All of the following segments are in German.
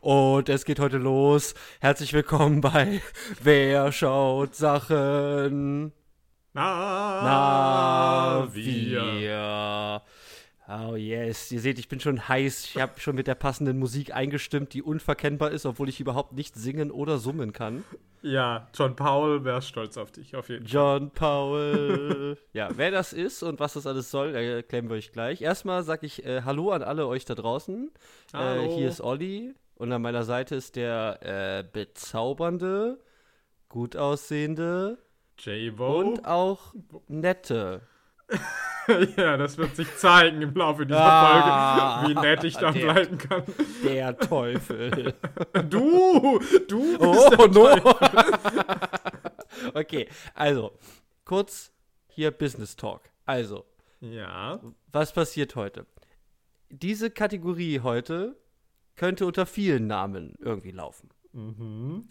Und es geht heute los. Herzlich willkommen bei Wer schaut Sachen? Na, Na, wir. Oh yes, ihr seht, ich bin schon heiß. Ich habe schon mit der passenden Musik eingestimmt, die unverkennbar ist, obwohl ich überhaupt nicht singen oder summen kann. Ja, John Powell wäre stolz auf dich, auf jeden Fall. John Powell. ja, wer das ist und was das alles soll, erklären wir euch gleich. Erstmal sage ich äh, Hallo an alle euch da draußen. Äh, Hallo. hier ist Olli und an meiner Seite ist der äh, bezaubernde, gut aussehende J-Bo. und auch nette. ja, das wird sich zeigen im Laufe dieser Ah, Folge, wie nett ich dann der- bleiben kann. Der Teufel. Du, du bist Oh, der no. Teufel. okay, also, kurz hier Business Talk. Also, Ja, was passiert heute? Diese Kategorie heute könnte unter vielen Namen irgendwie laufen. mhm.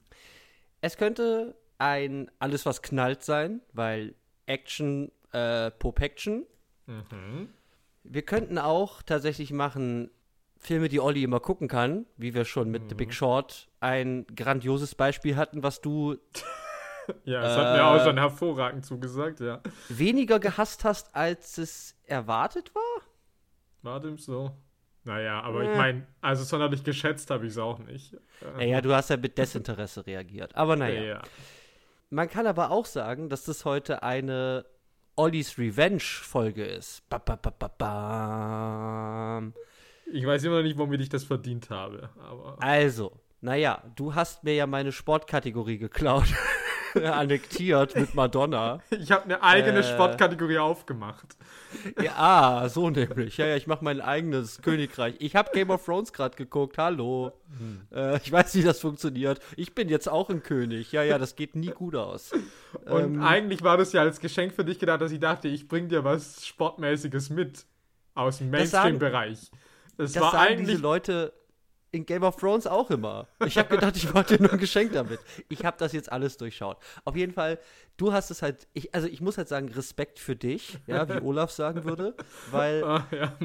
Es könnte ein Alles, was knallt sein, weil Action, äh, Pop Action. Mhm. Wir könnten auch tatsächlich machen Filme, die Olli immer gucken kann, wie wir schon mit The Big Short ein grandioses Beispiel hatten, was du Ja, es hat mir Äh. auch schon hervorragend zugesagt, ja. weniger gehasst hast, als es erwartet war. War dem so? Naja, aber Äh. ich meine, also sonderlich geschätzt habe ich es auch nicht. Äh, Naja, du hast ja mit Desinteresse reagiert. Aber naja. ja. Man kann aber auch sagen, dass das heute eine Ollis Revenge-Folge ist. Ba, ba, ba. Ich weiß immer noch nicht, womit ich das verdient habe, aber Also, naja, du hast mir ja meine Sportkategorie geklaut. Annektiert mit Madonna. ich habe eine eigene Äh. Sportkategorie aufgemacht. Ja, ah, so nämlich. Ja, ja, ich mache mein eigenes Königreich. Ich habe Game of Thrones gerade geguckt. Hallo. Äh, ich weiß, wie das funktioniert. Ich bin jetzt auch ein König. Ja, ja, das geht nie gut aus. Und Ähm, eigentlich war das ja als Geschenk für dich gedacht, dass ich dachte, ich bring dir was Sportmäßiges mit aus dem Das Mainstream-Bereich. Das, Das war sagen eigentlich. diese Leute in Game of Thrones auch immer. Ich habe gedacht, ich wollte dir nur ein Geschenk damit. Ich habe das jetzt alles durchschaut. Auf jeden Fall, du hast es halt, ich, also ich muss halt sagen, Respekt für dich, ja, wie Olaf sagen würde, weil Ah, ja.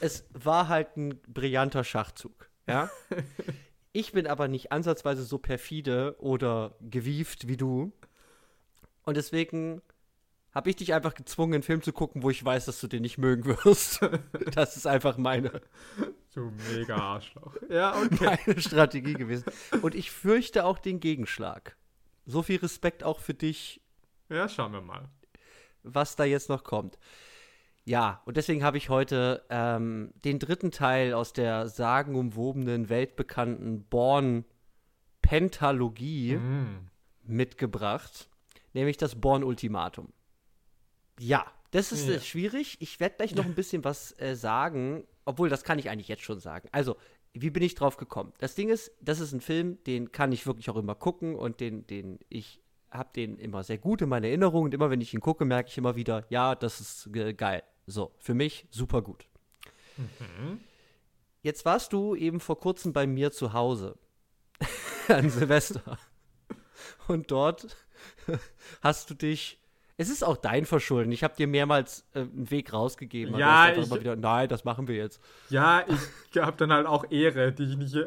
es war halt ein brillanter Schachzug, ja. Ich bin aber nicht ansatzweise so perfide oder gewieft wie du. Und deswegen habe ich dich einfach gezwungen, einen Film zu gucken, wo ich weiß, dass du den nicht mögen wirst. Das ist einfach meine, Du mega Arschloch. Ja, okay. meine Strategie gewesen. Und ich fürchte auch den Gegenschlag. So viel Respekt auch für dich, Ja, schauen wir mal. was da jetzt noch kommt. Ja, und deswegen habe ich heute ähm, den dritten Teil aus der sagenumwobenen, weltbekannten Born-Pentalogie Mm. mitgebracht, nämlich das Born-Ultimatum. Ja, das ist äh, Ja. schwierig. Ich werde gleich noch ein bisschen was äh, sagen, obwohl das kann ich eigentlich jetzt schon sagen. Also, wie bin ich drauf gekommen? Das Ding ist, das ist ein Film, den kann ich wirklich auch immer gucken und den, den ich habe den immer sehr gut in meiner Erinnerung und immer wenn ich ihn gucke, merke ich immer wieder, ja, das ist äh, geil. So, für mich super gut. Jetzt warst du eben vor kurzem bei mir zu Hause an Silvester. Und dort hast du dich. Es ist auch dein Verschulden. Ich habe dir mehrmals äh, einen Weg rausgegeben. aber Ja, ich- immer wieder, nein, das machen wir jetzt. Ja, ich habe dann halt auch Ehre, die ich nicht.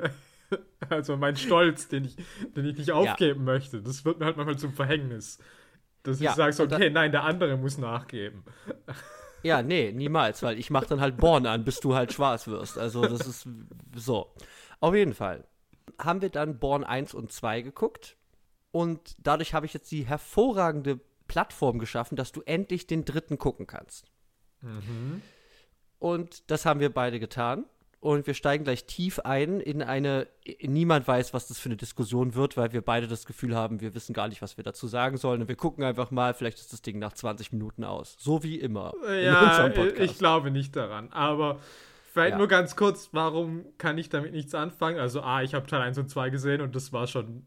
Also mein Stolz, den ich, den ich nicht aufgeben möchte. Das wird mir halt manchmal zum Verhängnis. Dass ich Ja, sage so, okay, nein, der andere muss nachgeben. Ja, nee, niemals, weil ich mache dann halt Born an, bis du halt schwarz wirst. Also das ist so. Auf jeden Fall haben wir dann Born 1 und 2 geguckt und dadurch habe ich jetzt die hervorragende Plattform geschaffen, dass du endlich den dritten gucken kannst. Und das haben wir beide getan. Und wir steigen gleich tief ein in eine, niemand weiß, was das für eine Diskussion wird, weil wir beide das Gefühl haben, wir wissen gar nicht, was wir dazu sagen sollen. Und wir gucken einfach mal, vielleicht ist das Ding nach 20 Minuten aus. So wie immer. Ja, Podcast. ich glaube nicht daran. Aber vielleicht Ja. nur ganz kurz, warum kann ich damit nichts anfangen? Also, A, ich habe Teil 1 und 2 gesehen und das war schon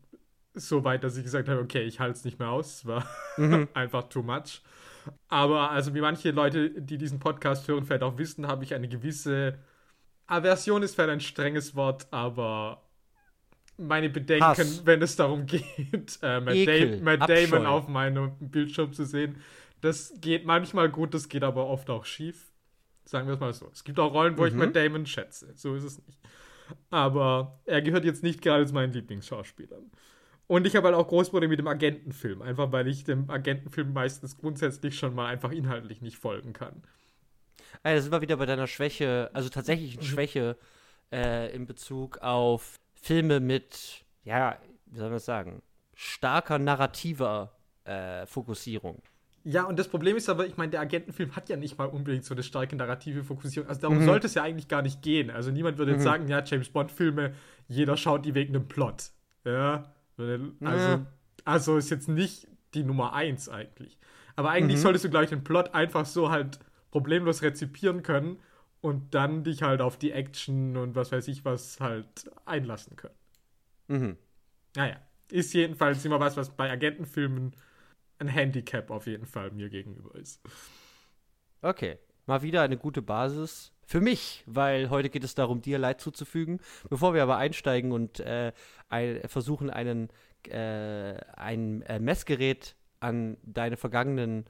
so weit, dass ich gesagt habe, okay, ich halte es nicht mehr aus. Es war Mhm. einfach too much. Aber also wie manche Leute, die diesen Podcast hören, vielleicht auch wissen, habe ich eine gewisse Aversion ist vielleicht ein strenges Wort, aber meine Bedenken, Hass. wenn es darum geht, äh, Matt, Ekel, Da Matt. Damon auf meinem Bildschirm zu sehen, das geht manchmal gut, das geht aber oft auch schief. Sagen wir es mal so. Es gibt auch Rollen, wo mhm. ich Matt Damon schätze. So ist es nicht. Aber er gehört jetzt nicht gerade zu meinen Lieblingsschauspielern. Und ich habe halt auch Großbruder mit dem Agentenfilm, einfach weil ich dem Agentenfilm meistens grundsätzlich schon mal einfach inhaltlich nicht folgen kann. Also, da sind wir wieder bei deiner Schwäche, also tatsächlich eine mhm. Schwäche äh, in Bezug auf Filme mit, ja, wie soll man das sagen, starker narrativer äh, Fokussierung. Ja, und das Problem ist aber, ich meine, der Agentenfilm hat ja nicht mal unbedingt so eine starke narrative Fokussierung. Also darum mhm. sollte es ja eigentlich gar nicht gehen. Also niemand würde jetzt mhm. sagen, ja, James Bond-Filme, jeder schaut die wegen einem Plot. Ja. Also, ja. also ist jetzt nicht die Nummer eins eigentlich. Aber eigentlich mhm. solltest du gleich den Plot einfach so halt problemlos rezipieren können und dann dich halt auf die Action und was weiß ich was halt einlassen können. Mhm. Naja, ist jedenfalls immer was, was bei Agentenfilmen ein Handicap auf jeden Fall mir gegenüber ist. Okay, mal wieder eine gute Basis für mich, weil heute geht es darum, dir Leid zuzufügen. Bevor wir aber einsteigen und äh, ein, versuchen, einen, äh, ein äh, Messgerät an deine vergangenen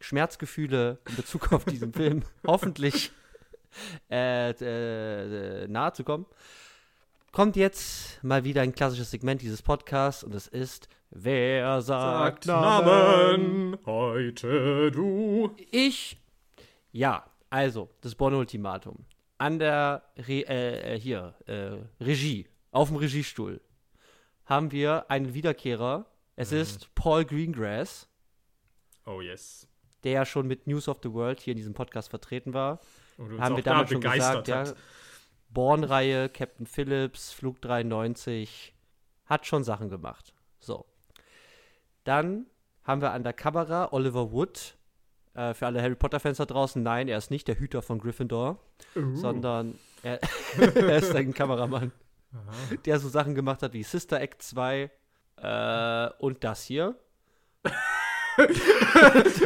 Schmerzgefühle in Bezug auf diesen Film hoffentlich äh, äh, nahe zu kommen, kommt jetzt mal wieder ein klassisches Segment dieses Podcasts und es ist Wer sagt, sagt Namen? Heute du. Ich. Ja, also, das Bonn-Ultimatum. An der Re äh, äh, hier, äh, Regie, auf dem Regiestuhl, haben wir einen Wiederkehrer. Es mhm. ist Paul Greengrass. Oh yes. Der ja schon mit News of the World hier in diesem Podcast vertreten war. haben wir damals da schon gesagt, ja. Born-Reihe, Captain Phillips, Flug 93, hat schon Sachen gemacht. So. Dann haben wir an der Kamera Oliver Wood. Äh, für alle Harry Potter-Fans da draußen, nein, er ist nicht der Hüter von Gryffindor, uh. sondern er, er, ist ein Kameramann, Aha. der so Sachen gemacht hat wie Sister Act 2 äh, und das hier.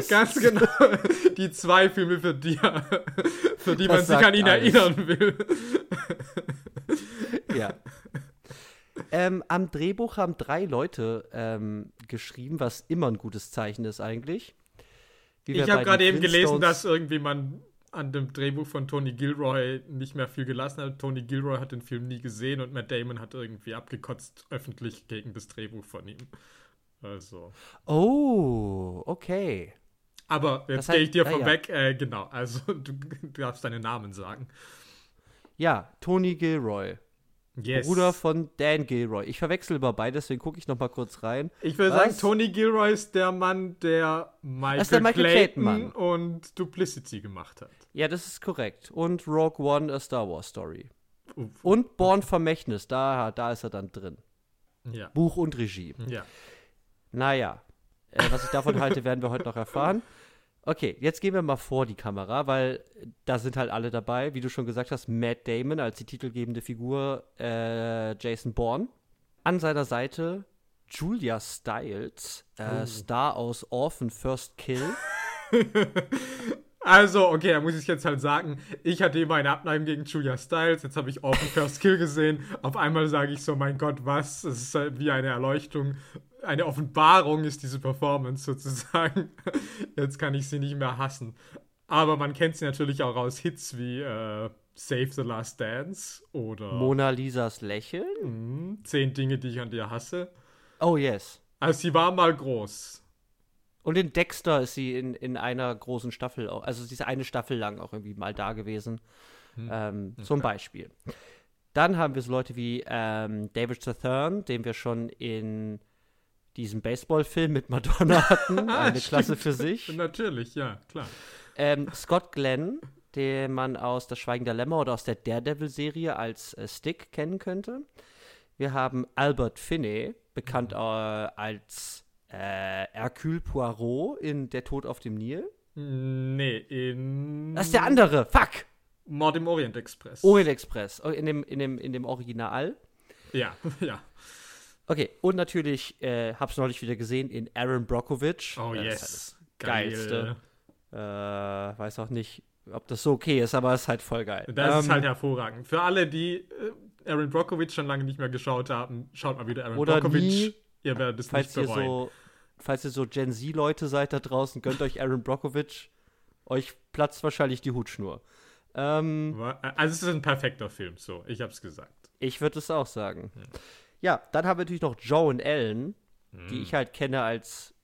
Ganz genau. Die zwei Filme, für die, für die man sich an ihn alles. erinnern will. ja. Ähm, am Drehbuch haben drei Leute ähm, geschrieben, was immer ein gutes Zeichen ist eigentlich. Ich habe gerade eben gelesen, dass irgendwie man an dem Drehbuch von Tony Gilroy nicht mehr viel gelassen hat. Tony Gilroy hat den Film nie gesehen und Matt Damon hat irgendwie abgekotzt öffentlich gegen das Drehbuch von ihm. Also. Oh, okay. Aber jetzt gehe ich dir vorweg, ja. äh, genau, also du, du darfst deinen Namen sagen. Ja, Tony Gilroy. Yes. Bruder von Dan Gilroy. Ich verwechsel über beide, deswegen gucke ich noch mal kurz rein. Ich würde sagen, Tony Gilroy ist der Mann, der Michael, das der Michael Clayton, Clayton und Duplicity gemacht hat. Ja, das ist korrekt. Und Rogue One, A Star Wars Story. Uff. Und Born Vermächtnis, da, da ist er dann drin. Ja. Buch und Regie. Ja. Naja, äh, was ich davon halte, werden wir heute noch erfahren. Okay, jetzt gehen wir mal vor die Kamera, weil da sind halt alle dabei. Wie du schon gesagt hast, Matt Damon als die titelgebende Figur, äh, Jason Bourne. An seiner Seite Julia Stiles, äh, oh. Star aus Orphan First Kill. also, okay, da muss ich jetzt halt sagen, ich hatte immer eine Abneigung gegen Julia Stiles, jetzt habe ich Orphan First Kill gesehen. Auf einmal sage ich so, mein Gott, was? Es ist halt wie eine Erleuchtung eine Offenbarung ist diese Performance sozusagen. Jetzt kann ich sie nicht mehr hassen. Aber man kennt sie natürlich auch aus Hits wie äh, Save the Last Dance oder Mona Lisas Lächeln. Mh, zehn Dinge, die ich an dir hasse. Oh yes. Also sie war mal groß. Und in Dexter ist sie in, in einer großen Staffel, auch, also sie ist eine Staffel lang auch irgendwie mal da gewesen. Hm. Ähm, okay. Zum Beispiel. Dann haben wir so Leute wie ähm, David Strathern, den wir schon in diesen Baseballfilm mit Madonna hatten. Ah, eine Klasse für sich. Natürlich, ja, klar. Ähm, Scott Glenn, den man aus Das Schweigen der Lämmer oder aus der Daredevil-Serie als äh, Stick kennen könnte. Wir haben Albert Finney, bekannt mhm. äh, als äh, Hercule Poirot in Der Tod auf dem Nil. Nee, in. Das ist der andere. Fuck! Mord im Orient Express. Orient Express. Oh, in dem, in dem, in dem Original. Ja, ja. Okay, und natürlich, äh, hab's neulich wieder gesehen in Aaron Brockovich. Oh, yes. Das Geil. Geilste. Äh, weiß auch nicht, ob das so okay ist, aber es ist halt voll geil. Das ähm, ist halt hervorragend. Für alle, die äh, Aaron Brockovich schon lange nicht mehr geschaut haben, schaut mal wieder Aaron oder Brockovich. Nie, ihr werdet es nicht bereuen. Ihr so, falls ihr so Gen Z-Leute seid da draußen, gönnt euch Aaron Brockovich. Euch platzt wahrscheinlich die Hutschnur. Ähm, also es ist ein perfekter Film, so. Ich hab's gesagt. Ich würde es auch sagen. Hm. Ja, dann haben wir natürlich noch Joe und Ellen, hm. die ich halt kenne als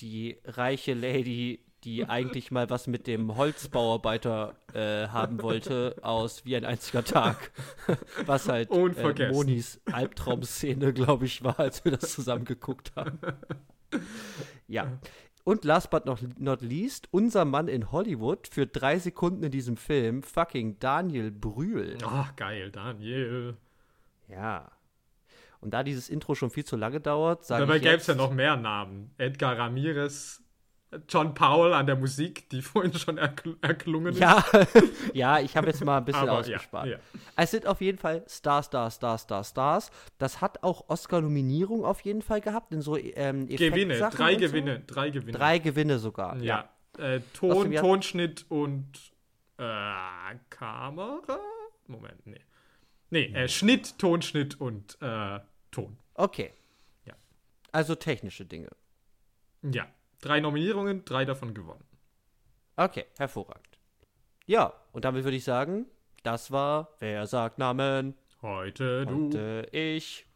die reiche Lady, die eigentlich mal was mit dem Holzbauarbeiter äh, haben wollte aus Wie ein einziger Tag. was halt äh, Monis Albtraumszene, glaube ich, war, als wir das zusammen geguckt haben. ja. Und last but not least, unser Mann in Hollywood für drei Sekunden in diesem Film, fucking Daniel Brühl. Ach, geil, Daniel. Ja. Und da dieses Intro schon viel zu lange dauert, sage ich. Dabei gäbe es ja noch mehr Namen. Edgar Ramirez, John Powell an der Musik, die vorhin schon erkl erklungen ist. Ja, ja ich habe jetzt mal ein bisschen Aber, ausgespart. Ja, ja. Es sind auf jeden Fall Stars, Stars, Stars, Stars, Stars. Das hat auch Oscar-Nominierung auf jeden Fall gehabt in so ähm, Gewinne, drei Gewinne, so. drei Gewinne. Drei Gewinne sogar. Ja. ja. Äh, Ton, Tonschnitt und äh, Kamera? Moment, nee. Nee, äh, Schnitt, Tonschnitt und äh, Ton. Okay. Ja. Also technische Dinge. Ja. Drei Nominierungen, drei davon gewonnen. Okay, hervorragend. Ja, und damit würde ich sagen, das war Wer sagt Namen? Heute du. Heute ich.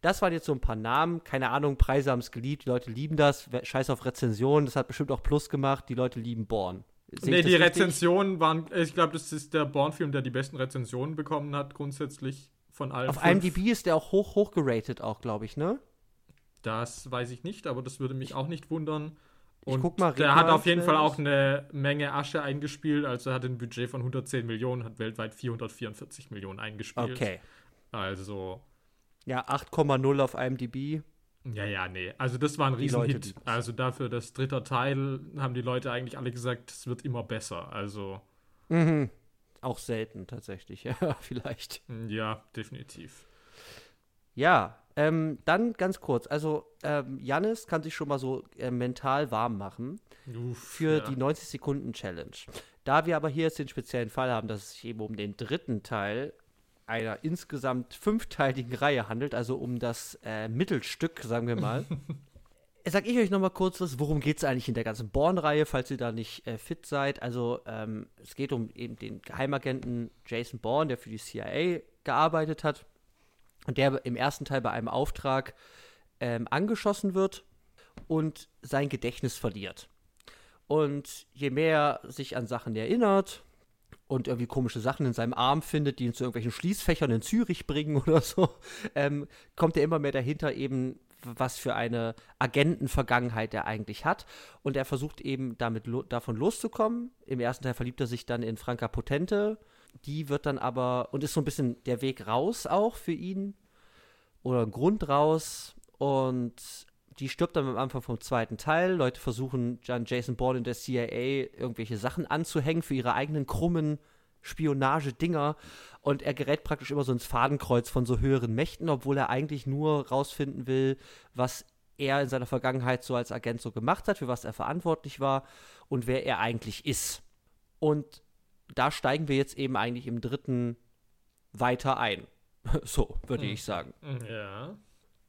Das waren jetzt so ein paar Namen. Keine Ahnung, Preise haben es geliebt. Die Leute lieben das. Scheiß auf Rezensionen. Das hat bestimmt auch Plus gemacht. Die Leute lieben Born. Nee, die Rezensionen waren. Ich glaube, das ist der Born-Film, der die besten Rezensionen bekommen hat, grundsätzlich von allen. Auf fünf. IMDb ist der auch hoch, hoch geratet, auch, glaube ich, ne? Das weiß ich nicht, aber das würde mich ich, auch nicht wundern. Und ich guck mal, der hat auf jeden Fall auch eine Menge Asche eingespielt. Also er hat ein Budget von 110 Millionen, hat weltweit 444 Millionen eingespielt. Okay. Also. Ja, 8,0 auf IMDb. Ja, ja, nee. Also das war ein Riesenhit. Also dafür das dritte Teil haben die Leute eigentlich alle gesagt, es wird immer besser. Also. Mhm. Auch selten tatsächlich, ja, vielleicht. Ja, definitiv. Ja, ähm, dann ganz kurz, also ähm, Jannis kann sich schon mal so äh, mental warm machen Uff, für ja. die 90 Sekunden Challenge. Da wir aber hier jetzt den speziellen Fall haben, dass es sich eben um den dritten Teil einer insgesamt fünfteiligen Reihe handelt, also um das äh, Mittelstück, sagen wir mal. Sag ich euch noch mal kurz was, worum geht es eigentlich in der ganzen Born-Reihe, falls ihr da nicht äh, fit seid. Also ähm, es geht um eben den Geheimagenten Jason Bourne, der für die CIA gearbeitet hat und der im ersten Teil bei einem Auftrag ähm, angeschossen wird und sein Gedächtnis verliert. Und je mehr sich an Sachen erinnert und irgendwie komische Sachen in seinem Arm findet, die ihn zu irgendwelchen Schließfächern in Zürich bringen oder so, ähm, kommt er immer mehr dahinter, eben was für eine Agentenvergangenheit er eigentlich hat. Und er versucht eben damit lo davon loszukommen. Im ersten Teil verliebt er sich dann in Franka Potente, die wird dann aber, und ist so ein bisschen der Weg raus auch für ihn, oder ein Grund raus, und die stirbt dann am Anfang vom zweiten Teil. Leute versuchen dann Jason Bourne in der CIA irgendwelche Sachen anzuhängen für ihre eigenen krummen Spionage-Dinger. Und er gerät praktisch immer so ins Fadenkreuz von so höheren Mächten, obwohl er eigentlich nur rausfinden will, was er in seiner Vergangenheit so als Agent so gemacht hat, für was er verantwortlich war und wer er eigentlich ist. Und da steigen wir jetzt eben eigentlich im dritten weiter ein. so, würde hm. ich sagen. Ja.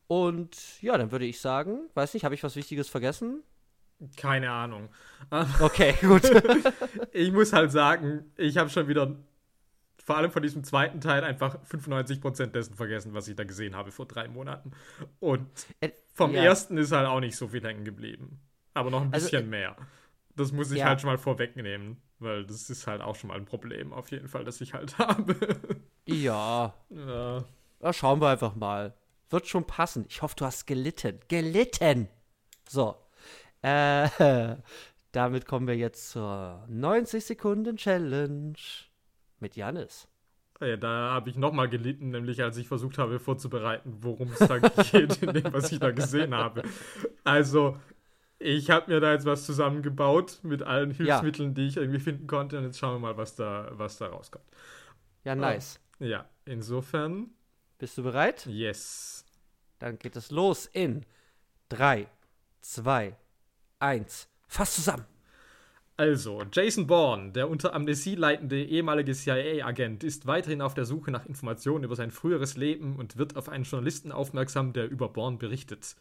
Und ja, dann würde ich sagen, weiß nicht, habe ich was Wichtiges vergessen? Keine Ahnung. Okay, gut. ich muss halt sagen, ich habe schon wieder, vor allem von diesem zweiten Teil, einfach 95% dessen vergessen, was ich da gesehen habe vor drei Monaten. Und äh, vom ja. ersten ist halt auch nicht so viel hängen geblieben. Aber noch ein also, bisschen also, mehr. Das muss ich ja. halt schon mal vorwegnehmen, weil das ist halt auch schon mal ein Problem, auf jeden Fall, das ich halt habe. Ja. Ja. Da schauen wir einfach mal. Wird schon passen. Ich hoffe, du hast gelitten. Gelitten! So. Äh, damit kommen wir jetzt zur 90 Sekunden Challenge mit Janis. Ja, da habe ich nochmal gelitten, nämlich als ich versucht habe vorzubereiten, worum es da geht, in dem, was ich da gesehen habe. Also, ich habe mir da jetzt was zusammengebaut mit allen Hilfsmitteln, ja. die ich irgendwie finden konnte. Und jetzt schauen wir mal, was da, was da rauskommt. Ja, nice. Uh, ja, insofern. Bist du bereit? Yes. Dann geht es los in 3, 2, 1. Fass zusammen. Also, Jason Bourne, der unter Amnesie leitende ehemalige CIA-Agent, ist weiterhin auf der Suche nach Informationen über sein früheres Leben und wird auf einen Journalisten aufmerksam, der über Bourne berichtet.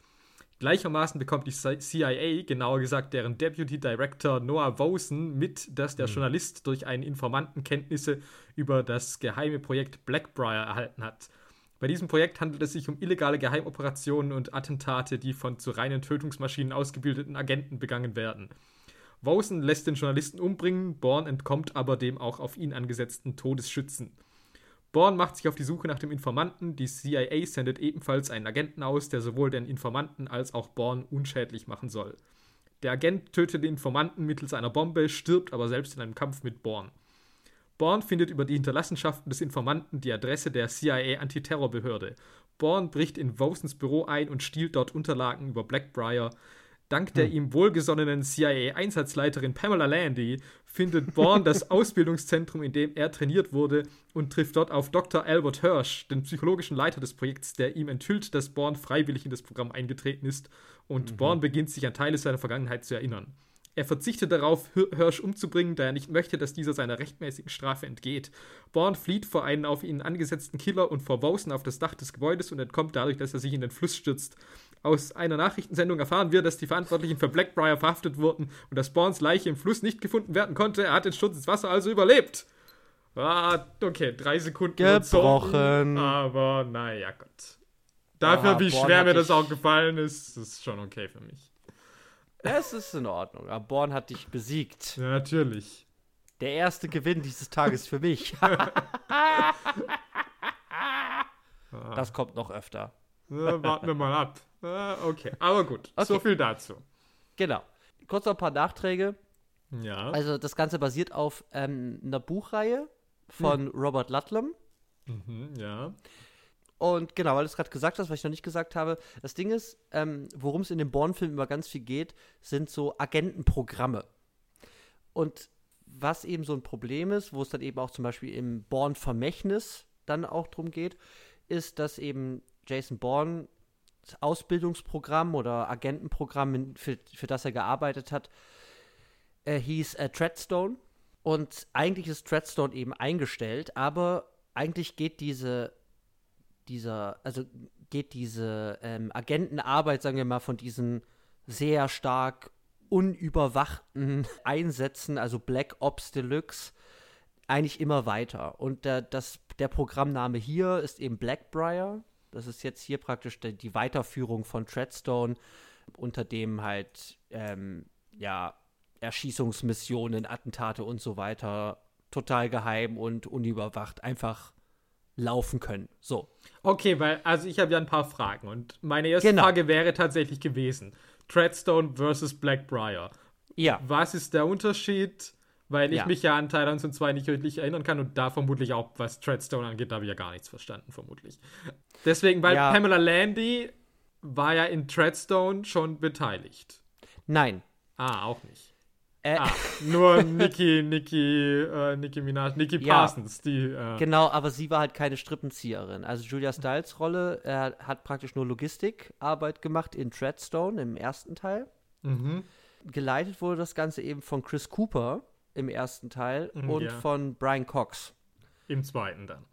Gleichermaßen bekommt die CIA, genauer gesagt deren Deputy Director Noah Vosen, mit, dass der mhm. Journalist durch einen Informanten Kenntnisse über das geheime Projekt Blackbriar erhalten hat. Bei diesem Projekt handelt es sich um illegale Geheimoperationen und Attentate, die von zu reinen Tötungsmaschinen ausgebildeten Agenten begangen werden. Vosen lässt den Journalisten umbringen, Born entkommt aber dem auch auf ihn angesetzten Todesschützen. Bourne macht sich auf die Suche nach dem Informanten. Die CIA sendet ebenfalls einen Agenten aus, der sowohl den Informanten als auch Bourne unschädlich machen soll. Der Agent tötet den Informanten mittels einer Bombe, stirbt aber selbst in einem Kampf mit Bourne. Bourne findet über die Hinterlassenschaften des Informanten die Adresse der CIA-Antiterrorbehörde. Bourne bricht in Vosens Büro ein und stiehlt dort Unterlagen über Blackbriar. Dank der hm. ihm wohlgesonnenen CIA-Einsatzleiterin Pamela Landy findet Bourne das Ausbildungszentrum, in dem er trainiert wurde, und trifft dort auf Dr. Albert Hirsch, den psychologischen Leiter des Projekts, der ihm enthüllt, dass Bourne freiwillig in das Programm eingetreten ist und mhm. Bourne beginnt sich an Teile seiner Vergangenheit zu erinnern. Er verzichtet darauf, Hirsch umzubringen, da er nicht möchte, dass dieser seiner rechtmäßigen Strafe entgeht. Bourne flieht vor einen auf ihn angesetzten Killer und vor Vosen auf das Dach des Gebäudes und entkommt dadurch, dass er sich in den Fluss stürzt. Aus einer Nachrichtensendung erfahren wir, dass die Verantwortlichen für Blackbriar verhaftet wurden und dass Bournes Leiche im Fluss nicht gefunden werden konnte. Er hat den Sturz ins Wasser also überlebt. Ah, okay, drei Sekunden gebrochen. aber naja, Gott. Dafür, ah, wie Born schwer mir das auch gefallen ist, ist schon okay für mich. Es ist in Ordnung. Aber Born hat dich besiegt. Ja, natürlich. Der erste Gewinn dieses Tages für mich. das kommt noch öfter. Ja, warten wir mal ab. Okay, aber gut. Okay. So viel dazu. Genau. Kurz noch ein paar Nachträge. Ja. Also das Ganze basiert auf ähm, einer Buchreihe von hm. Robert Ludlum. Mhm, ja. Und genau, weil du es gerade gesagt hast, was ich noch nicht gesagt habe, das Ding ist, ähm, worum es in dem Born-Film immer ganz viel geht, sind so Agentenprogramme. Und was eben so ein Problem ist, wo es dann eben auch zum Beispiel im Born-Vermächtnis dann auch drum geht, ist, dass eben Jason Bourne Ausbildungsprogramm oder Agentenprogramm, für, für das er gearbeitet hat, äh, hieß äh, Treadstone. Und eigentlich ist Treadstone eben eingestellt, aber eigentlich geht diese, dieser, also geht diese ähm, Agentenarbeit, sagen wir mal, von diesen sehr stark unüberwachten Einsätzen, also Black Ops Deluxe, eigentlich immer weiter. Und der, das, der Programmname hier ist eben Blackbriar. Das ist jetzt hier praktisch die, die Weiterführung von Treadstone, unter dem halt, ähm, ja, Erschießungsmissionen, Attentate und so weiter total geheim und unüberwacht einfach laufen können. So. Okay, weil, also ich habe ja ein paar Fragen und meine erste genau. Frage wäre tatsächlich gewesen: Treadstone versus Blackbriar. Ja. Was ist der Unterschied? Weil ich ja. mich ja an Teil 1 und 2 nicht wirklich erinnern kann und da vermutlich auch, was Treadstone angeht, da habe ich ja gar nichts verstanden, vermutlich. Deswegen, weil ja. Pamela Landy war ja in Treadstone schon beteiligt. Nein. Ah, auch nicht. Äh. Ah, nur Nicki, Nicki, äh, Nicki Minaj, Nicki Parsons, ja, die. Äh genau, aber sie war halt keine Strippenzieherin. Also Julia Stiles Rolle er hat praktisch nur Logistikarbeit gemacht in Treadstone im ersten Teil. Mhm. Geleitet wurde das Ganze eben von Chris Cooper im ersten Teil mhm, und ja. von Brian Cox. Im zweiten dann.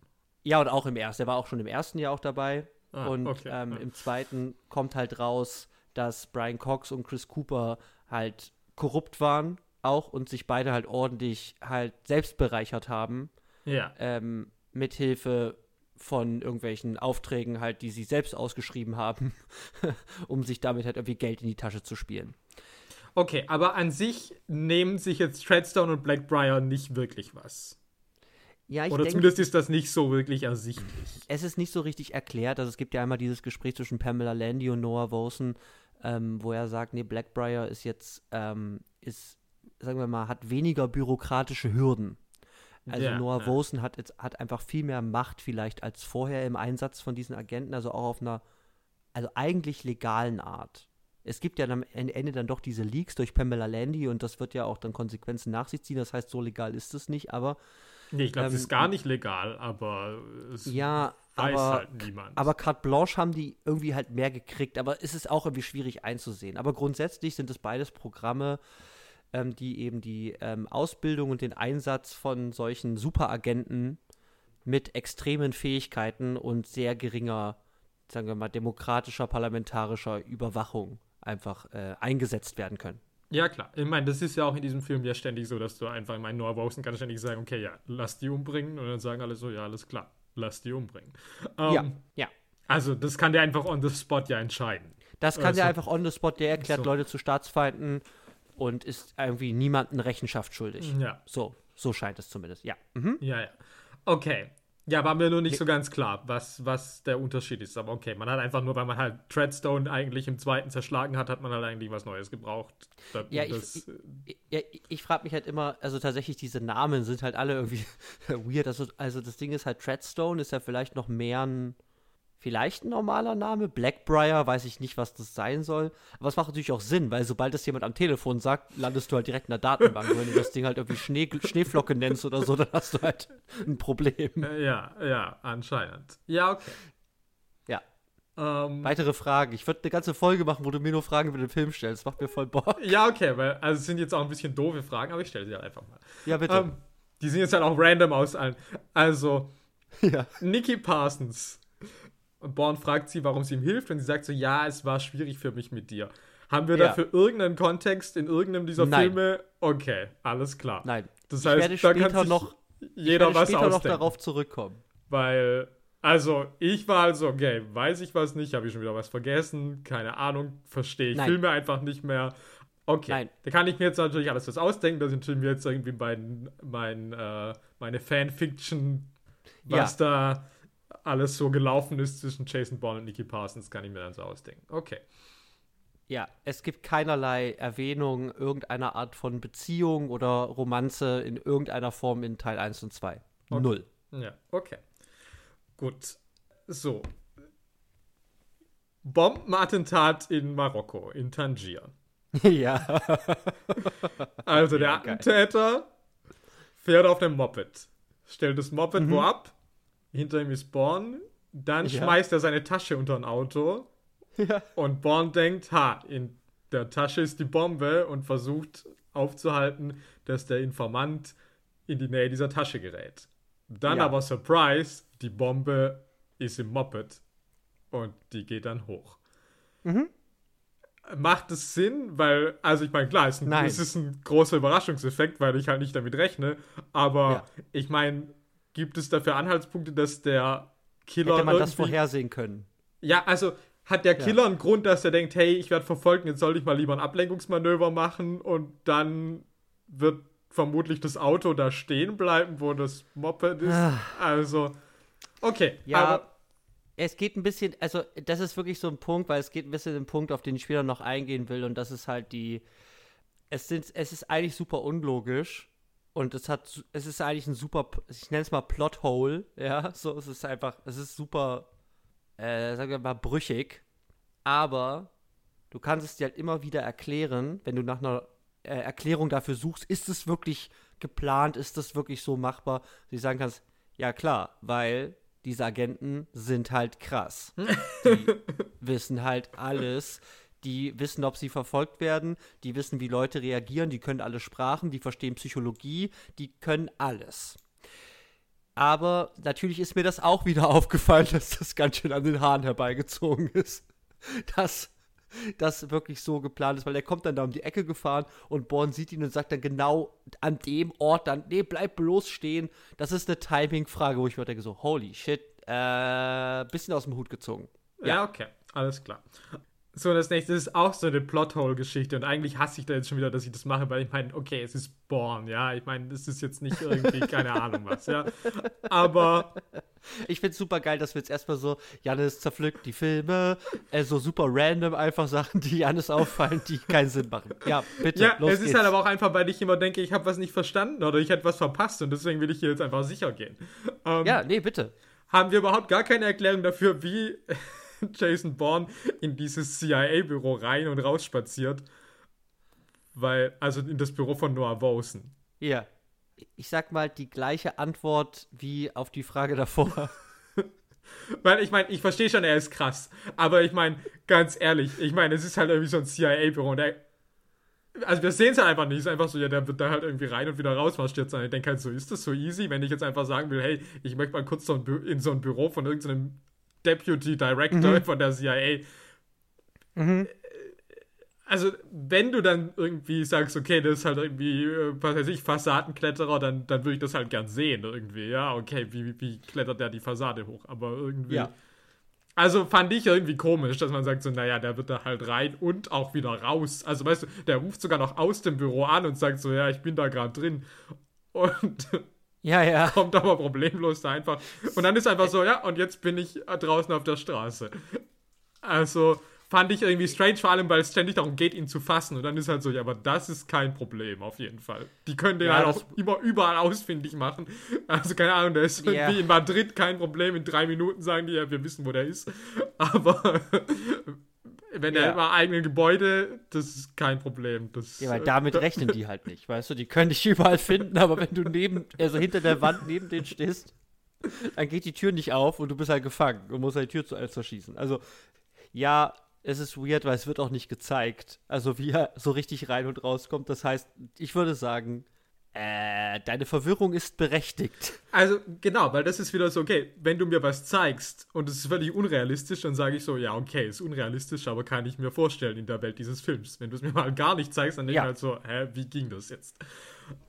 Ja, und auch im ersten. Er war auch schon im ersten Jahr auch dabei. Ah, und okay, ähm, im zweiten kommt halt raus, dass Brian Cox und Chris Cooper halt korrupt waren auch und sich beide halt ordentlich halt selbst bereichert haben. Ja. Ähm, mithilfe von irgendwelchen Aufträgen halt, die sie selbst ausgeschrieben haben, um sich damit halt irgendwie Geld in die Tasche zu spielen. Okay, aber an sich nehmen sich jetzt Treadstone und Blackbriar nicht wirklich was. Ja, Oder denk, zumindest ist das nicht so wirklich ersichtlich. Es ist nicht so richtig erklärt. Also es gibt ja einmal dieses Gespräch zwischen Pamela Landy und Noah Vosen, ähm, wo er sagt, nee, Blackbriar ist jetzt, ähm, ist, sagen wir mal, hat weniger bürokratische Hürden. Also ja, Noah ja. Hat jetzt hat einfach viel mehr Macht vielleicht als vorher im Einsatz von diesen Agenten, also auch auf einer, also eigentlich legalen Art. Es gibt ja am Ende dann doch diese Leaks durch Pamela Landy und das wird ja auch dann Konsequenzen nach sich ziehen. Das heißt, so legal ist es nicht, aber. Nee, ich glaube, ähm, es ist gar nicht legal, aber es ja, weiß aber, halt niemand. Aber Carte Blanche haben die irgendwie halt mehr gekriegt, aber es ist auch irgendwie schwierig einzusehen. Aber grundsätzlich sind es beides Programme, ähm, die eben die ähm, Ausbildung und den Einsatz von solchen Superagenten mit extremen Fähigkeiten und sehr geringer, sagen wir mal, demokratischer, parlamentarischer Überwachung einfach äh, eingesetzt werden können. Ja, klar. Ich meine, das ist ja auch in diesem Film ja ständig so, dass du einfach, ich meine, Noah Wilson kann ständig sagen, okay, ja, lass die umbringen. Und dann sagen alle so, ja, alles klar, lass die umbringen. Ähm, ja, ja. Also, das kann der einfach on the spot ja entscheiden. Das kann Also- der einfach on the spot, der erklärt So. Leute zu Staatsfeinden und ist irgendwie niemandem Rechenschaft schuldig. Ja, So, so scheint es zumindest, ja. Mhm. ja, ja. Okay. Ja, war mir nur nicht so ganz klar, was, was der Unterschied ist. Aber okay, man hat einfach nur, weil man halt Treadstone eigentlich im zweiten zerschlagen hat, hat man halt eigentlich was Neues gebraucht. Ja, ich- das, Ja, ich- ich frage mich halt immer, also tatsächlich diese Namen sind halt alle irgendwie weird. Also, also das Ding ist halt, Treadstone ist ja vielleicht noch mehr ein, vielleicht ein normaler Name. Blackbriar, weiß ich nicht, was das sein soll. Aber es macht natürlich auch Sinn, weil sobald das jemand am Telefon sagt, landest du halt direkt in der Datenbank. Wenn du das Ding halt irgendwie Schnee, Schneeflocke nennst oder so, dann hast du halt ein Problem. äh, ja, ja, anscheinend. Ja, okay. Ja. Ähm, Weitere Fragen. Ich würde eine ganze Folge machen, wo du mir nur Fragen über den Film stellst. Macht mir voll Bock. ja, okay, weil, also es sind jetzt auch ein bisschen doofe Fragen, aber ich stelle sie halt einfach mal. Ja, bitte. Ähm, die sind jetzt halt auch random aus allen. Also, ja. Nikki Parsons. Und Born fragt sie, warum sie ihm hilft, und sie sagt so, ja, es war schwierig für mich mit dir. Haben wir Ja. dafür irgendeinen Kontext in irgendeinem dieser Nein. Filme? Okay, alles klar. Nein. Das ich heißt, werde da kann später sich noch, jeder werde was später noch ausdenken. darauf zurückkommen. Weil, also, ich war also, okay, weiß ich was nicht, habe ich schon wieder was vergessen, keine Ahnung, verstehe ich Nein. Filme einfach nicht mehr. Okay, Nein. da kann ich mir jetzt natürlich alles was ausdenken, da sind mir jetzt irgendwie mein, mein, äh, meine Fanfiction, was da alles so gelaufen ist zwischen Jason Bourne und Nicky Parsons, kann ich mir dann so ausdenken. Okay. Ja, es gibt keinerlei Erwähnung irgendeiner Art von Beziehung oder Romanze in irgendeiner Form in Teil 1 und 2. Okay. Null. Ja, okay. Gut. So. Bombenattentat in Marokko, in Tangier. ja. Also der Ja. Attentäter fährt auf dem Moped, stellt das Moped Mhm. wo ab, hinter ihm ist Born, dann Ja. schmeißt er seine Tasche unter ein Auto ja. und Born denkt, ha, in der Tasche ist die Bombe und versucht aufzuhalten, dass der Informant in die Nähe dieser Tasche gerät. Dann Ja. aber Surprise, die Bombe ist im Moped und die geht dann hoch. Mhm. Macht es Sinn? Weil, also ich meine, klar, es ist, ein, es ist ein großer Überraschungseffekt, weil ich halt nicht damit rechne. Aber Ja. ich meine, gibt es dafür Anhaltspunkte, dass der Killer Hätte man das vorhersehen können. ja, also hat der Ja. Killer einen Grund, dass er denkt, hey, ich werde verfolgt, jetzt sollte ich mal lieber ein Ablenkungsmanöver machen und dann wird vermutlich das Auto da stehen bleiben, wo das Moped ist. Ah. Also, okay. Ja, aber, es geht ein bisschen, also das ist wirklich so ein Punkt, weil es geht ein bisschen ein Punkt, auf den ich später noch eingehen will und das ist halt die, es sind, es ist eigentlich super unlogisch und es hat, es ist eigentlich ein super, ich nenne es mal Plothole, ja, so, es ist einfach, es ist super, äh, sagen wir mal brüchig, aber du kannst es dir halt immer wieder erklären, wenn du nach einer äh, Erklärung dafür suchst, ist es wirklich geplant, ist das wirklich so machbar, dass du sagen kannst, ja klar, weil diese Agenten sind halt krass. Die wissen halt alles. Die wissen, ob sie verfolgt werden. Die wissen, wie Leute reagieren. Die können alle Sprachen. Die verstehen Psychologie. Die können alles. Aber natürlich ist mir das auch wieder aufgefallen, dass das ganz schön an den Haaren herbeigezogen ist. Dass das wirklich so geplant ist, weil er kommt dann da um die Ecke gefahren und Born sieht ihn und sagt dann genau an dem Ort dann, nee, bleib bloß stehen. Das ist eine Timing-Frage, wo ich mir denke so, holy shit, äh, bisschen aus dem Hut gezogen. ja. okay, alles klar. So, und das nächste ist auch so eine Plothole-Geschichte und eigentlich hasse ich da jetzt schon wieder, dass ich das mache, weil ich meine, okay, es ist Born, ja, ich meine, das ist jetzt nicht irgendwie, keine Ahnung was, ja, aber Ich find's super geil, dass wir jetzt erstmal so, Janis zerpflückt die Filme, äh, so super random einfach Sachen, die Janis auffallen, die keinen Sinn machen. Ja, bitte, Ja, los es ist geht's. halt aber auch einfach, weil ich immer denke, ich habe was nicht verstanden oder ich hätte was verpasst und deswegen will ich hier jetzt einfach sicher gehen. Ähm, Ja, nee, bitte. Haben wir überhaupt gar keine Erklärung dafür, wie Jason Bourne in dieses CIA-Büro rein und raus spaziert? Weil, also in das Büro von Noah Vosen. Ja. Ich sag mal die gleiche Antwort wie auf die Frage davor. Weil ich meine, ich verstehe schon, er ist krass. Aber ich meine, ganz ehrlich, ich meine, es ist halt irgendwie so ein CIA-Büro und er. Also wir sehen es halt einfach nicht. Es ist einfach so, ja, der wird da halt irgendwie rein und wieder raus marschiert sein. Ich denke halt so, ist das so easy, wenn ich jetzt einfach sagen will, hey, ich möchte mal kurz so in so ein Büro von irgendeinem Deputy Director von der CIA. also wenn du dann irgendwie sagst, okay, das ist halt irgendwie, äh, was weiß ich, Fassadenkletterer, dann, dann würde ich das halt gern sehen irgendwie. Ja, okay, wie, wie klettert der die Fassade hoch? Aber irgendwie. Ja. Also fand ich irgendwie komisch, dass man sagt so, naja, der wird da halt rein und auch wieder raus. Also weißt du, der ruft sogar noch aus dem Büro an und sagt so, ja, ich bin da gerade drin. Und ja, ja. kommt aber problemlos da einfach. Und dann ist einfach so, ja, und jetzt bin ich draußen auf der Straße. Also, fand ich irgendwie strange, vor allem, weil es ständig darum geht, ihn zu fassen. Und dann ist halt so, ja, aber das ist kein Problem, auf jeden Fall. Die können den ja, halt auch immer überall ausfindig machen. Also, keine Ahnung, der ist yeah. irgendwie in Madrid kein Problem. In drei Minuten sagen die ja, wir wissen, wo der ist. Aber wenn ja. er im eigenen Gebäude, das ist kein Problem. Das, ja, weil damit rechnen die halt nicht, weißt du? Die können dich überall finden, aber wenn du neben, also hinter der Wand neben denen stehst, dann geht die Tür nicht auf und du bist halt gefangen und musst halt die Tür zu Elster schießen. Also, ja, es ist weird, weil es wird auch nicht gezeigt. Also wie er so richtig rein und rauskommt. Das heißt, ich würde sagen, äh, deine Verwirrung ist berechtigt. Also genau, weil das ist wieder so, okay, wenn du mir was zeigst und es ist völlig unrealistisch, dann sage ich so, ja, okay, ist unrealistisch, aber kann ich mir vorstellen in der Welt dieses Films. Wenn du es mir mal gar nicht zeigst, dann denke ja. ich halt so, hä, wie ging das jetzt?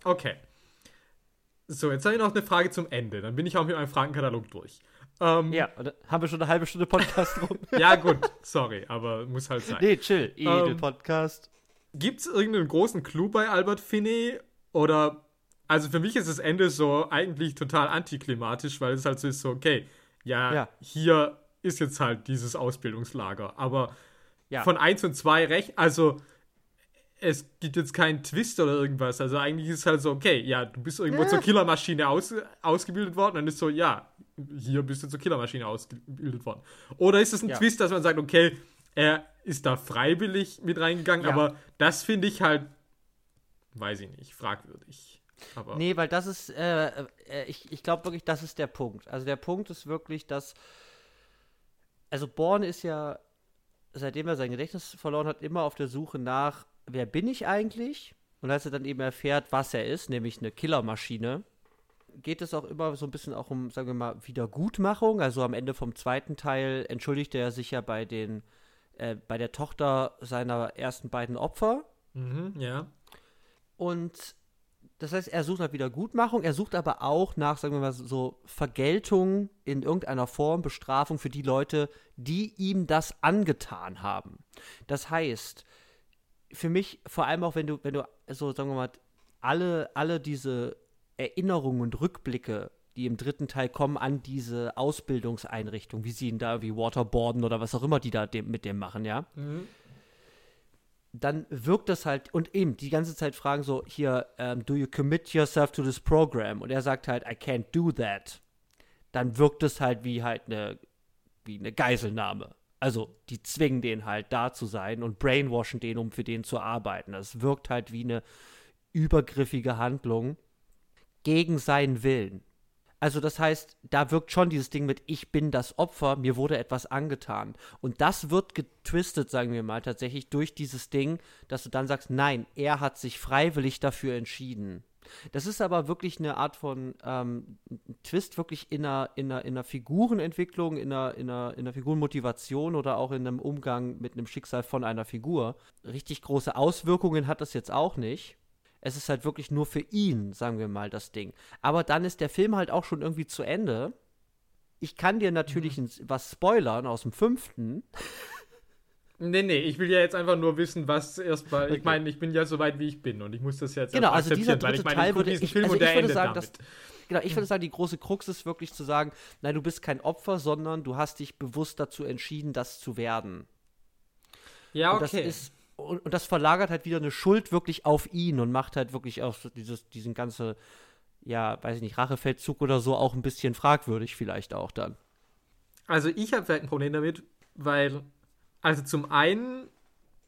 Okay. So, jetzt habe ich noch eine Frage zum Ende. Dann bin ich auch mit meinem Fragenkatalog durch. Ähm, ja, haben wir schon eine halbe Stunde Podcast rum. ja, gut, sorry, aber muss halt sein. Nee, chill, Edel-Podcast. Ähm, Gibt es irgendeinen großen Clou bei Albert Finney? Oder, also für mich ist das Ende so eigentlich total antiklimatisch, weil es halt so ist so, okay, ja, ja. hier ist jetzt halt dieses Ausbildungslager, aber ja. von 1 und 2 recht, also es gibt jetzt keinen Twist oder irgendwas. Also eigentlich ist es halt so, okay, ja, du bist irgendwo ja. zur Killermaschine aus, ausgebildet worden, dann ist so, ja, hier bist du zur Killermaschine ausgebildet worden. Oder ist es ein ja. Twist, dass man sagt, okay, er ist da freiwillig mit reingegangen, ja. aber das finde ich halt, weiß ich nicht, fragwürdig. Aber nee, weil das ist, äh, äh, ich, ich glaube wirklich, das ist der Punkt. Also der Punkt ist wirklich, dass, also Born ist ja, seitdem er sein Gedächtnis verloren hat, immer auf der Suche nach, wer bin ich eigentlich? Und als er dann eben erfährt, was er ist, nämlich eine Killermaschine, geht es auch immer so ein bisschen auch um, sagen wir mal, Wiedergutmachung. Also am Ende vom zweiten Teil entschuldigte er sich ja bei den, äh, bei der Tochter seiner ersten beiden Opfer. Mhm, ja. Und das heißt, er sucht nach Wiedergutmachung, er sucht aber auch nach, sagen wir mal, so Vergeltung in irgendeiner Form, Bestrafung für die Leute, die ihm das angetan haben. Das heißt, für mich, vor allem auch wenn du, wenn du so, sagen wir mal, alle, alle diese Erinnerungen und Rückblicke, die im dritten Teil kommen, an diese Ausbildungseinrichtung, wie sie ihn da wie Waterboarden oder was auch immer die da dem, mit dem machen, ja. Mhm. Dann wirkt das halt, und eben die ganze Zeit fragen so, hier, um, ähm, do you commit yourself to this program? Und er sagt halt, I can't do that. Dann wirkt es halt wie halt eine, wie eine Geiselnahme. Also, die zwingen den halt da zu sein und brainwashen den, um für den zu arbeiten. Das wirkt halt wie eine übergriffige Handlung gegen seinen Willen. Also das heißt, da wirkt schon dieses Ding mit, ich bin das Opfer, mir wurde etwas angetan. Und das wird getwistet, sagen wir mal, tatsächlich durch dieses Ding, dass du dann sagst, nein, er hat sich freiwillig dafür entschieden. Das ist aber wirklich eine Art von ähm, Twist, wirklich in einer, in einer, in einer Figurenentwicklung, in einer, in, einer, in einer Figurenmotivation oder auch in einem Umgang mit einem Schicksal von einer Figur. Richtig große Auswirkungen hat das jetzt auch nicht. Es ist halt wirklich nur für ihn, sagen wir mal, das Ding. Aber dann ist der Film halt auch schon irgendwie zu Ende. Ich kann dir natürlich mhm. was spoilern aus dem fünften. Nee, nee, ich will ja jetzt einfach nur wissen, was erstmal. Okay. Ich meine, ich bin ja so weit, wie ich bin und ich muss das jetzt genau, also dieser dritte ich meine, Teil würde ich, Film also ich würde sagen, dass, genau, ich würde sagen, die große Krux ist wirklich zu sagen, nein, du bist kein Opfer, sondern du hast dich bewusst dazu entschieden, das zu werden. Ja, okay. Und das ist und, und, das verlagert halt wieder eine Schuld wirklich auf ihn und macht halt wirklich auch dieses, diesen ganze, ja, weiß ich nicht, Rachefeldzug oder so auch ein bisschen fragwürdig vielleicht auch dann. Also ich habe vielleicht ein Problem damit, weil, also zum einen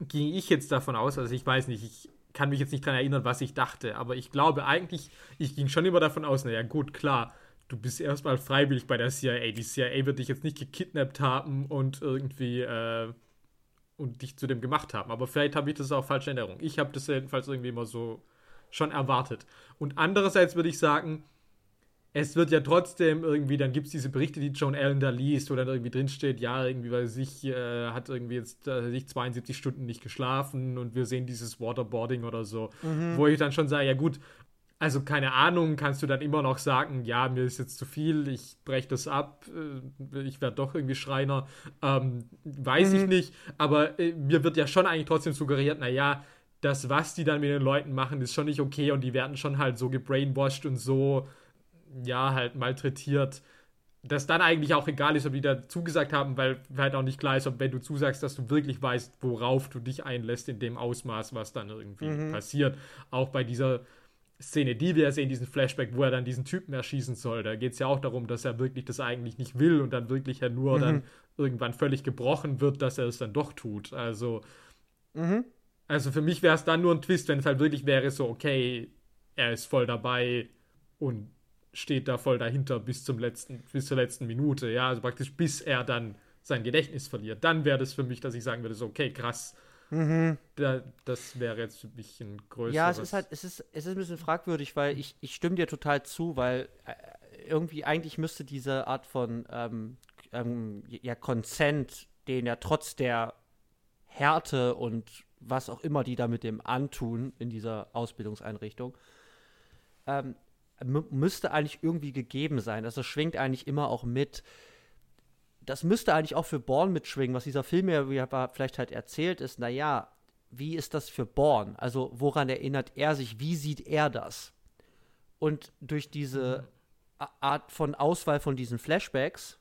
ging ich jetzt davon aus, also ich weiß nicht, ich kann mich jetzt nicht daran erinnern, was ich dachte, aber ich glaube eigentlich, ich ging schon immer davon aus, naja, gut, klar, du bist erstmal freiwillig bei der CIA. Die CIA wird dich jetzt nicht gekidnappt haben und irgendwie äh, und dich zu dem gemacht haben. Aber vielleicht habe ich das auch falsche Erinnerung. Ich habe das jedenfalls irgendwie immer so schon erwartet. Und andererseits würde ich sagen, es wird ja trotzdem irgendwie, dann gibt es diese Berichte, die Joan Allen da liest, wo dann irgendwie drinsteht, ja, irgendwie, weil sich äh, hat irgendwie jetzt äh, sich 72 Stunden nicht geschlafen und wir sehen dieses Waterboarding oder so, mhm. wo ich dann schon sage, ja gut, also keine Ahnung, kannst du dann immer noch sagen, ja, mir ist jetzt zu viel, ich breche das ab, äh, ich werde doch irgendwie Schreiner, ähm, weiß mhm. ich nicht, aber äh, mir wird ja schon eigentlich trotzdem suggeriert, naja, das, was die dann mit den Leuten machen, ist schon nicht okay und die werden schon halt so gebrainwashed und so ja, halt malträtiert, dass dann eigentlich auch egal ist, ob die da zugesagt haben, weil halt auch nicht klar ist, ob wenn du zusagst, dass du wirklich weißt, worauf du dich einlässt in dem Ausmaß, was dann irgendwie mhm. passiert. Auch bei dieser Szene, die wir sehen, diesen Flashback, wo er dann diesen Typen erschießen soll, da geht es ja auch darum, dass er wirklich das eigentlich nicht will und dann wirklich ja nur mhm. dann irgendwann völlig gebrochen wird, dass er es dann doch tut. Also, mhm. also für mich wäre es dann nur ein Twist, wenn es halt wirklich wäre so, okay, er ist voll dabei und steht da voll dahinter bis zum letzten, bis zur letzten Minute, ja, also praktisch bis er dann sein Gedächtnis verliert. Dann wäre das für mich, dass ich sagen würde, so, okay, krass. Mhm. Da, das wäre jetzt für mich ein größeres. Ja, es ist halt, es ist, es ist ein bisschen fragwürdig, weil ich, ich stimme dir total zu, weil äh, irgendwie eigentlich müsste diese Art von ähm, ähm, ja, Consent, den ja trotz der Härte und was auch immer die da mit dem antun in dieser Ausbildungseinrichtung, ähm, müsste eigentlich irgendwie gegeben sein. Also schwingt eigentlich immer auch mit. Das müsste eigentlich auch für Born mitschwingen, was dieser Film ja vielleicht halt erzählt ist. Naja, wie ist das für Born? Also woran erinnert er sich? Wie sieht er das? Und durch diese mhm. Art von Auswahl von diesen Flashbacks,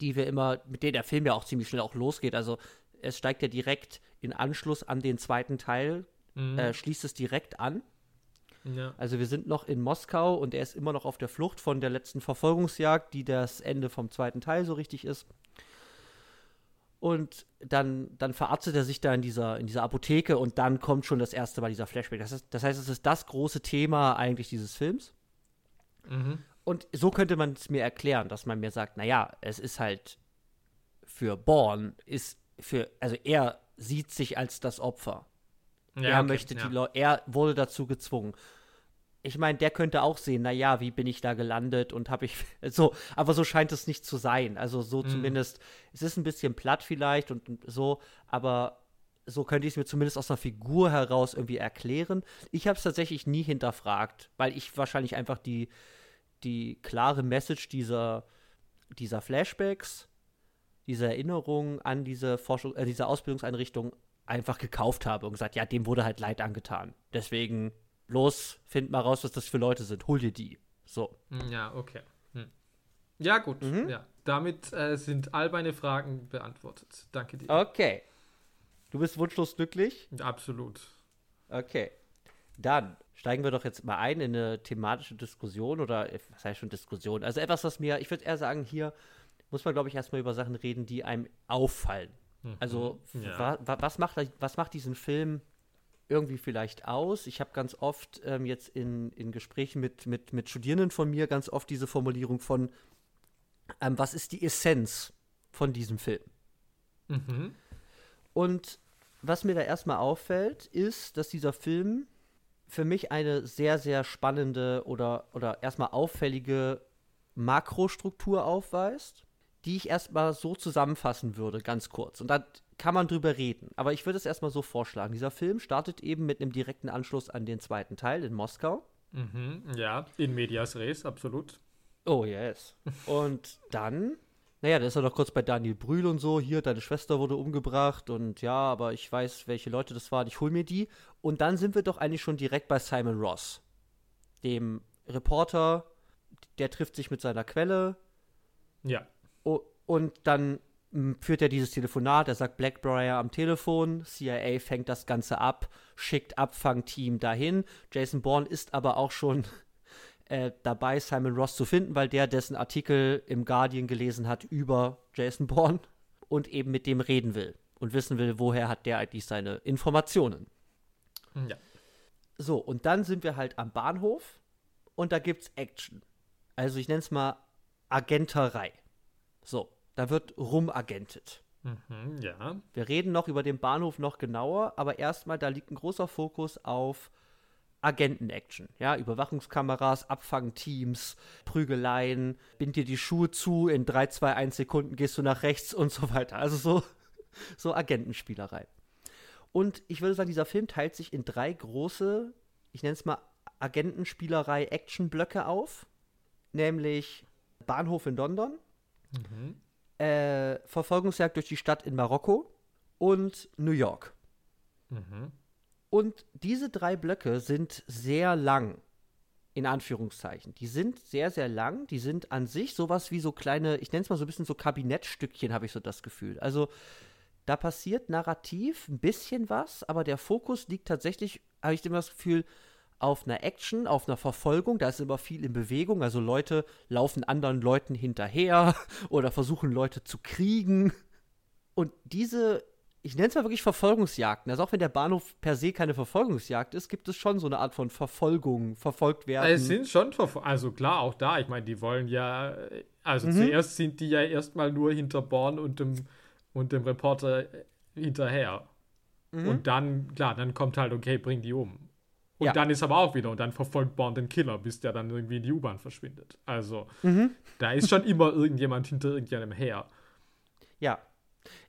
die wir immer, mit denen der Film ja auch ziemlich schnell auch losgeht. Also es steigt ja direkt in Anschluss an den zweiten Teil, mhm. äh, schließt es direkt an. Ja. Also wir sind noch in Moskau und er ist immer noch auf der Flucht von der letzten Verfolgungsjagd, die das Ende vom zweiten Teil so richtig ist. Und dann, dann verarztet er sich da in dieser, in dieser Apotheke und dann kommt schon das erste Mal dieser Flashback. Das, ist, das heißt, es ist das große Thema eigentlich dieses Films. Mhm. Und so könnte man es mir erklären, dass man mir sagt, naja, es ist halt für Born, ist für, also er sieht sich als das Opfer. Ja, er okay, möchte die Leute, er wurde dazu gezwungen. Ich meine, der könnte auch sehen, naja, wie bin ich da gelandet und habe ich so, aber so scheint es nicht zu sein. Also so mhm. zumindest, es ist ein bisschen platt vielleicht und, und so, aber so könnte ich es mir zumindest aus einer Figur heraus irgendwie erklären. Ich habe es tatsächlich nie hinterfragt, weil ich wahrscheinlich einfach die, die klare Message dieser, dieser Flashbacks, diese Erinnerung an diese Forschung, äh, diese Ausbildungseinrichtung einfach gekauft habe und gesagt, ja, dem wurde halt Leid angetan. Deswegen, los, find mal raus, was das für Leute sind. Hol dir die. So. Hm, ja, okay. Hm. Ja, gut. Mhm. Ja. Damit äh, sind all meine Fragen beantwortet. Danke dir. Okay. Du bist wunschlos glücklich? Absolut. Okay. Dann steigen wir doch jetzt mal ein in eine thematische Diskussion oder, was heißt schon Diskussion? Also etwas, was mir, ich würde eher sagen, hier muss man, glaube ich, erstmal über Sachen reden, die einem auffallen. Also, mhm. ja. wa, wa, was, macht, was macht diesen Film irgendwie vielleicht aus? Ich habe ganz oft ähm, jetzt in, in Gesprächen mit, mit, mit Studierenden von mir ganz oft diese Formulierung von, ähm, was ist die Essenz von diesem Film? Mhm. Und was mir da erstmal auffällt, ist, dass dieser Film für mich eine sehr, sehr spannende oder, oder erstmal auffällige Makrostruktur aufweist die ich erstmal so zusammenfassen würde, ganz kurz. Und da kann man drüber reden. Aber ich würde es erstmal so vorschlagen. Dieser Film startet eben mit einem direkten Anschluss an den zweiten Teil in Moskau. Mhm, ja, in Medias Res, absolut. Oh, yes. Und dann, naja, da ist er noch kurz bei Daniel Brühl und so. Hier, deine Schwester wurde umgebracht und ja, aber ich weiß, welche Leute das waren. Ich hol mir die. Und dann sind wir doch eigentlich schon direkt bei Simon Ross, dem Reporter. Der trifft sich mit seiner Quelle. Ja und dann hm, führt er dieses Telefonat, er sagt Blackbriar am Telefon, CIA fängt das Ganze ab, schickt Abfangteam dahin. Jason Bourne ist aber auch schon äh, dabei, Simon Ross zu finden, weil der dessen Artikel im Guardian gelesen hat über Jason Bourne und eben mit dem reden will und wissen will, woher hat der eigentlich seine Informationen. Ja. So, und dann sind wir halt am Bahnhof und da gibt's Action. Also ich nenne es mal Agenterei. So, da wird rumagentet. Mhm, ja. Wir reden noch über den Bahnhof noch genauer, aber erstmal, da liegt ein großer Fokus auf Agenten-Action. Ja, Überwachungskameras, Abfangteams, Prügeleien, bind dir die Schuhe zu, in 3, 2, 1 Sekunden gehst du nach rechts und so weiter. Also so, so Agentenspielerei. Und ich würde sagen, dieser Film teilt sich in drei große, ich nenne es mal Agentenspielerei Action-Blöcke auf. Nämlich Bahnhof in London, mhm. äh, Verfolgungsjagd durch die Stadt in Marokko und New York. Mhm. Und diese drei Blöcke sind sehr lang, in Anführungszeichen. Die sind sehr, sehr lang. Die sind an sich sowas wie so kleine, ich nenne es mal so ein bisschen so Kabinettstückchen, habe ich so das Gefühl. Also da passiert narrativ ein bisschen was, aber der Fokus liegt tatsächlich, habe ich immer das Gefühl, auf einer Action, auf einer Verfolgung. Da ist immer viel in Bewegung. Also Leute laufen anderen Leuten hinterher oder versuchen Leute zu kriegen. Und diese ich nenne es mal wirklich Verfolgungsjagden. Also auch wenn der Bahnhof per se keine Verfolgungsjagd ist, gibt es schon so eine Art von Verfolgung, verfolgt werden. Es sind schon, also klar, auch da, ich meine, die wollen ja, also mhm. zuerst sind die ja erstmal nur hinter Born und dem, und dem Reporter hinterher. Mhm. Und dann, klar, dann kommt halt, okay, bring die um. Und ja. dann ist aber auch wieder, und dann verfolgt Born den Killer, bis der dann irgendwie in die U-Bahn verschwindet. Also, mhm. da ist schon immer irgendjemand hinter irgendjemandem her. Ja,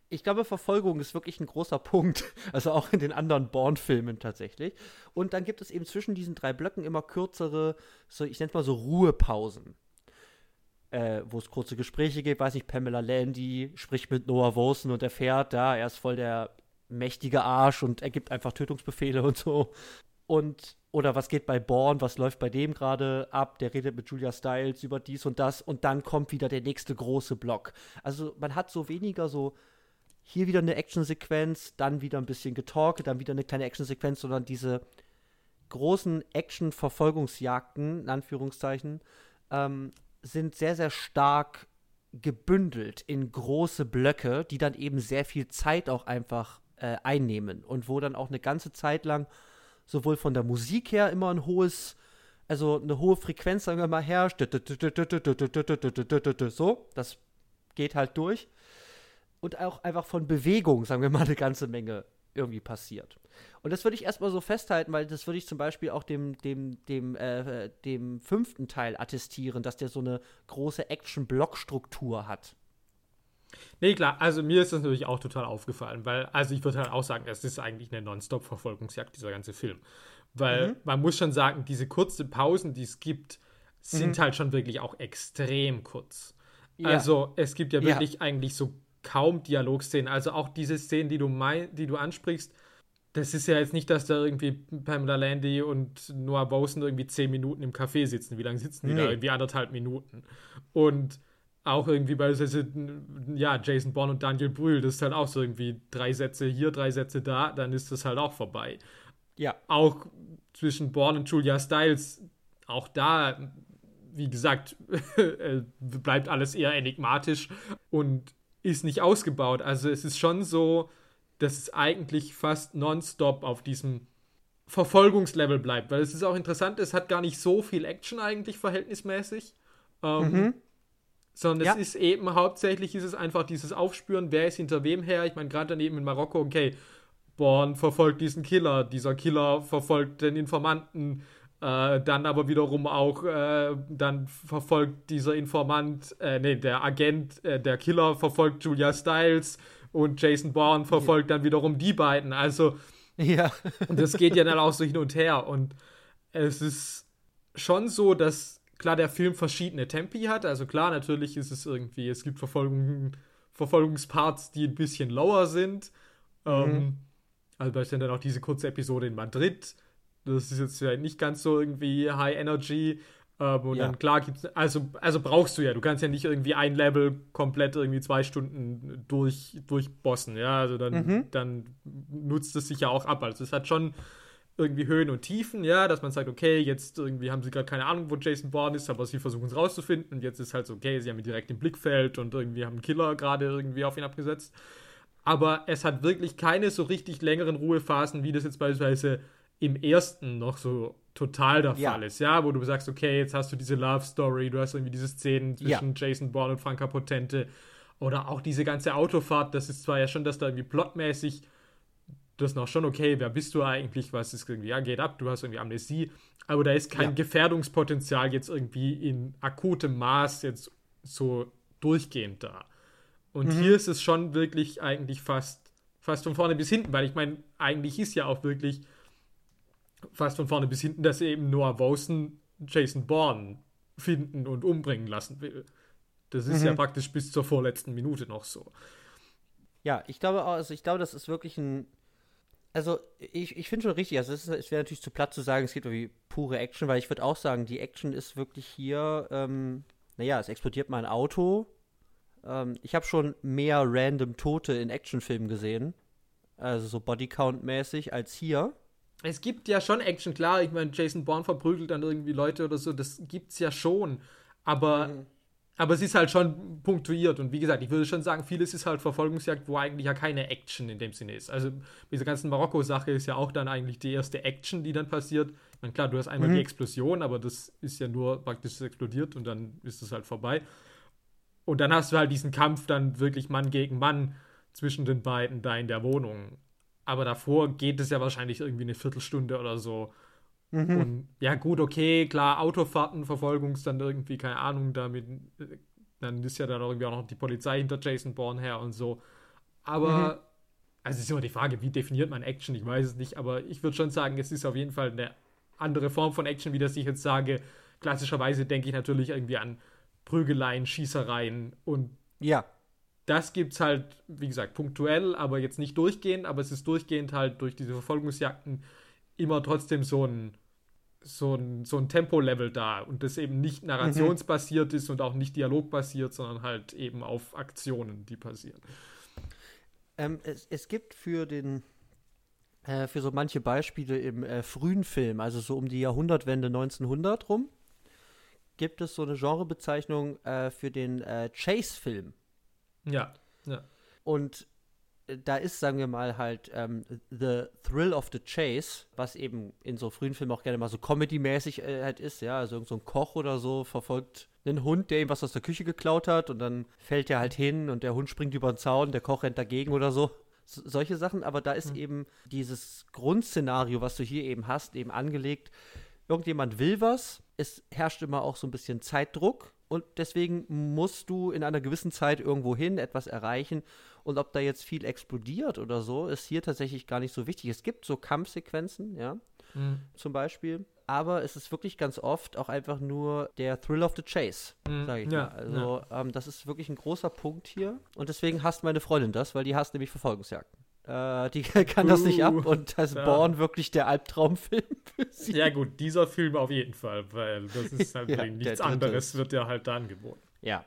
ich glaube, Verfolgung ist wirklich ein großer Punkt. Also auch in den anderen Born-Filmen tatsächlich. Und dann gibt es eben zwischen diesen drei Blöcken immer kürzere, so, ich nenne es mal so Ruhepausen. Äh, wo es kurze Gespräche gibt, weiß nicht, Pamela Landy spricht mit Noah Wilson und erfährt, da, er ist voll der mächtige Arsch und er gibt einfach Tötungsbefehle und so. Und, oder was geht bei Born, was läuft bei dem gerade ab, der redet mit Julia Stiles über dies und das und dann kommt wieder der nächste große Block. Also man hat so weniger so hier wieder eine Actionsequenz, dann wieder ein bisschen getalkt, dann wieder eine kleine Actionsequenz, sondern diese großen Action-Verfolgungsjagden, in Anführungszeichen, ähm, sind sehr, sehr stark gebündelt in große Blöcke, die dann eben sehr viel Zeit auch einfach äh, einnehmen und wo dann auch eine ganze Zeit lang sowohl von der Musik her immer ein hohes, also eine hohe Frequenz, sagen wir mal, herrscht. So, das geht halt durch und auch einfach von Bewegung, sagen wir mal, eine ganze Menge irgendwie passiert. Und das würde ich erstmal so festhalten, weil das würde ich zum Beispiel auch dem, dem, dem, äh, dem fünften Teil attestieren, dass der so eine große Action-Block-Struktur hat. Nee, klar, also mir ist das natürlich auch total aufgefallen, weil, also ich würde halt auch sagen, es ist eigentlich eine Non-Stop-Verfolgungsjagd, dieser ganze Film. Weil mhm. man muss schon sagen, diese kurzen Pausen, die es gibt, sind mhm. halt schon wirklich auch extrem kurz. Ja. Also es gibt ja wirklich ja. eigentlich so kaum Dialogszenen. Also auch diese Szenen, die du, mein, die du ansprichst, das ist ja jetzt nicht, dass da irgendwie Pamela Landy und Noah Bosen irgendwie zehn Minuten im Café sitzen. Wie lange sitzen die nee. da? Irgendwie anderthalb Minuten. Und auch irgendwie beispielsweise, ja, Jason Bourne und Daniel Brühl, das ist halt auch so irgendwie drei Sätze hier, drei Sätze da, dann ist das halt auch vorbei. Ja. Auch zwischen Bourne und Julia Stiles, auch da, wie gesagt, äh, bleibt alles eher enigmatisch und ist nicht ausgebaut. Also es ist schon so, dass es eigentlich fast nonstop auf diesem Verfolgungslevel bleibt, weil es ist auch interessant, es hat gar nicht so viel Action eigentlich verhältnismäßig. Ähm, mhm. Sondern ja. es ist eben hauptsächlich ist es einfach dieses Aufspüren, wer ist hinter wem her. Ich meine, gerade daneben in Marokko, okay, Born verfolgt diesen Killer, dieser Killer verfolgt den Informanten, äh, dann aber wiederum auch, äh, dann verfolgt dieser Informant, äh, nee, der Agent, äh, der Killer verfolgt Julia Stiles und Jason Bourne verfolgt ja. dann wiederum die beiden. Also, ja. und das geht ja dann auch so hin und her. Und es ist schon so, dass klar der Film verschiedene Tempi hat. Also klar, natürlich ist es irgendwie, es gibt Verfolgung, Verfolgungsparts, die ein bisschen lower sind. Mhm. Ähm, also beispielsweise dann auch diese kurze Episode in Madrid das ist jetzt ja nicht ganz so irgendwie High Energy. Ähm, und ja. dann klar gibt's, also, also brauchst du ja, du kannst ja nicht irgendwie ein Level komplett irgendwie zwei Stunden durch, durchbossen, ja. Also dann, mhm. dann nutzt es sich ja auch ab. Also es hat schon irgendwie Höhen und Tiefen, ja, dass man sagt, okay, jetzt irgendwie haben sie gerade keine Ahnung, wo Jason Bourne ist, aber sie versuchen es rauszufinden und jetzt ist halt so, okay, sie haben ihn direkt im Blickfeld und irgendwie haben einen Killer gerade irgendwie auf ihn abgesetzt. Aber es hat wirklich keine so richtig längeren Ruhephasen, wie das jetzt beispielsweise im ersten noch so total der ja. Fall ist, ja, wo du sagst, okay, jetzt hast du diese Love Story, du hast irgendwie diese Szenen zwischen ja. Jason Bourne und Franka Potente oder auch diese ganze Autofahrt, das ist zwar ja schon, dass da irgendwie plotmäßig das ist noch schon okay, wer bist du eigentlich, was ist irgendwie, ja, geht ab, du hast irgendwie Amnesie, aber da ist kein ja. Gefährdungspotenzial jetzt irgendwie in akutem Maß jetzt so durchgehend da. Und mhm. hier ist es schon wirklich eigentlich fast, fast von vorne bis hinten, weil ich meine, eigentlich ist ja auch wirklich fast von vorne bis hinten, dass eben Noah Wosen Jason Bourne finden und umbringen lassen will. Das ist mhm. ja praktisch bis zur vorletzten Minute noch so. Ja, ich glaube, also ich glaube, das ist wirklich ein. Also, ich, ich finde schon richtig, also es, es wäre natürlich zu platt zu sagen, es geht irgendwie pure Action, weil ich würde auch sagen, die Action ist wirklich hier, ähm, naja, es explodiert mal ein Auto. Ähm, ich habe schon mehr random Tote in Actionfilmen gesehen. Also so Bodycount-mäßig als hier. Es gibt ja schon Action, klar. Ich meine, Jason Bourne verprügelt dann irgendwie Leute oder so, das gibt's ja schon. Aber mhm. Aber es ist halt schon punktuiert und wie gesagt, ich würde schon sagen, vieles ist halt Verfolgungsjagd, wo eigentlich ja keine Action in dem Sinne ist. Also diese ganzen Marokko-Sache ist ja auch dann eigentlich die erste Action, die dann passiert. Ich meine, klar, du hast einmal mhm. die Explosion, aber das ist ja nur praktisch explodiert und dann ist es halt vorbei. Und dann hast du halt diesen Kampf dann wirklich Mann gegen Mann zwischen den beiden da in der Wohnung. Aber davor geht es ja wahrscheinlich irgendwie eine Viertelstunde oder so Mhm. Und ja, gut, okay, klar, Autofahrten, Verfolgungs dann irgendwie, keine Ahnung, damit, dann ist ja dann irgendwie auch noch die Polizei hinter Jason Bourne her und so. Aber, mhm. also ist immer die Frage, wie definiert man Action? Ich weiß es nicht, aber ich würde schon sagen, es ist auf jeden Fall eine andere Form von Action, wie das ich jetzt sage. Klassischerweise denke ich natürlich irgendwie an Prügeleien, Schießereien und ja. Das gibt es halt, wie gesagt, punktuell, aber jetzt nicht durchgehend, aber es ist durchgehend halt durch diese Verfolgungsjagden immer trotzdem so ein so ein, so ein Tempo-Level da und das eben nicht narrationsbasiert mhm. ist und auch nicht dialogbasiert, sondern halt eben auf Aktionen, die passieren. Ähm, es, es gibt für den äh, für so manche Beispiele im äh, frühen Film, also so um die Jahrhundertwende 1900 rum, gibt es so eine Genrebezeichnung äh, für den äh, Chase-Film. Ja, ja. Und da ist, sagen wir mal, halt ähm, The Thrill of the Chase, was eben in so frühen Filmen auch gerne mal so Comedy-mäßig äh, halt ist, ja, also so ein Koch oder so verfolgt einen Hund, der ihm was aus der Küche geklaut hat und dann fällt er halt hin und der Hund springt über den Zaun, der Koch rennt dagegen oder so. so solche Sachen, aber da ist mhm. eben dieses Grundszenario, was du hier eben hast, eben angelegt. Irgendjemand will was, es herrscht immer auch so ein bisschen Zeitdruck und deswegen musst du in einer gewissen Zeit irgendwo hin etwas erreichen und ob da jetzt viel explodiert oder so, ist hier tatsächlich gar nicht so wichtig. Es gibt so Kampfsequenzen, ja, mhm. zum Beispiel. Aber es ist wirklich ganz oft auch einfach nur der Thrill of the Chase, mhm. sage ich ja, mal. Also ja. ähm, das ist wirklich ein großer Punkt hier. Und deswegen hasst meine Freundin das, weil die hasst nämlich Verfolgungsjagden. Äh, die kann das nicht ab und da ist ja. Born wirklich der Albtraumfilm für sie. Ja gut, dieser Film auf jeden Fall, weil das ist halt ja, nichts anderes, wird ja halt da angeboten. Ja,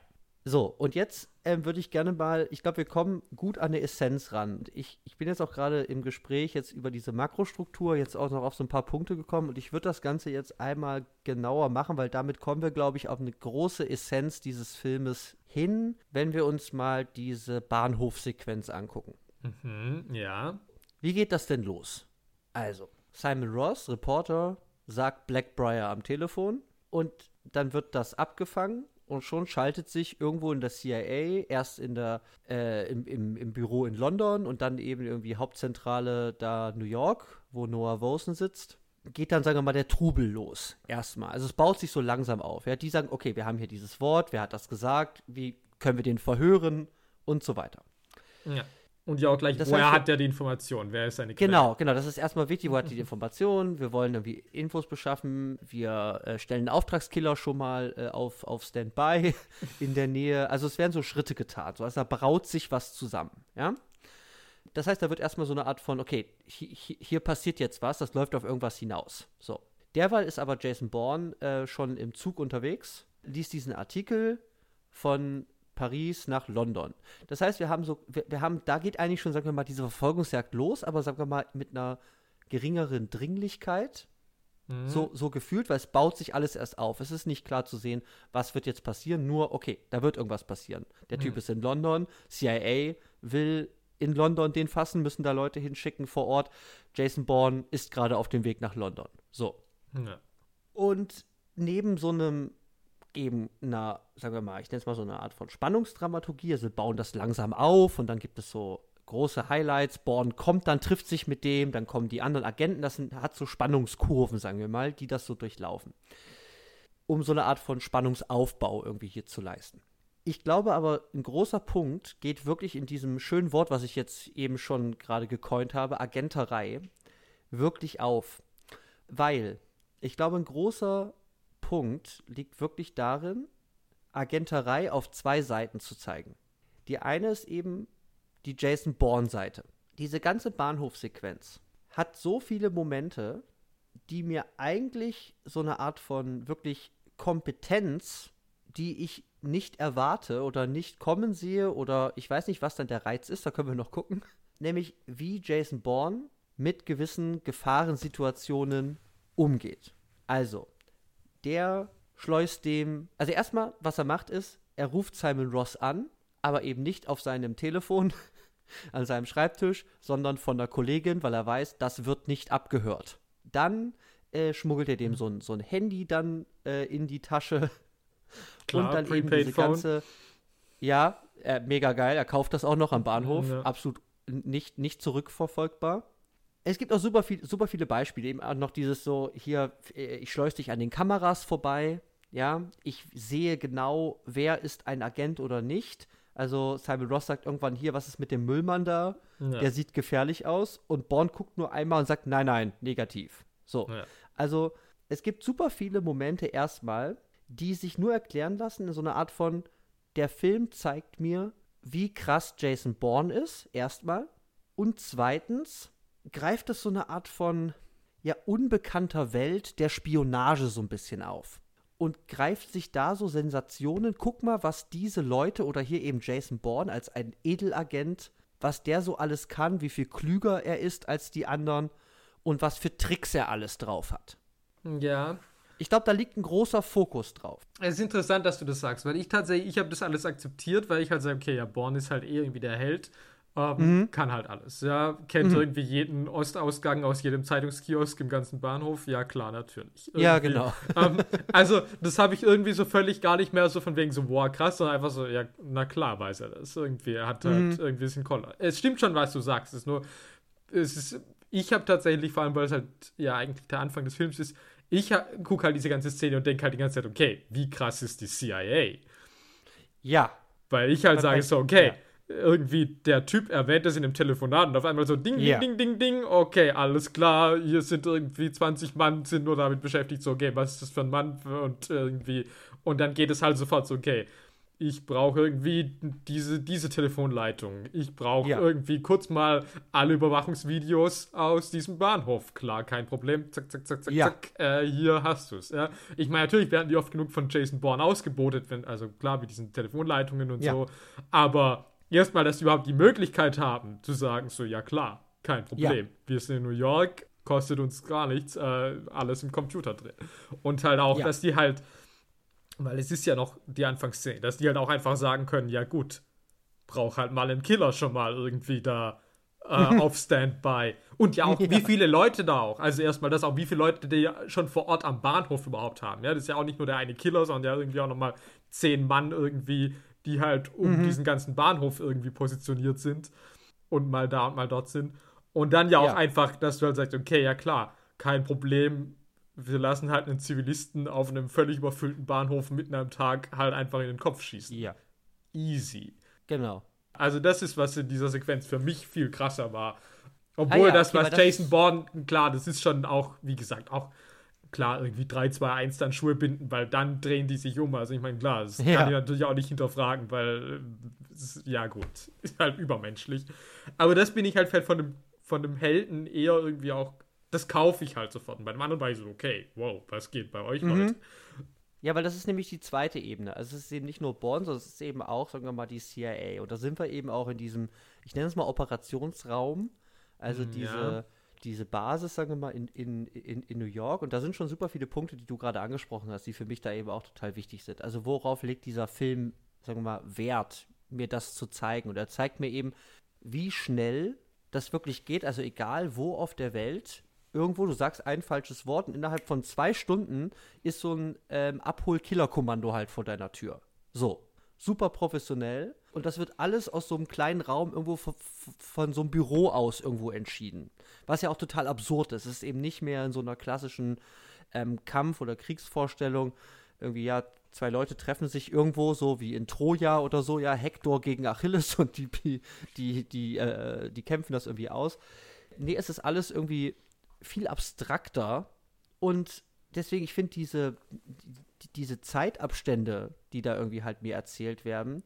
so, und jetzt ähm, würde ich gerne mal, ich glaube, wir kommen gut an eine Essenz ran. Ich, ich bin jetzt auch gerade im Gespräch jetzt über diese Makrostruktur jetzt auch noch auf so ein paar Punkte gekommen und ich würde das Ganze jetzt einmal genauer machen, weil damit kommen wir, glaube ich, auf eine große Essenz dieses Filmes hin, wenn wir uns mal diese Bahnhofsequenz angucken. Mhm, ja. Wie geht das denn los? Also, Simon Ross, Reporter, sagt Blackbriar am Telefon und dann wird das abgefangen und schon schaltet sich irgendwo in der CIA, erst in der, äh, im, im, im, Büro in London und dann eben irgendwie Hauptzentrale da New York, wo Noah Vosen sitzt, geht dann, sagen wir mal, der Trubel los. Erstmal. Also es baut sich so langsam auf. Ja? Die sagen, okay, wir haben hier dieses Wort, wer hat das gesagt, wie können wir den verhören und so weiter. Ja. Und ja auch gleich, das woher heißt, hat der die Information? Wer ist seine Quelle? Genau, genau. Das ist erstmal wichtig, woher hat die Information? Wir wollen irgendwie Infos beschaffen. Wir äh, stellen einen Auftragskiller schon mal äh, auf, auf Standby in der Nähe. Also es werden so Schritte getan. So, also da braut sich was zusammen, ja? Das heißt, da wird erstmal so eine Art von, okay, hier, hier passiert jetzt was, das läuft auf irgendwas hinaus. So. Derweil ist aber Jason Bourne äh, schon im Zug unterwegs, liest diesen Artikel von Paris nach London. Das heißt, wir haben so, wir, wir, haben, da geht eigentlich schon, sagen wir mal, diese Verfolgungsjagd los, aber sagen wir mal mit einer geringeren Dringlichkeit. Mhm. So, so gefühlt, weil es baut sich alles erst auf. Es ist nicht klar zu sehen, was wird jetzt passieren, nur, okay, da wird irgendwas passieren. Der mhm. Typ ist in London, CIA will in London den fassen, müssen da Leute hinschicken vor Ort. Jason Bourne ist gerade auf dem Weg nach London. So. Ja. Und neben so einem eben einer, sagen wir mal, ich nenne es mal so eine Art von Spannungsdramaturgie. Also bauen das langsam auf und dann gibt es so große Highlights. Born kommt dann, trifft sich mit dem, dann kommen die anderen Agenten. Das sind, hat so Spannungskurven, sagen wir mal, die das so durchlaufen. Um so eine Art von Spannungsaufbau irgendwie hier zu leisten. Ich glaube aber, ein großer Punkt geht wirklich in diesem schönen Wort, was ich jetzt eben schon gerade gecoint habe, Agenterei, wirklich auf. Weil ich glaube, ein großer Punkt liegt wirklich darin, Agenterei auf zwei Seiten zu zeigen. Die eine ist eben die Jason Bourne-Seite. Diese ganze Bahnhofsequenz hat so viele Momente, die mir eigentlich so eine Art von wirklich Kompetenz, die ich nicht erwarte oder nicht kommen sehe oder ich weiß nicht, was dann der Reiz ist, da können wir noch gucken. Nämlich wie Jason Bourne mit gewissen Gefahrensituationen umgeht. Also, der schleust dem, also erstmal, was er macht ist, er ruft Simon Ross an, aber eben nicht auf seinem Telefon an seinem Schreibtisch, sondern von der Kollegin, weil er weiß, das wird nicht abgehört. Dann äh, schmuggelt er dem so ein, so ein Handy dann äh, in die Tasche Klar, und dann eben diese Phone. ganze, ja, äh, mega geil, er kauft das auch noch am Bahnhof, ja. absolut nicht, nicht zurückverfolgbar. Es gibt auch super, viel, super viele Beispiele, eben auch noch dieses so, hier, äh, ich schleus dich an den Kameras vorbei, ja, ich sehe genau, wer ist ein Agent oder nicht. Also Simon Ross sagt irgendwann hier, was ist mit dem Müllmann da? Ja. Der sieht gefährlich aus. Und Bond guckt nur einmal und sagt, nein, nein, negativ. So. Ja. Also es gibt super viele Momente erstmal, die sich nur erklären lassen in so einer Art von, der Film zeigt mir, wie krass Jason Bourne ist, erstmal. Und zweitens greift es so eine Art von, ja, unbekannter Welt der Spionage so ein bisschen auf und greift sich da so Sensationen. Guck mal, was diese Leute oder hier eben Jason Bourne als ein Edelagent, was der so alles kann, wie viel klüger er ist als die anderen und was für Tricks er alles drauf hat. Ja. Ich glaube, da liegt ein großer Fokus drauf. Es ist interessant, dass du das sagst, weil ich tatsächlich, ich habe das alles akzeptiert, weil ich halt sage, okay, ja, Bourne ist halt eh irgendwie der Held ähm, mhm. Kann halt alles. Ja, kennt mhm. irgendwie jeden Ostausgang aus jedem Zeitungskiosk im ganzen Bahnhof. Ja, klar, natürlich. Irgendwie. Ja, genau. Ähm, also, das habe ich irgendwie so völlig gar nicht mehr so von wegen so, boah, krass, sondern einfach so, ja, na klar weiß er das. Irgendwie, er hat halt mhm. irgendwie ein bisschen Koller. Es stimmt schon, was du sagst. Es ist nur, es ist, ich habe tatsächlich, vor allem, weil es halt ja eigentlich der Anfang des Films ist, ich gucke halt diese ganze Szene und denke halt die ganze Zeit, okay, wie krass ist die CIA? Ja. Weil ich halt sage so, okay, ja irgendwie der Typ erwähnt das in dem Telefonat und auf einmal so ding, ding, yeah. ding, ding, ding, okay, alles klar, hier sind irgendwie 20 Mann, sind nur damit beschäftigt, so, okay, was ist das für ein Mann und irgendwie, und dann geht es halt sofort so, okay, ich brauche irgendwie diese, diese Telefonleitung. Ich brauche ja. irgendwie kurz mal alle Überwachungsvideos aus diesem Bahnhof. Klar, kein Problem. Zack, zack, zack, zack, ja. zack. Äh, hier hast du es. Ja? Ich meine, natürlich werden die oft genug von Jason Bourne ausgebotet, wenn, also klar, mit diesen Telefonleitungen und so. Aber erstmal, dass sie überhaupt die Möglichkeit haben, zu sagen, so, ja klar, kein Problem. Ja. Wir sind in New York, kostet uns gar nichts, äh, alles im Computer drin. Und halt auch, ja. dass die halt, weil es ist ja noch die Anfangsszene, dass die halt auch einfach sagen können, ja gut, brauch halt mal einen Killer schon mal irgendwie da äh, auf Standby. Und ja auch, ja. wie viele Leute da auch. Also erstmal das auch, wie viele Leute die schon vor Ort am Bahnhof überhaupt haben. Ja, das ist ja auch nicht nur der eine Killer, sondern ja irgendwie auch nochmal zehn Mann irgendwie die halt um mhm. diesen ganzen Bahnhof irgendwie positioniert sind und mal da und mal dort sind. Und dann ja auch ja. einfach, dass du halt sagst, okay, ja klar, kein Problem, wir lassen halt einen Zivilisten auf einem völlig überfüllten Bahnhof mitten am Tag halt einfach in den Kopf schießen. Ja. Easy. Genau. Also das ist, was in dieser Sequenz für mich viel krasser war. Obwohl ah, ja, das, okay, was Jason Bourne, klar, das ist schon auch, wie gesagt, auch klar irgendwie 3, 2, 1 dann Schuhe binden, weil dann drehen die sich um. Also ich meine, klar, das ja. kann ich natürlich auch nicht hinterfragen, weil ist, ja gut, ist halt übermenschlich. Aber das bin ich halt von dem, von dem Helden eher irgendwie auch, das kaufe ich halt sofort. Und bei dem anderen war ich so, okay, wow, was geht bei euch, mhm. Leute? Ja, weil das ist nämlich die zweite Ebene. Also es ist eben nicht nur Born, sondern es ist eben auch, sagen wir mal, die CIA. Und da sind wir eben auch in diesem, ich nenne es mal Operationsraum. Also hm, diese, ja diese Basis, sagen wir mal, in, in, in, in New York. Und da sind schon super viele Punkte, die du gerade angesprochen hast, die für mich da eben auch total wichtig sind. Also worauf legt dieser Film, sagen wir mal, Wert, mir das zu zeigen? Und er zeigt mir eben, wie schnell das wirklich geht. Also egal wo auf der Welt, irgendwo, du sagst ein falsches Wort und innerhalb von zwei Stunden ist so ein ähm, Abhol-Killer-Kommando halt vor deiner Tür. So. Super professionell. Und das wird alles aus so einem kleinen Raum irgendwo von, von so einem Büro aus irgendwo entschieden. Was ja auch total absurd ist. Es ist eben nicht mehr in so einer klassischen ähm, Kampf- oder Kriegsvorstellung. Irgendwie, ja, zwei Leute treffen sich irgendwo, so wie in Troja oder so, ja, Hektor gegen Achilles und die, die, die, äh, die kämpfen das irgendwie aus. Nee, es ist alles irgendwie viel abstrakter und deswegen, ich finde diese, die, diese Zeitabstände, die da irgendwie halt mir erzählt werden,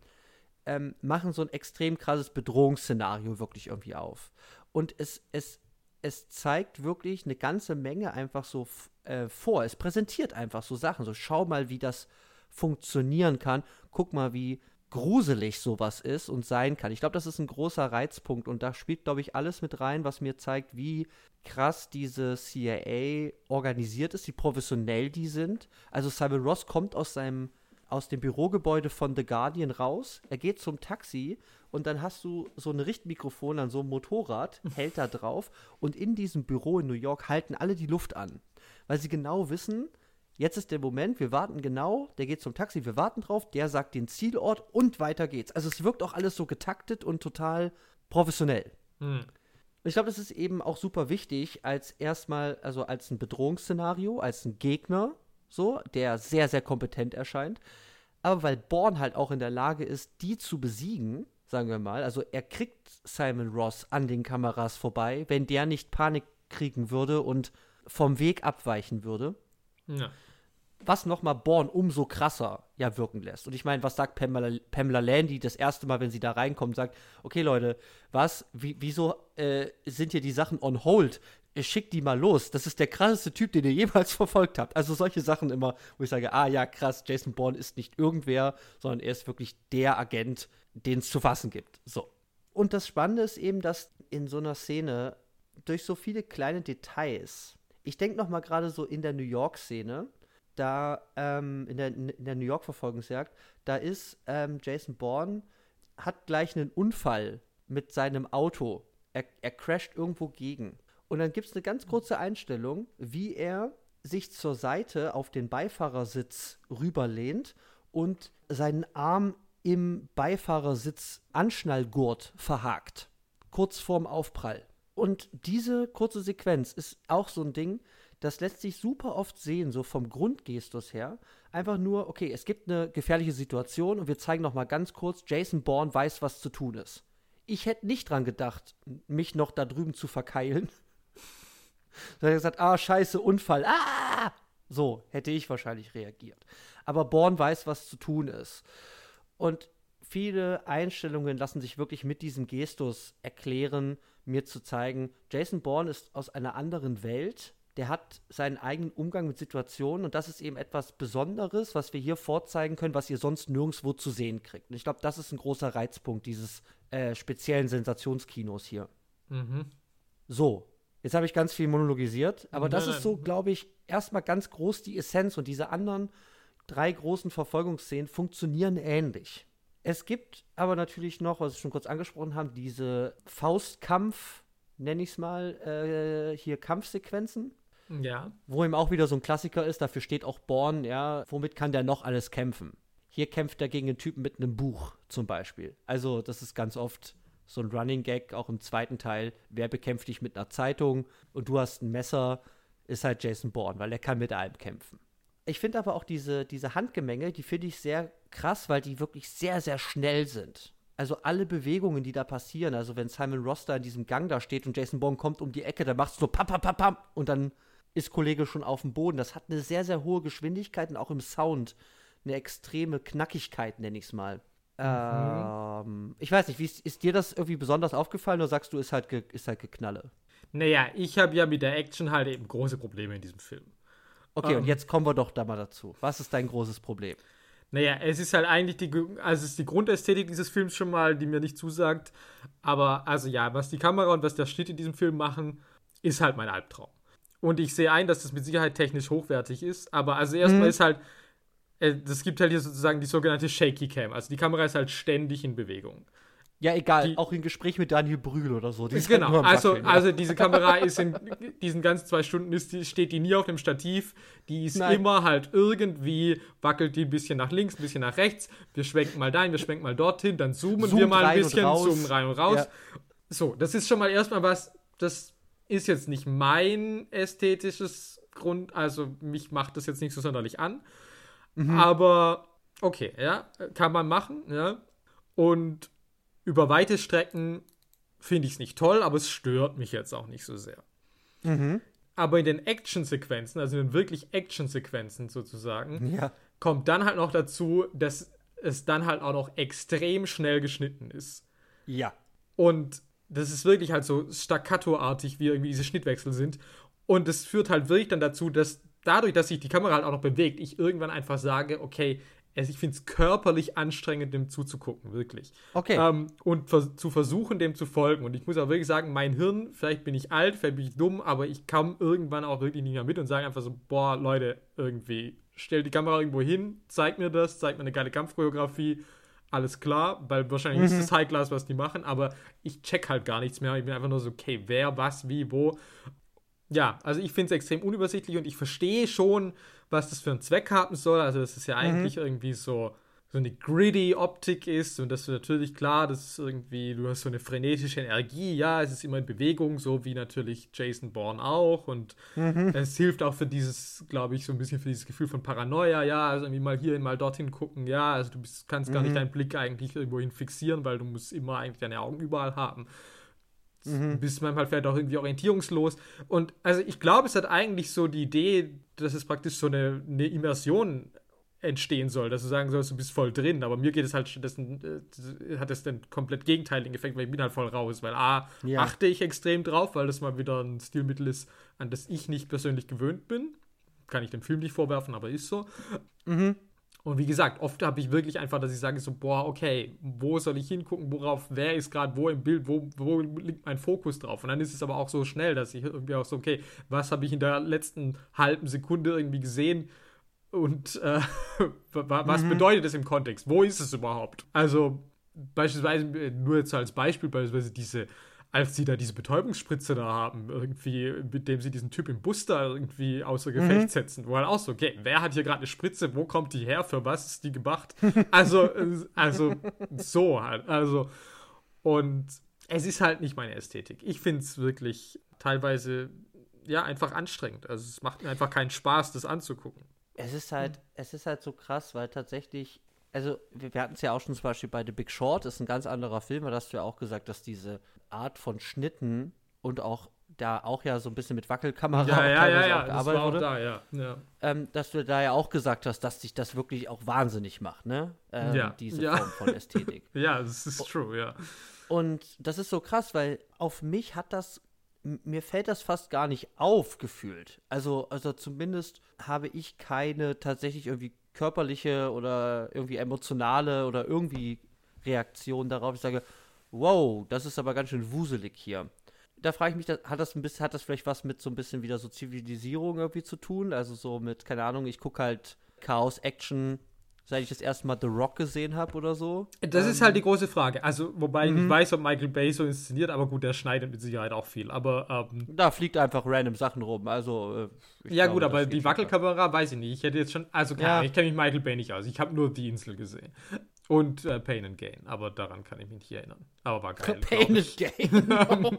ähm, machen so ein extrem krasses Bedrohungsszenario wirklich irgendwie auf. Und es, es, es zeigt wirklich eine ganze Menge einfach so äh, vor. Es präsentiert einfach so Sachen. So, schau mal, wie das funktionieren kann. Guck mal, wie gruselig sowas ist und sein kann. Ich glaube, das ist ein großer Reizpunkt und da spielt, glaube ich, alles mit rein, was mir zeigt, wie krass diese CIA organisiert ist, wie professionell die sind. Also Simon Ross kommt aus seinem aus dem Bürogebäude von The Guardian raus. Er geht zum Taxi und dann hast du so ein Richtmikrofon an so einem Motorrad, hält da drauf und in diesem Büro in New York halten alle die Luft an, weil sie genau wissen, jetzt ist der Moment, wir warten genau, der geht zum Taxi, wir warten drauf, der sagt den Zielort und weiter geht's. Also es wirkt auch alles so getaktet und total professionell. Hm. Ich glaube, das ist eben auch super wichtig als erstmal, also als ein Bedrohungsszenario, als ein Gegner, so, der sehr, sehr kompetent erscheint. Aber weil Born halt auch in der Lage ist, die zu besiegen, sagen wir mal, also er kriegt Simon Ross an den Kameras vorbei, wenn der nicht Panik kriegen würde und vom Weg abweichen würde. Ja was nochmal Born umso krasser ja wirken lässt. Und ich meine, was sagt Pamela, Pamela Landy das erste Mal, wenn sie da reinkommt, sagt, okay Leute, was, wie, wieso äh, sind hier die Sachen on hold? Schickt die mal los. Das ist der krasseste Typ, den ihr jemals verfolgt habt. Also solche Sachen immer, wo ich sage, ah ja, krass, Jason Bourne ist nicht irgendwer, sondern er ist wirklich der Agent, den es zu fassen gibt. So. Und das Spannende ist eben, dass in so einer Szene durch so viele kleine Details, ich denke noch mal gerade so in der New York-Szene, da ähm, in, der, in der New York-Verfolgungsjagd, da ist ähm, Jason Bourne, hat gleich einen Unfall mit seinem Auto. Er, er crasht irgendwo gegen. Und dann gibt es eine ganz kurze Einstellung, wie er sich zur Seite auf den Beifahrersitz rüberlehnt und seinen Arm im Beifahrersitz Anschnallgurt verhakt. Kurz vorm Aufprall. Und diese kurze Sequenz ist auch so ein Ding, das lässt sich super oft sehen, so vom Grundgestus her. Einfach nur, okay, es gibt eine gefährliche Situation und wir zeigen noch mal ganz kurz, Jason Bourne weiß, was zu tun ist. Ich hätte nicht dran gedacht, mich noch da drüben zu verkeilen. Da hätte gesagt, ah, scheiße, Unfall, ah! So hätte ich wahrscheinlich reagiert. Aber Bourne weiß, was zu tun ist. Und viele Einstellungen lassen sich wirklich mit diesem Gestus erklären, mir zu zeigen, Jason Bourne ist aus einer anderen Welt der hat seinen eigenen Umgang mit Situationen und das ist eben etwas Besonderes, was wir hier vorzeigen können, was ihr sonst nirgendwo zu sehen kriegt. Und ich glaube, das ist ein großer Reizpunkt dieses äh, speziellen Sensationskinos hier. Mhm. So, jetzt habe ich ganz viel monologisiert, aber nein, das ist so, glaube ich, erstmal ganz groß die Essenz und diese anderen drei großen Verfolgungsszenen funktionieren ähnlich. Es gibt aber natürlich noch, was wir schon kurz angesprochen haben, diese Faustkampf, nenne ich es mal, äh, hier Kampfsequenzen ja. Wo ihm auch wieder so ein Klassiker ist, dafür steht auch Born, ja, womit kann der noch alles kämpfen? Hier kämpft er gegen einen Typen mit einem Buch zum Beispiel. Also, das ist ganz oft so ein Running Gag, auch im zweiten Teil. Wer bekämpft dich mit einer Zeitung und du hast ein Messer, ist halt Jason Bourne, weil er kann mit allem kämpfen. Ich finde aber auch diese, diese Handgemenge, die finde ich sehr krass, weil die wirklich sehr, sehr schnell sind. Also alle Bewegungen, die da passieren, also wenn Simon Roster in diesem Gang da steht und Jason Bourne kommt um die Ecke, dann machst du so pam, pam, pam, pam und dann ist Kollege schon auf dem Boden. Das hat eine sehr, sehr hohe Geschwindigkeit und auch im Sound eine extreme Knackigkeit, nenne ich es mal. Mhm. Ähm, ich weiß nicht, wie ist, ist, dir das irgendwie besonders aufgefallen oder sagst du, ist halt, ge, ist halt Geknalle? Naja, ich habe ja mit der Action halt eben große Probleme in diesem Film. Okay, ähm, und jetzt kommen wir doch da mal dazu. Was ist dein großes Problem? Naja, es ist halt eigentlich die, also es ist die Grundästhetik dieses Films schon mal, die mir nicht zusagt. Aber also ja, was die Kamera und was der Schnitt in diesem Film machen, ist halt mein Albtraum. Und ich sehe ein, dass das mit Sicherheit technisch hochwertig ist. Aber also erstmal mhm. ist halt, es äh, gibt halt hier sozusagen die sogenannte Shaky Cam. Also die Kamera ist halt ständig in Bewegung. Ja, egal, Die- auch im Gespräch mit Daniel Brühl oder so. halt Genau, also, ja. also diese Kamera ist in diesen ganzen zwei Stunden, ist, die, steht die nie auf dem Stativ. Die ist Nein. immer halt irgendwie, wackelt die ein bisschen nach links, ein bisschen nach rechts. Wir schwenken mal dahin, wir schwenken mal dorthin, dann zoomen Zoomt wir mal ein bisschen, zoomen rein und raus. Ja. So, das ist schon mal erstmal was, das ist jetzt nicht mein ästhetisches Grund, also mich macht das jetzt nicht so sonderlich an. Mhm. Aber okay, ja, kann man machen, ja. Und über weite Strecken finde ich es nicht toll, aber es stört mich jetzt auch nicht so sehr. Mhm. Aber in den Action-Sequenzen, also in den wirklich Action-Sequenzen sozusagen, Ja. kommt dann halt noch dazu, dass es dann halt auch noch extrem schnell geschnitten ist. Ja. Und das ist wirklich halt so staccato-artig, wie irgendwie diese Schnittwechsel sind. Und das führt halt wirklich dann dazu, dass dadurch, dass sich die Kamera halt auch noch bewegt, ich irgendwann einfach sage, okay, ich finde es körperlich anstrengend, dem zuzugucken, wirklich. Okay. Ähm, und vers zu versuchen, dem zu folgen. Und ich muss auch wirklich sagen, mein Hirn, vielleicht bin ich alt, vielleicht bin ich dumm, aber ich kam irgendwann auch wirklich nicht mehr mit und sage einfach so, boah, Leute, irgendwie, stell die Kamera irgendwo hin, zeig mir das, zeig mir eine geile Kampfchoreografie, alles klar, weil wahrscheinlich ist es High Class, was die machen, aber ich check halt gar nichts mehr. Ich bin einfach nur so, okay, wer, was, wie, wo. Ja, also ich finde es extrem unübersichtlich und ich verstehe schon, was das für einen Zweck haben soll. Also, dass es ja eigentlich irgendwie so, so eine gritty Optik ist und dass du natürlich klar, das ist irgendwie, du hast so eine frenetische Energie, ja, es ist immer in Bewegung, so wie natürlich Jason Bourne auch und es hilft auch für dieses, glaube ich, so ein bisschen für dieses Gefühl von Paranoia, ja, also irgendwie mal hier, mal dorthin gucken, ja, also du bist, kannst gar nicht deinen Blick eigentlich irgendwohin fixieren, weil du musst immer eigentlich deine Augen überall haben bist manchmal vielleicht auch irgendwie orientierungslos. Und also ich glaube, es hat eigentlich so die Idee, dass es praktisch so eine, eine Immersion entstehen soll, dass du sagen sollst, du bist voll drin, aber mir geht es halt stattdessen, äh, hat es den komplett gegenteiligen Effekt, weil ich bin halt voll raus, weil A, Ja. achte ich extrem drauf, weil das mal wieder ein Stilmittel ist, an das ich nicht persönlich gewöhnt bin. Kann ich dem Film nicht vorwerfen, aber ist so. Und wie gesagt, oft habe ich wirklich einfach, dass ich sage so, boah, okay, wo soll ich hingucken, worauf, wer ist gerade wo im Bild, wo, wo liegt mein Fokus drauf? Und dann ist es aber auch so schnell, dass ich irgendwie auch so, okay, was habe ich in der letzten halben Sekunde irgendwie gesehen und äh, wa- was bedeutet das im Kontext? Wo ist es überhaupt? Also beispielsweise, äh, nur jetzt als Beispiel, beispielsweise diese als sie da diese Betäubungsspritze da haben, irgendwie, mit dem sie diesen Typ im Bus da irgendwie außer Gefecht setzen, wo halt auch so, okay, wer hat hier gerade eine Spritze, wo kommt die her, für was ist die gemacht? Also, also so halt, also und es ist halt nicht meine Ästhetik. Ich finde es wirklich teilweise, ja, einfach anstrengend. Also es macht mir einfach keinen Spaß, das anzugucken. Es ist halt, es ist halt so krass, weil tatsächlich, also wir, wir hatten es ja auch schon zum Beispiel bei The Big Short, ist ein ganz anderer Film, da hast du ja auch gesagt, dass diese Art von Schnitten und auch da auch ja so ein bisschen mit Wackelkamera Ja, ja, ja, ja, das war auch da, ja. ja. ähm, dass du da ja auch gesagt hast, dass dich das wirklich auch wahnsinnig macht, ne? Ähm, Ja, Diese ja. Form von Ästhetik. Ja, das ist true, ja. Und das ist so krass, weil auf mich hat das, mir fällt das fast gar nicht auf gefühlt. Also, also zumindest habe ich keine tatsächlich irgendwie körperliche oder irgendwie emotionale oder irgendwie Reaktion darauf. Ich sage, wow, das ist aber ganz schön wuselig hier. Da frage ich mich, hat das ein bisschen, hat das vielleicht was mit so ein bisschen wieder so Zivilisierung irgendwie zu tun? Also so mit, keine Ahnung, ich gucke halt Chaos Action, seit ich das erste Mal The Rock gesehen habe oder so. Das ist halt die große Frage. Also, wobei ich nicht Mhm. weiß, ob Michael Bay so inszeniert, aber gut, der schneidet mit Sicherheit auch viel. Aber, ähm, Da fliegt einfach random Sachen rum. Also, äh, ja, glaube, gut, aber die klar. Wackelkamera weiß ich nicht. Ich hätte jetzt schon, also keine Ja. Ich kenne mich Michael Bay nicht aus. Ich habe nur die Insel gesehen. Und äh, Pain and Gain, aber daran kann ich mich nicht erinnern. Aber war geil. Pain and Gain.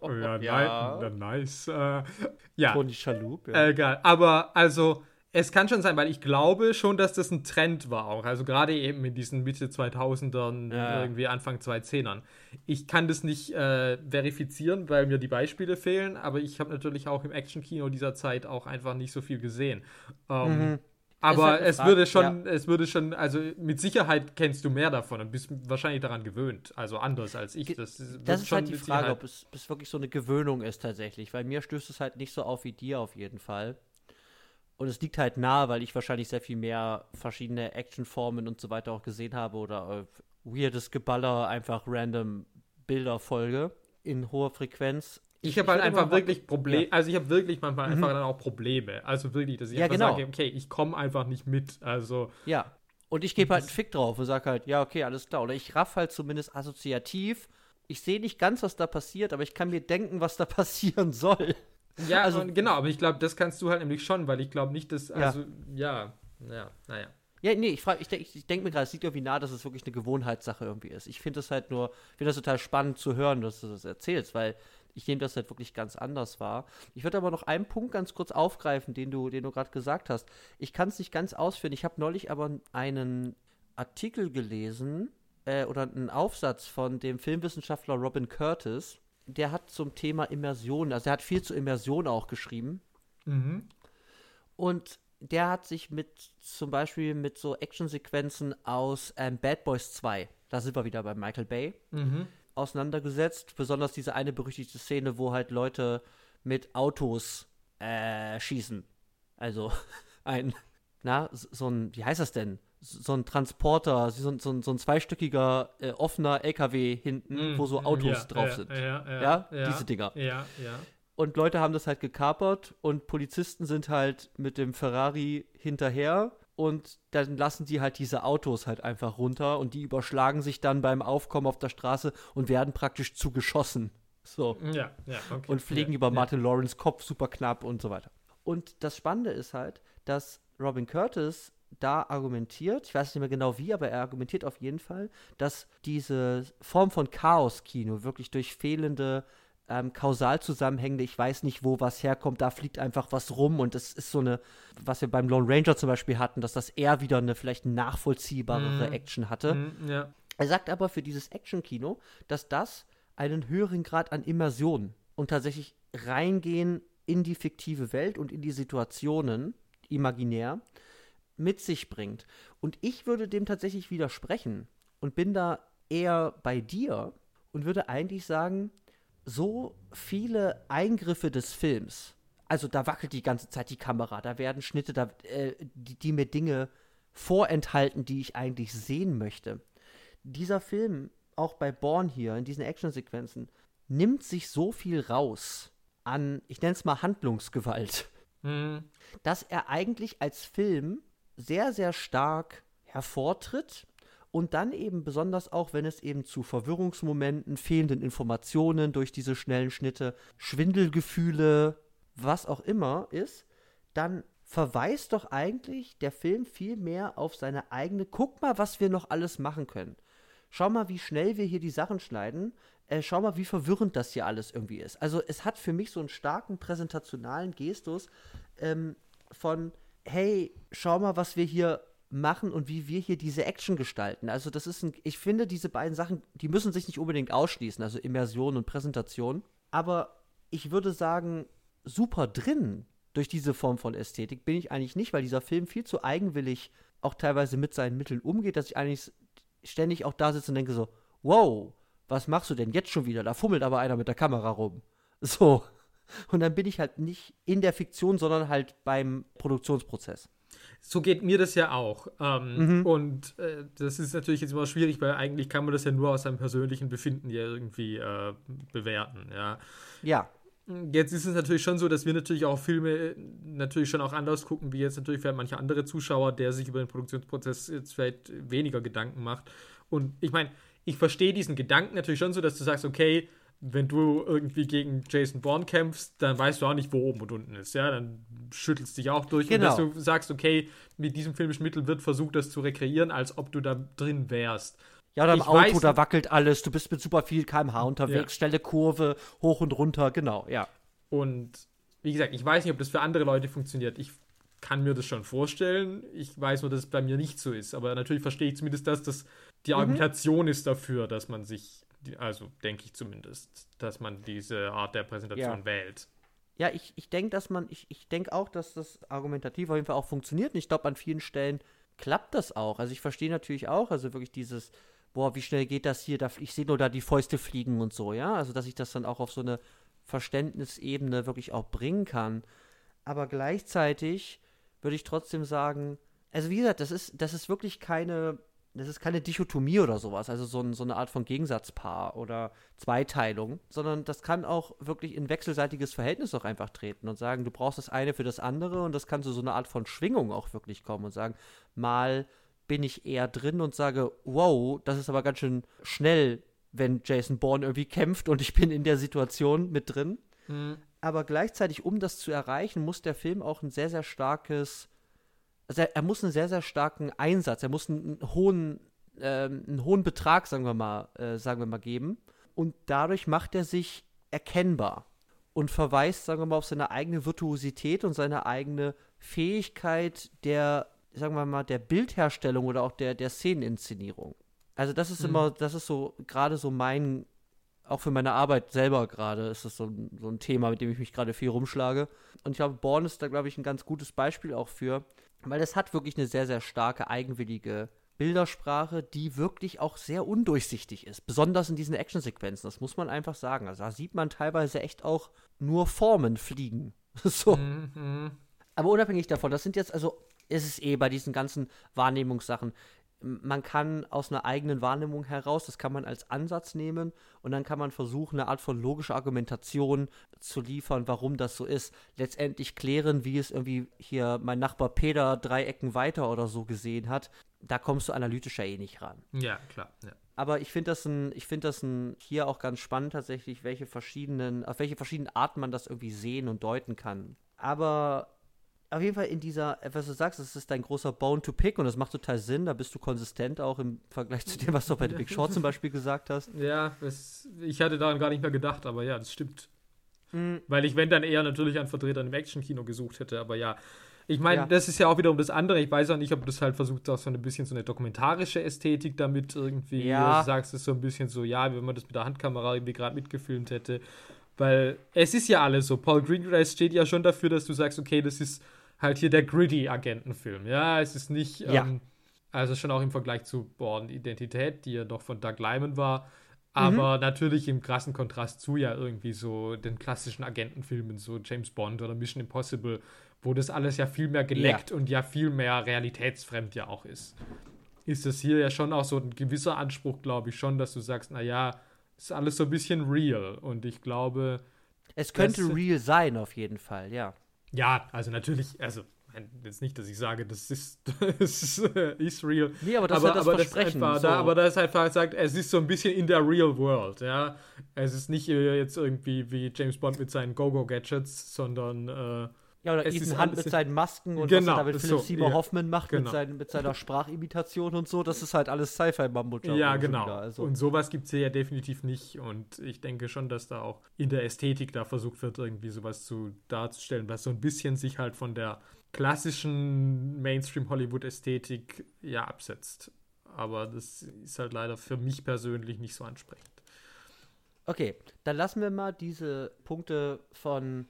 Oh, ja, Ja. Ni nice. Äh, ja, Tony Schalup, ja. Äh, egal. Aber also, es kann schon sein, weil ich glaube schon, dass das ein Trend war auch. Also gerade eben in diesen Mitte 2000ern, Ja. irgendwie Anfang 2010ern. Ich kann das nicht äh, verifizieren, weil mir die Beispiele fehlen, aber ich habe natürlich auch im Actionkino dieser Zeit auch einfach nicht so viel gesehen. Ähm, Mhm. Aber halt es würde schon, es würde schon, also mit Sicherheit kennst du mehr davon und bist wahrscheinlich daran gewöhnt. Also anders als ich. Das, Das ist schon halt die Frage, ob es, ob es wirklich so eine Gewöhnung ist tatsächlich. Weil mir stößt es halt nicht so auf wie dir auf jeden Fall. Und es liegt halt nahe, weil ich wahrscheinlich sehr viel mehr verschiedene Actionformen und so weiter auch gesehen habe oder äh, weirdes Geballer, einfach random Bilder folge in hoher Frequenz. Ich habe halt einfach wirklich Probleme, Ja. also ich habe wirklich manchmal einfach dann auch Probleme. Also wirklich, dass ich Ja, einfach genau. sage, okay, ich komme einfach nicht mit. Also, Ja. Und ich gebe halt einen Fick drauf und sage halt, ja, okay, alles klar. Oder ich raff halt zumindest assoziativ. Ich sehe nicht ganz, was da passiert, aber ich kann mir denken, was da passieren soll. Ja, also genau, aber ich glaube, das kannst du halt nämlich schon, weil ich glaube nicht, dass, also, ja, ja, naja. Ja, nee, ich, ich, ich, ich denke mir gerade, es liegt irgendwie nahe, dass es wirklich eine Gewohnheitssache irgendwie ist. Ich finde es halt nur, ich finde das total spannend zu hören, dass du das erzählst, weil ich nehme das halt wirklich ganz anders wahr. Ich würde aber noch einen Punkt ganz kurz aufgreifen, den du, den du gerade gesagt hast. Ich kann es nicht ganz ausführen. Ich habe neulich aber einen Artikel gelesen äh, oder einen Aufsatz von dem Filmwissenschaftler Robin Curtis. Der hat zum Thema Immersion, also er hat viel zu Immersion auch geschrieben. Mhm. Und der hat sich mit zum Beispiel mit so Actionsequenzen aus ähm, Bad Boys 2, da sind wir wieder bei Michael Bay, mhm. auseinandergesetzt. Besonders diese eine berüchtigte Szene, wo halt Leute mit Autos äh, schießen. Also ein, na, so ein, wie heißt das denn? So ein Transporter, so, ein, so ein, so ein zweistöckiger äh, offener LKW hinten, mm, wo so Autos ja, drauf ja, sind. Ja, ja, ja, diese Dinger. Ja, ja. Und Leute haben das halt gekapert und Polizisten sind halt mit dem Ferrari hinterher und dann lassen die halt diese Autos halt einfach runter und die überschlagen sich dann beim Aufkommen auf der Straße und werden praktisch zugeschossen. So. Ja, ja, okay. Und fliegen über Martin. Lawrence Kopf super knapp und so weiter. Und das Spannende ist halt, dass Robin Curtis da argumentiert, ich weiß nicht mehr genau wie, aber er argumentiert auf jeden Fall, dass diese Form von Chaos-Kino wirklich durch fehlende ähm, Kausalzusammenhänge, ich weiß nicht, wo was herkommt, da fliegt einfach was rum und es ist so eine, was wir beim Lone Ranger zum Beispiel hatten, dass das eher wieder eine vielleicht nachvollziehbarere mm. Action hatte. Mm, ja. Er sagt aber für dieses Action-Kino, dass das einen höheren Grad an Immersion und tatsächlich reingehen in die fiktive Welt und in die Situationen, imaginär, mit sich bringt. Und ich würde dem tatsächlich widersprechen und bin da eher bei dir und würde eigentlich sagen, so viele Eingriffe des Films. Also da wackelt die ganze Zeit die Kamera, da werden Schnitte, da, äh, die, die mir Dinge vorenthalten, die ich eigentlich sehen möchte. Dieser Film, auch bei Born hier, in diesen Actionsequenzen, nimmt sich so viel raus an, ich nenne es mal Handlungsgewalt, mhm. dass er eigentlich als Film sehr, sehr stark hervortritt und dann eben besonders auch, wenn es eben zu Verwirrungsmomenten, fehlenden Informationen durch diese schnellen Schnitte, Schwindelgefühle, was auch immer ist, dann verweist doch eigentlich der Film viel mehr auf seine eigene, guck mal, was wir noch alles machen können. Schau mal, wie schnell wir hier die Sachen schneiden. Äh, schau mal, wie verwirrend das hier alles irgendwie ist. Also es hat für mich so einen starken präsentationalen Gestus ähm, von, hey, schau mal, was wir hier machen und wie wir hier diese Action gestalten. Also das ist ein, ich finde diese beiden Sachen, die müssen sich nicht unbedingt ausschließen, also Immersion und Präsentation, aber ich würde sagen, super drin durch diese Form von Ästhetik bin ich eigentlich nicht, weil dieser Film viel zu eigenwillig auch teilweise mit seinen Mitteln umgeht, dass ich eigentlich ständig auch da sitze und denke so, wow, was machst du denn jetzt schon wieder? Da fummelt aber einer mit der Kamera rum. So. Und dann bin ich halt nicht in der Fiktion, sondern halt beim Produktionsprozess. So geht mir das ja auch. Ähm, mhm. Und äh, das ist natürlich jetzt immer schwierig, weil eigentlich kann man das ja nur aus seinem persönlichen Befinden ja irgendwie äh, bewerten. Ja. Ja. Jetzt ist es natürlich schon so, dass wir natürlich auch Filme äh, natürlich schon auch anders gucken, wie jetzt natürlich vielleicht manche andere Zuschauer, der sich über den Produktionsprozess jetzt vielleicht weniger Gedanken macht. Und ich meine, ich verstehe diesen Gedanken natürlich schon so, dass du sagst, okay, wenn du irgendwie gegen Jason Bourne kämpfst, dann weißt du auch nicht, wo oben und unten ist, ja, dann schüttelst du dich auch durch genau. und dass du sagst, okay, mit diesem filmischen Mittel wird versucht, das zu rekreieren, als ob du da drin wärst. Ja, oder im ich Auto, weiß, da wackelt alles, du bist mit super viel kmh unterwegs, ja. stelle Kurve, hoch und runter, genau, ja. Und wie gesagt, ich weiß nicht, ob das für andere Leute funktioniert. Ich kann mir das schon vorstellen. Ich weiß nur, dass es bei mir nicht so ist. Aber natürlich verstehe ich zumindest, dass das die mhm. Argumentation mhm. ist dafür, dass man sich also denke ich zumindest, dass man diese Art der Präsentation ja. wählt. Ja, ich, ich denke, dass man, ich, ich denke auch, dass das argumentativ auf jeden Fall auch funktioniert. Und ich glaube, an vielen Stellen klappt das auch. Also ich verstehe natürlich auch, also wirklich dieses, boah, wie schnell geht das hier? Ich sehe nur da die Fäuste fliegen und so, ja. Also dass ich das dann auch auf so eine Verständnisebene wirklich auch bringen kann. Aber gleichzeitig würde ich trotzdem sagen, also wie gesagt, das ist, das ist wirklich keine das ist keine Dichotomie oder sowas, also so, so, eine Art von Gegensatzpaar oder Zweiteilung, sondern das kann auch wirklich in wechselseitiges Verhältnis auch einfach treten und sagen, du brauchst das eine für das andere und das kann zu so einer Art von Schwingung auch wirklich kommen und sagen, mal bin ich eher drin und sage, wow, das ist aber ganz schön schnell, wenn Jason Bourne irgendwie kämpft und ich bin in der Situation mit drin. Mhm. Aber gleichzeitig, um das zu erreichen, muss der Film auch ein sehr, sehr starkes, also er, er muss einen sehr, sehr starken Einsatz, er muss einen, einen hohen, äh, einen hohen Betrag, sagen wir mal, äh, sagen wir mal, geben. Und dadurch macht er sich erkennbar und verweist, sagen wir mal, auf seine eigene Virtuosität und seine eigene Fähigkeit der, sagen wir mal, der Bildherstellung oder auch der, der Szeneninszenierung. Also das ist mhm. immer, das ist so gerade so mein, auch für meine Arbeit selber gerade ist das so, so ein Thema, mit dem ich mich gerade viel rumschlage. Und ich glaube, Born ist da, glaube ich, ein ganz gutes Beispiel auch für, weil es hat wirklich eine sehr, sehr starke, eigenwillige Bildersprache, die wirklich auch sehr undurchsichtig ist. Besonders in diesen Actionsequenzen, das muss man einfach sagen. Also da sieht man teilweise echt auch nur Formen fliegen. so. Mhm. Aber unabhängig davon, das sind jetzt, also ist es eh bei diesen ganzen Wahrnehmungssachen. Man kann aus einer eigenen Wahrnehmung heraus, das kann man als Ansatz nehmen und dann kann man versuchen, eine Art von logischer Argumentation zu liefern, warum das so ist. Letztendlich klären, wie es irgendwie hier mein Nachbar Peter drei Ecken weiter oder so gesehen hat, da kommst du analytischer eh nicht ran. Ja, klar. Ja. Aber ich finde das ein, ich finde das ein, hier auch ganz spannend tatsächlich, welche verschiedenen, auf welche verschiedenen Arten man das irgendwie sehen und deuten kann. Aber auf jeden Fall in dieser, was du sagst, das ist dein großer Bone to Pick und das macht total Sinn. Da bist du konsistent auch im Vergleich zu dem, was du bei The Big Short zum Beispiel gesagt hast. Ja, das, ich hatte daran gar nicht mehr gedacht, aber ja, das stimmt. Mhm. Weil ich, wenn dann eher natürlich einen Vertreter im Action-Kino gesucht hätte, aber ja, ich meine, ja. das ist ja auch wiederum das andere. Ich weiß auch nicht, ob du das halt versucht hast, so ein bisschen so eine dokumentarische Ästhetik damit irgendwie. Ja. Du sagst es so ein bisschen so, ja, wenn man das mit der Handkamera irgendwie gerade mitgefilmt hätte. Weil es ist ja alles so. Paul Greengrass steht ja schon dafür, dass du sagst, okay, das ist halt hier der gritty Agentenfilm. Ja, es ist nicht, ja. Ähm, also schon auch im Vergleich zu Born Identität, die ja doch von Doug Lyman war. Aber mhm. natürlich im krassen Kontrast zu ja irgendwie so den klassischen Agentenfilmen, so James Bond oder Mission Impossible, wo das alles ja viel mehr geleckt ja. und ja viel mehr realitätsfremd ja auch ist. Ist das hier ja schon auch so ein gewisser Anspruch, glaube ich, schon, dass du sagst, naja, ist alles so ein bisschen real. Und ich glaube. Es könnte dass, real sein, auf jeden Fall, ja. Ja, also natürlich, also jetzt nicht, dass ich sage, das ist, das ist, äh, ist real. Nee, aber das aber, ist das aber Versprechen. Das einfach, so. da, aber das einfach sagt, es ist so ein bisschen in der real world, ja. Es ist nicht äh, jetzt irgendwie wie James Bond mit seinen Go-Go-Gadgets, sondern äh, ja, oder es Ethan Hunt mit seinen Masken und genau, was er da mit Philip so, Seymour ja, Hoffman macht, genau. mit, seinen, mit, seiner Sprachimitation und so. Das ist halt alles Sci-Fi-Mambo. Ja, genau. Also. Und sowas gibt es hier ja definitiv nicht. Und ich denke schon, dass da auch in der Ästhetik da versucht wird, irgendwie sowas zu darzustellen, was so ein bisschen sich halt von der klassischen Mainstream-Hollywood-Ästhetik ja absetzt. Aber das ist halt leider für mich persönlich nicht so ansprechend. Okay, dann lassen wir mal diese Punkte von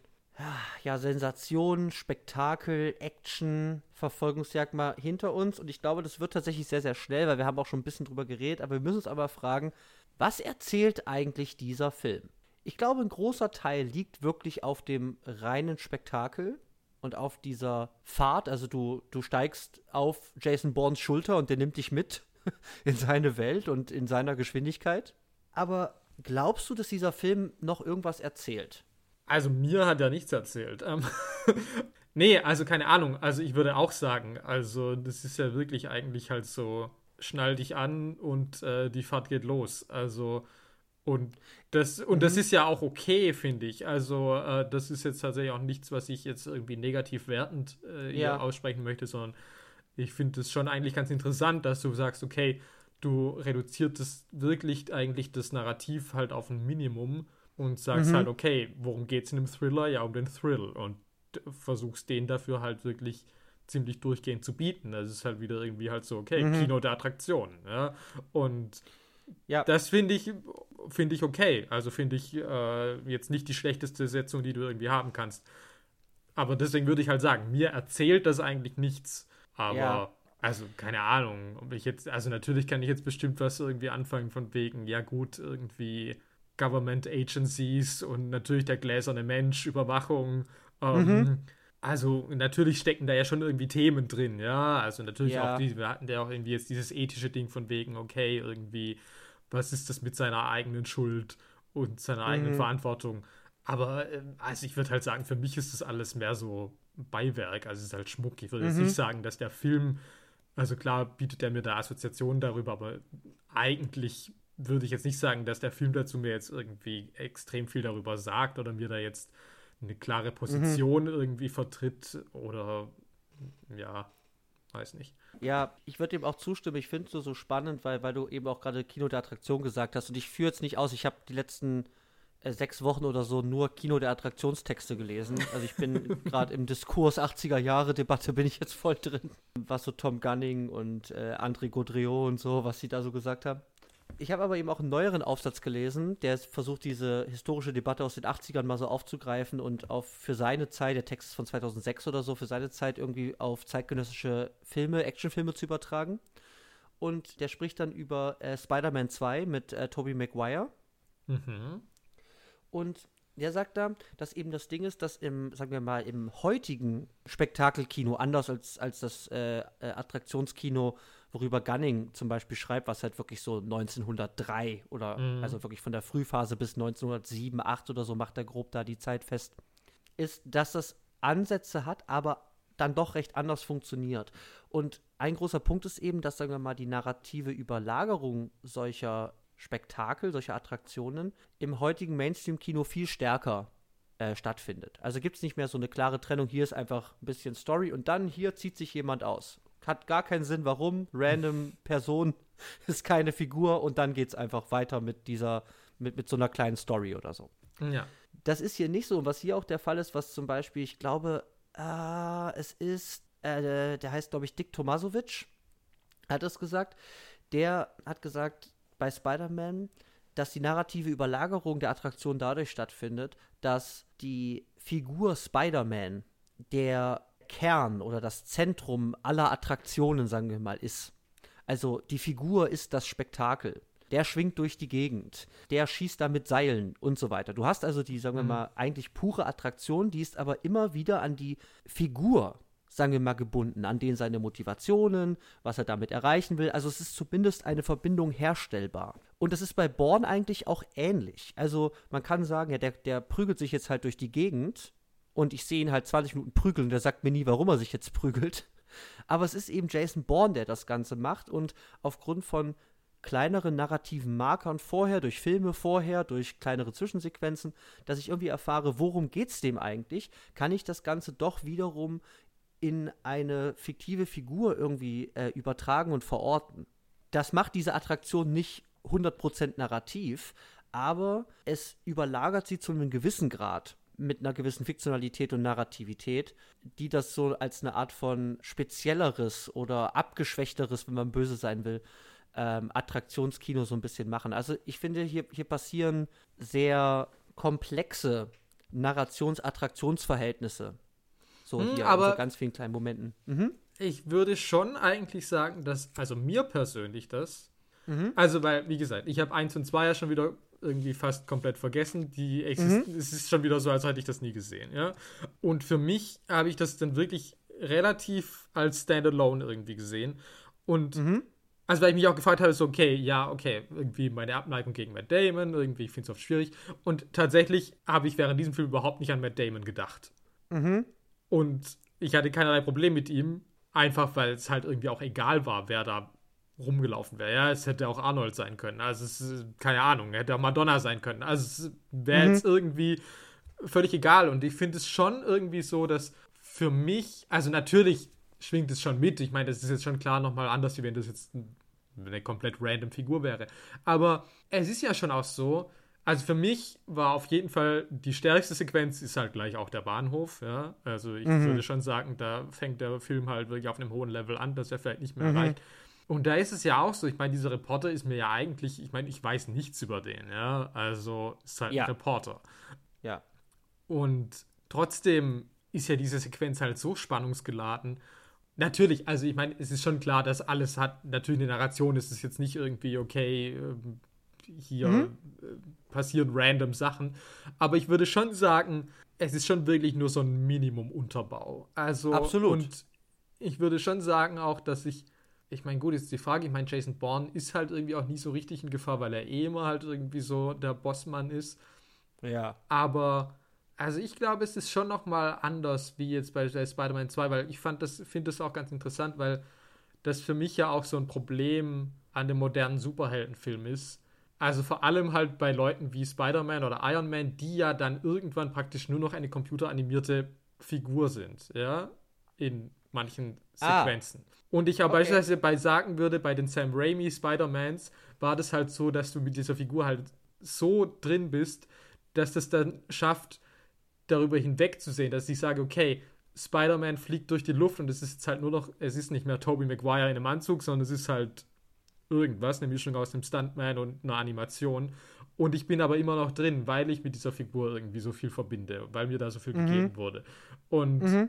ja, Sensation, Spektakel, Action, Verfolgungsjagd mal hinter uns. Und ich glaube, das wird tatsächlich sehr, sehr schnell, weil wir haben auch schon ein bisschen drüber geredet. Aber wir müssen uns aber fragen, was erzählt eigentlich dieser Film? Ich glaube, ein großer Teil liegt wirklich auf dem reinen Spektakel und auf dieser Fahrt. Also du, du steigst auf Jason Bournes Schulter und der nimmt dich mit in seine Welt und in seiner Geschwindigkeit. Aber glaubst du, dass dieser Film noch irgendwas erzählt? Also mir hat er nichts erzählt. Ähm, nee, also keine Ahnung. Also ich würde auch sagen, also das ist ja wirklich eigentlich halt so, schnall dich an und äh, die Fahrt geht los. Also und das, und mhm. das ist ja auch okay, finde ich. Also, äh, das ist jetzt tatsächlich auch nichts, was ich jetzt irgendwie negativ wertend äh, ja. aussprechen möchte, sondern ich finde es schon eigentlich ganz interessant, dass du sagst, okay, du reduzierst wirklich eigentlich das Narrativ halt auf ein Minimum und sagst mhm. halt, okay, worum geht es in einem Thriller? Ja, um den Thrill. Und versuchst den dafür halt wirklich ziemlich durchgehend zu bieten. Das ist halt wieder irgendwie halt so, okay, mhm. Kino der Attraktionen. Ja? Und ja. das finde ich, finde ich okay. Also finde ich äh, jetzt nicht die schlechteste Setzung, die du irgendwie haben kannst. Aber deswegen würde ich halt sagen, mir erzählt das eigentlich nichts. Aber, ja. also, keine Ahnung, ob ich jetzt, also natürlich kann ich jetzt bestimmt was irgendwie anfangen von wegen, ja gut, irgendwie Government Agencies und natürlich der gläserne Mensch, Überwachung. Ähm, mhm. Also natürlich stecken da ja schon irgendwie Themen drin, ja. Also natürlich ja. auch die, wir hatten ja auch irgendwie jetzt dieses ethische Ding von wegen, okay, irgendwie, was ist das mit seiner eigenen Schuld und seiner eigenen mhm. Verantwortung? Aber ähm, also ich würde halt sagen, für mich ist das alles mehr so Beiwerk, also es ist halt Schmuck. Ich würde mhm. jetzt nicht sagen, dass der Film Also klar bietet er mir da Assoziationen darüber, aber eigentlich würde ich jetzt nicht sagen, dass der Film dazu mir jetzt irgendwie extrem viel darüber sagt oder mir da jetzt eine klare Position mhm. irgendwie vertritt oder ja, weiß nicht. Ja, ich würde dem auch zustimmen. Ich finde es so, so spannend, weil, weil du eben auch gerade Kino der Attraktion gesagt hast und ich führe jetzt nicht aus. Ich habe die letzten äh, sechs Wochen oder so nur Kino der Attraktionstexte gelesen. Also ich bin gerade im Diskurs 80er Jahre Debatte bin ich jetzt voll drin. Was so Tom Gunning und äh, André Gaudriot und so, was sie da so gesagt haben. Ich habe aber eben auch einen neueren Aufsatz gelesen, der versucht, diese historische Debatte aus den 80ern mal so aufzugreifen und auf für seine Zeit, der Text ist von 2006 oder so, für seine Zeit irgendwie auf zeitgenössische Filme, Actionfilme zu übertragen. Und der spricht dann über äh, Spider-Man 2 mit äh, Tobey Maguire. Mhm. Und der sagt da, dass eben das Ding ist, dass im, sagen wir mal, im heutigen Spektakelkino, anders als, als das äh, äh, Attraktionskino, worüber Gunning zum Beispiel schreibt, was halt wirklich so 1903 oder mhm. also wirklich von der Frühphase bis 1907, 8 oder so macht er grob da die Zeit fest, ist, dass das Ansätze hat, aber dann doch recht anders funktioniert. Und ein großer Punkt ist eben, dass, sagen wir mal, die narrative Überlagerung solcher Spektakel, solche Attraktionen im heutigen Mainstream-Kino viel stärker äh, stattfindet. Also gibt es nicht mehr so eine klare Trennung, hier ist einfach ein bisschen Story und dann hier zieht sich jemand aus. Hat gar keinen Sinn, warum. Random Person ist keine Figur und dann geht es einfach weiter mit dieser, mit, mit so einer kleinen Story oder so. Ja. Das ist hier nicht so. Und was hier auch der Fall ist, was zum Beispiel, ich glaube, äh, es ist, äh, der heißt, glaube ich, Dick Tomasovic, hat es gesagt. Der hat gesagt, bei Spider-Man, dass die narrative Überlagerung der Attraktion dadurch stattfindet, dass die Figur Spider-Man der Kern oder das Zentrum aller Attraktionen, sagen wir mal, ist. Also die Figur ist das Spektakel. Der schwingt durch die Gegend, der schießt da mit Seilen und so weiter. Du hast also die, sagen wir mhm. mal, eigentlich pure Attraktion, die ist aber immer wieder an die Figur sagen wir mal, gebunden an den seine Motivationen, was er damit erreichen will. Also es ist zumindest eine Verbindung herstellbar. Und das ist bei Born eigentlich auch ähnlich. Also man kann sagen, ja, der, der prügelt sich jetzt halt durch die Gegend und ich sehe ihn halt 20 Minuten prügeln und der sagt mir nie, warum er sich jetzt prügelt. Aber es ist eben Jason Bourne, der das Ganze macht und aufgrund von kleineren narrativen Markern vorher, durch Filme vorher, durch kleinere Zwischensequenzen, dass ich irgendwie erfahre, worum geht es dem eigentlich, kann ich das Ganze doch wiederum in eine fiktive Figur irgendwie äh, übertragen und verorten. Das macht diese Attraktion nicht 100% narrativ, aber es überlagert sie zu einem gewissen Grad mit einer gewissen Fiktionalität und Narrativität, die das so als eine Art von spezielleres oder abgeschwächteres, wenn man böse sein will, ähm, Attraktionskino so ein bisschen machen. Also ich finde, hier, hier passieren sehr komplexe Narrations-Attraktionsverhältnisse so hm, hier aber in so ganz vielen kleinen Momenten. Mhm. Ich würde schon eigentlich sagen, dass, also mir persönlich das, mhm. also weil, wie gesagt, ich habe eins und zwei ja schon wieder irgendwie fast komplett vergessen. Die mhm. Es ist schon wieder so, als hätte ich das nie gesehen, ja. Und für mich habe ich das dann wirklich relativ als Standalone irgendwie gesehen. Und mhm. also weil ich mich auch gefragt habe, so, okay, ja, okay, irgendwie meine Abneigung gegen Matt Damon, irgendwie, ich finde es oft schwierig. Und tatsächlich habe ich während diesem Film überhaupt nicht an Matt Damon gedacht. Mhm. Und ich hatte keinerlei Problem mit ihm, einfach weil es halt irgendwie auch egal war, wer da rumgelaufen wäre. Ja, es hätte auch Arnold sein können. Also es ist, keine Ahnung, hätte auch Madonna sein können. Also es wäre mhm. jetzt irgendwie völlig egal. Und ich finde es schon irgendwie so, dass für mich, also natürlich schwingt es schon mit. Ich meine, das ist jetzt schon klar nochmal anders, wie wenn das jetzt eine komplett random Figur wäre. Aber es ist ja schon auch so, also für mich war auf jeden Fall die stärkste Sequenz ist halt gleich auch der Bahnhof, ja. Also ich mhm. würde schon sagen, da fängt der Film halt wirklich auf einem hohen Level an, das er vielleicht nicht mehr mhm. erreicht. Und da ist es ja auch so, ich meine, dieser Reporter ist mir ja eigentlich, ich meine, ich weiß nichts über den, ja. Also ist halt ja. ein Reporter. Ja. Und trotzdem ist ja diese Sequenz halt so spannungsgeladen. Natürlich, also ich meine, es ist schon klar, dass alles hat, natürlich eine Narration ist es jetzt nicht irgendwie, okay, ähm, hier mhm. Äh, passieren random Sachen. Aber ich würde schon sagen, es ist schon wirklich nur so ein Minimum-Unterbau. Also, Absolut. Und ich würde schon sagen auch, dass ich, ich meine, gut, jetzt die Frage, ich meine, Jason Bourne ist halt irgendwie auch nie so richtig in Gefahr, weil er eh immer halt irgendwie so der Bossmann ist. Ja. Aber, also ich glaube, es ist schon noch mal anders, wie jetzt bei Spider-Man 2, weil ich fand das, finde das auch ganz interessant, weil das für mich ja auch so ein Problem an dem modernen Superheldenfilm ist. Also vor allem halt bei Leuten wie Spider-Man oder Iron Man, die ja dann irgendwann praktisch nur noch eine computeranimierte Figur sind, ja, in manchen ah. Sequenzen. Ah. Und ich aber okay. beispielsweise bei sagen würde, bei den Sam Raimi Spider-Mans war das halt so, dass du mit dieser Figur halt so drin bist, dass das dann schafft, darüber hinwegzusehen, dass ich sage, okay, Spider-Man fliegt durch die Luft und es ist jetzt halt nur noch, es ist nicht mehr Tobey Maguire in einem Anzug, sondern es ist halt irgendwas, eine Mischung aus einem Stuntman und einer Animation. Und ich bin aber immer noch drin, weil ich mit dieser Figur irgendwie so viel verbinde, weil mir da so viel mhm. gegeben wurde. Und, mhm.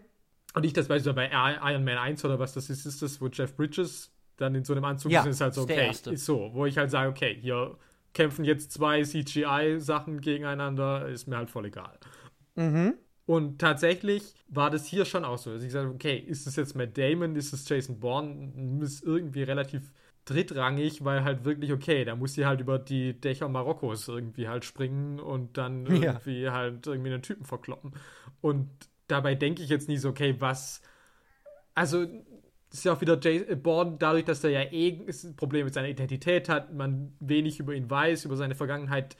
Und ich das weiß bei Iron Man 1 oder was das ist, ist das, wo Jeff Bridges dann in so einem Anzug ja, ist, ist halt so, okay, ist so, wo ich halt sage, okay, hier kämpfen jetzt zwei CGI-Sachen gegeneinander, ist mir halt voll egal. Mhm. Und tatsächlich war das hier schon auch so, dass ich sage, okay, ist es jetzt Matt Damon, ist es Jason Bourne, ist irgendwie relativ drittrangig, weil halt wirklich, okay, da muss sie halt über die Dächer Marokkos irgendwie halt springen und dann irgendwie ja. halt irgendwie einen Typen verkloppen. Und dabei denke ich jetzt nie so, okay, was. Also, ist ja auch wieder Jason Bourne, dadurch, dass er ja eh ein Problem mit seiner Identität hat, man wenig über ihn weiß, über seine Vergangenheit,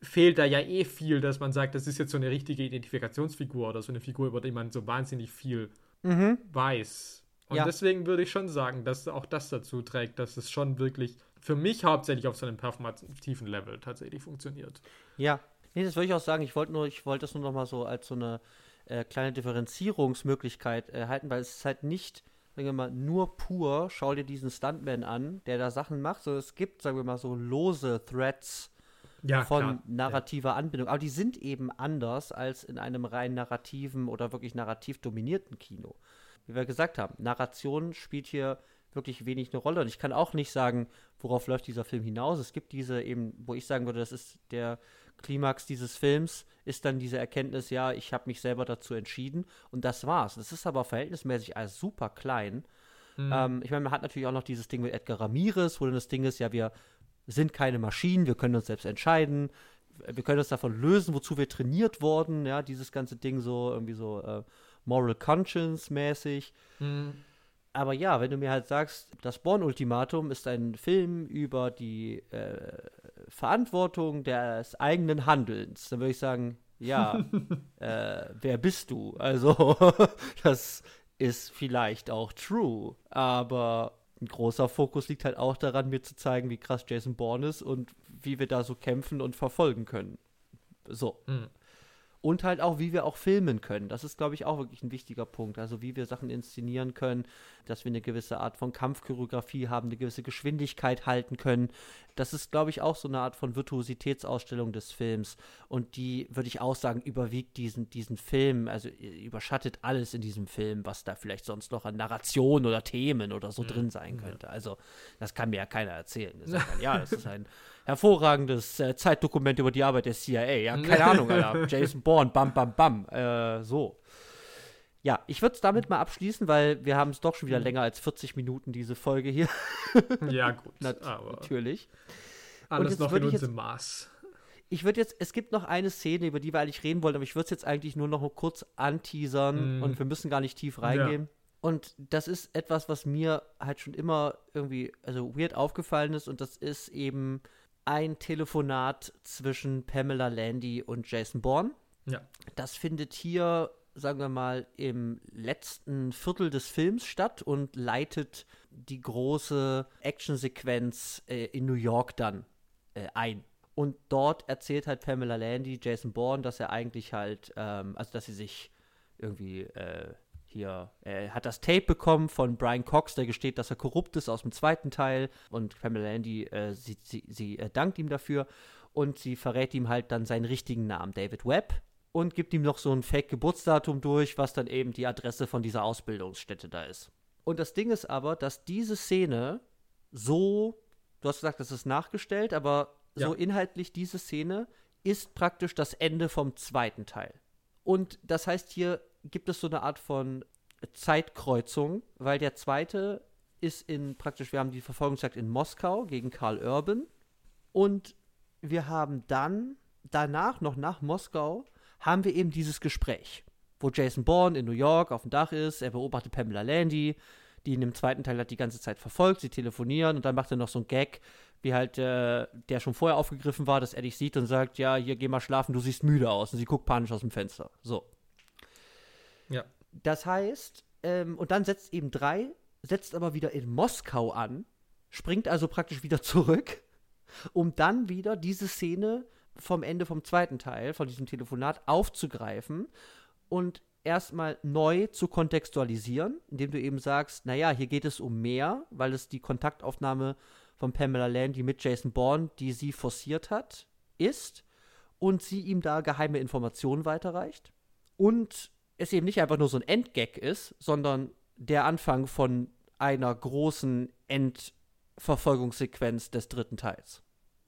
fehlt da ja eh viel, dass man sagt, das ist jetzt so eine richtige Identifikationsfigur oder so eine Figur, über die man so wahnsinnig viel mhm. weiß. Und ja. deswegen würde ich schon sagen, dass auch das dazu trägt, dass es schon wirklich für mich hauptsächlich auf so einem performativen Level tatsächlich funktioniert. Ja, nee, das würde ich auch sagen. Ich wollte nur, ich wollte das nur noch mal so als so eine äh, kleine Differenzierungsmöglichkeit äh, halten, weil es ist halt nicht, sagen wir mal, nur pur, schau dir diesen Stuntman an, der da Sachen macht, sondern es gibt, sagen wir mal, so lose Threads ja, von klar. narrativer ja. Anbindung. Aber die sind eben anders als in einem rein narrativen oder wirklich narrativ dominierten Kino. Wie wir gesagt haben, Narration spielt hier wirklich wenig eine Rolle. Und ich kann auch nicht sagen, worauf läuft dieser Film hinaus. Es gibt diese eben, wo ich sagen würde, das ist der Klimax dieses Films, ist dann diese Erkenntnis, ja, ich habe mich selber dazu entschieden und das war's. Das ist aber verhältnismäßig als super klein. Mhm. Ähm, ich meine, man hat natürlich auch noch dieses Ding mit Edgar Ramirez, wo dann das Ding ist, ja, wir sind keine Maschinen, wir können uns selbst entscheiden, wir können uns davon lösen, wozu wir trainiert wurden, ja, dieses ganze Ding so irgendwie so äh, Moral Conscience mäßig. Mhm. Aber ja, wenn du mir halt sagst, das Born-Ultimatum ist ein Film über die äh, Verantwortung des eigenen Handelns, dann würde ich sagen, ja, äh, wer bist du? Also, das ist vielleicht auch true, aber ein großer Fokus liegt halt auch daran, mir zu zeigen, wie krass Jason Bourne ist und wie wir da so kämpfen und verfolgen können. So. Mhm und halt auch, wie wir auch filmen können. Das ist, glaube ich, auch wirklich ein wichtiger Punkt. Also wie wir Sachen inszenieren können, dass wir eine gewisse Art von Kampfchoreografie haben, eine gewisse Geschwindigkeit halten können. Das ist, glaube ich, auch so eine Art von Virtuositätsausstellung des Films. Und die, würde ich auch sagen, überwiegt diesen, diesen Film, also überschattet alles in diesem Film, was da vielleicht sonst noch an Narration oder Themen oder so mhm. drin sein könnte. Also das kann mir ja keiner erzählen. Das ja, das ist ein hervorragendes äh, Zeitdokument über die Arbeit der CIA. Ja, keine Ahnung, Alter. Jason Bourne, bam, bam, bam. Äh, so. Ja, ich würde es damit mal abschließen, weil wir haben es doch schon wieder mhm. länger als 40 Minuten, diese Folge hier. ja, gut. Nat natürlich. Alles noch in unserem Maß. Ich würde jetzt, es gibt noch eine Szene, über die wir eigentlich reden wollen, aber ich würde es jetzt eigentlich nur noch kurz anteasern mm. und wir müssen gar nicht tief reingehen. Ja. Und das ist etwas, was mir halt schon immer irgendwie, also weird aufgefallen ist und das ist eben ein Telefonat zwischen Pamela Landy und Jason Bourne. Ja. Das findet hier, sagen wir mal, im letzten Viertel des Films statt und leitet die große Actionsequenz äh, in New York dann äh, ein. Und dort erzählt halt Pamela Landy Jason Bourne, dass er eigentlich halt, ähm, also dass sie sich irgendwie äh, hier, er hat das Tape bekommen von Brian Cox, der gesteht, dass er korrupt ist aus dem zweiten Teil. Und Pamela Landy, äh, sie, sie, sie äh, dankt ihm dafür. Und sie verrät ihm halt dann seinen richtigen Namen, David Webb. Und gibt ihm noch so ein Fake-Geburtsdatum durch, was dann eben die Adresse von dieser Ausbildungsstätte da ist. Und das Ding ist aber, dass diese Szene so, du hast gesagt, das ist nachgestellt, aber ja. so inhaltlich diese Szene ist praktisch das Ende vom zweiten Teil. Und das heißt, hier gibt es so eine Art von Zeitkreuzung, weil der zweite ist in praktisch, wir haben die Verfolgungsjagd in Moskau gegen Karl Urban und wir haben dann danach, noch nach Moskau, haben wir eben dieses Gespräch, wo Jason Bourne in New York auf dem Dach ist, er beobachtet Pamela Landy, die in dem zweiten Teil hat die ganze Zeit verfolgt, sie telefonieren und dann macht er noch so ein Gag, wie halt äh, der schon vorher aufgegriffen war, dass er dich sieht und sagt, ja, hier geh mal schlafen, du siehst müde aus und sie guckt panisch aus dem Fenster. So. Ja. Das heißt, ähm, und dann setzt eben drei, setzt aber wieder in Moskau an, springt also praktisch wieder zurück, um dann wieder diese Szene vom Ende vom zweiten Teil, von diesem Telefonat aufzugreifen und erstmal neu zu kontextualisieren, indem du eben sagst, naja, hier geht es um mehr, weil es die Kontaktaufnahme von Pamela Landy mit Jason Bourne, die sie forciert hat, ist und sie ihm da geheime Informationen weiterreicht und es eben nicht einfach nur so ein Endgag ist, sondern der Anfang von einer großen Endverfolgungssequenz des dritten Teils.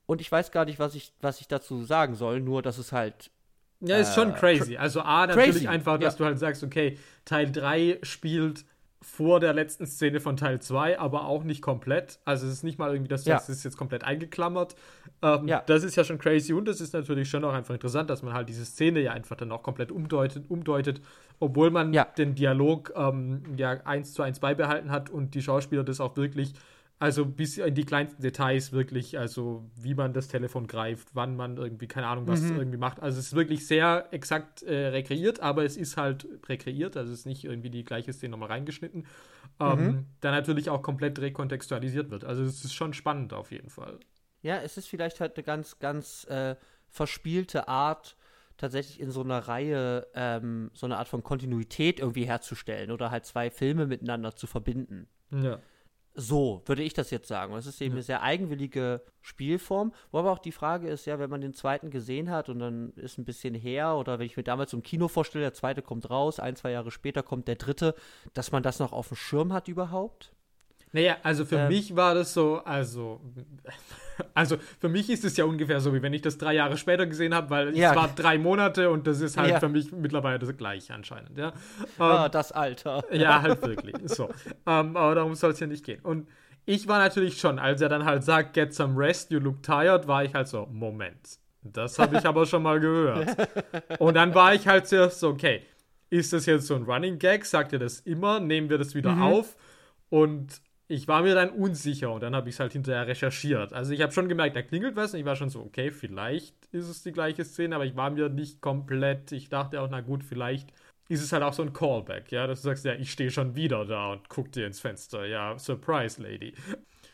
Und ich weiß gar nicht, was ich, was ich dazu sagen soll, nur dass es halt. Ja, ist schon äh, crazy. Also, A, natürlich crazy, einfach, dass ja. du halt sagst, okay, Teil 3 spielt vor der letzten Szene von Teil 2, aber auch nicht komplett. Also, es ist nicht mal irgendwie, dass du Ja. sagst, es ist jetzt komplett eingeklammert. Ähm, Ja. Das ist ja schon crazy und es ist natürlich schon auch einfach interessant, dass man halt diese Szene ja einfach dann auch komplett umdeutet, umdeutet obwohl man Ja. den Dialog ähm, ja eins zu eins beibehalten hat und die Schauspieler das auch wirklich, also bis in die kleinsten Details wirklich, also wie man das Telefon greift, wann man irgendwie, keine Ahnung, was Mhm. irgendwie macht. Also es ist wirklich sehr exakt äh, rekreiert, aber es ist halt rekreiert, also es ist nicht irgendwie die gleiche Szene nochmal reingeschnitten. Ähm, Mhm. Da natürlich auch komplett rekontextualisiert wird. Also es ist schon spannend auf jeden Fall. Ja, es ist vielleicht halt eine ganz, ganz äh, verspielte Art, tatsächlich in so einer Reihe ähm, so eine Art von Kontinuität irgendwie herzustellen oder halt zwei Filme miteinander zu verbinden. Ja. So würde ich das jetzt sagen. Es ist eben Ja. eine sehr eigenwillige Spielform, wo aber auch die Frage ist, ja, wenn man den zweiten gesehen hat und dann ist ein bisschen her oder wenn ich mir damals im Kino vorstelle, der zweite kommt raus, ein, zwei Jahre später kommt der dritte, dass man das noch auf dem Schirm hat überhaupt? Naja, also für Ähm. mich war das so, also, also für mich ist es ja ungefähr so, wie wenn ich das drei Jahre später gesehen habe, weil Ja. es war drei Monate und das ist halt Ja. für mich mittlerweile das gleiche anscheinend, ja. Ah, Ähm, das Alter. ja, halt wirklich. So. Ähm, aber darum soll es ja nicht gehen. Und ich war natürlich schon, als er dann halt sagt, get some rest, you look tired, war ich halt so, Moment. Das habe ich aber schon mal gehört. Und dann war ich halt zuerst so, okay, ist das jetzt so ein Running Gag? Sagt er das immer? Nehmen wir das wieder auf? Und ich war mir dann unsicher und dann habe ich es halt hinterher recherchiert. Also ich habe schon gemerkt, da klingelt was und ich war schon so, okay, vielleicht ist es die gleiche Szene, aber ich war mir nicht komplett, ich dachte auch, na gut, vielleicht ist es halt auch so ein Callback, ja, dass du sagst, ja, ich stehe schon wieder da und guck dir ins Fenster, ja, Surprise, Lady.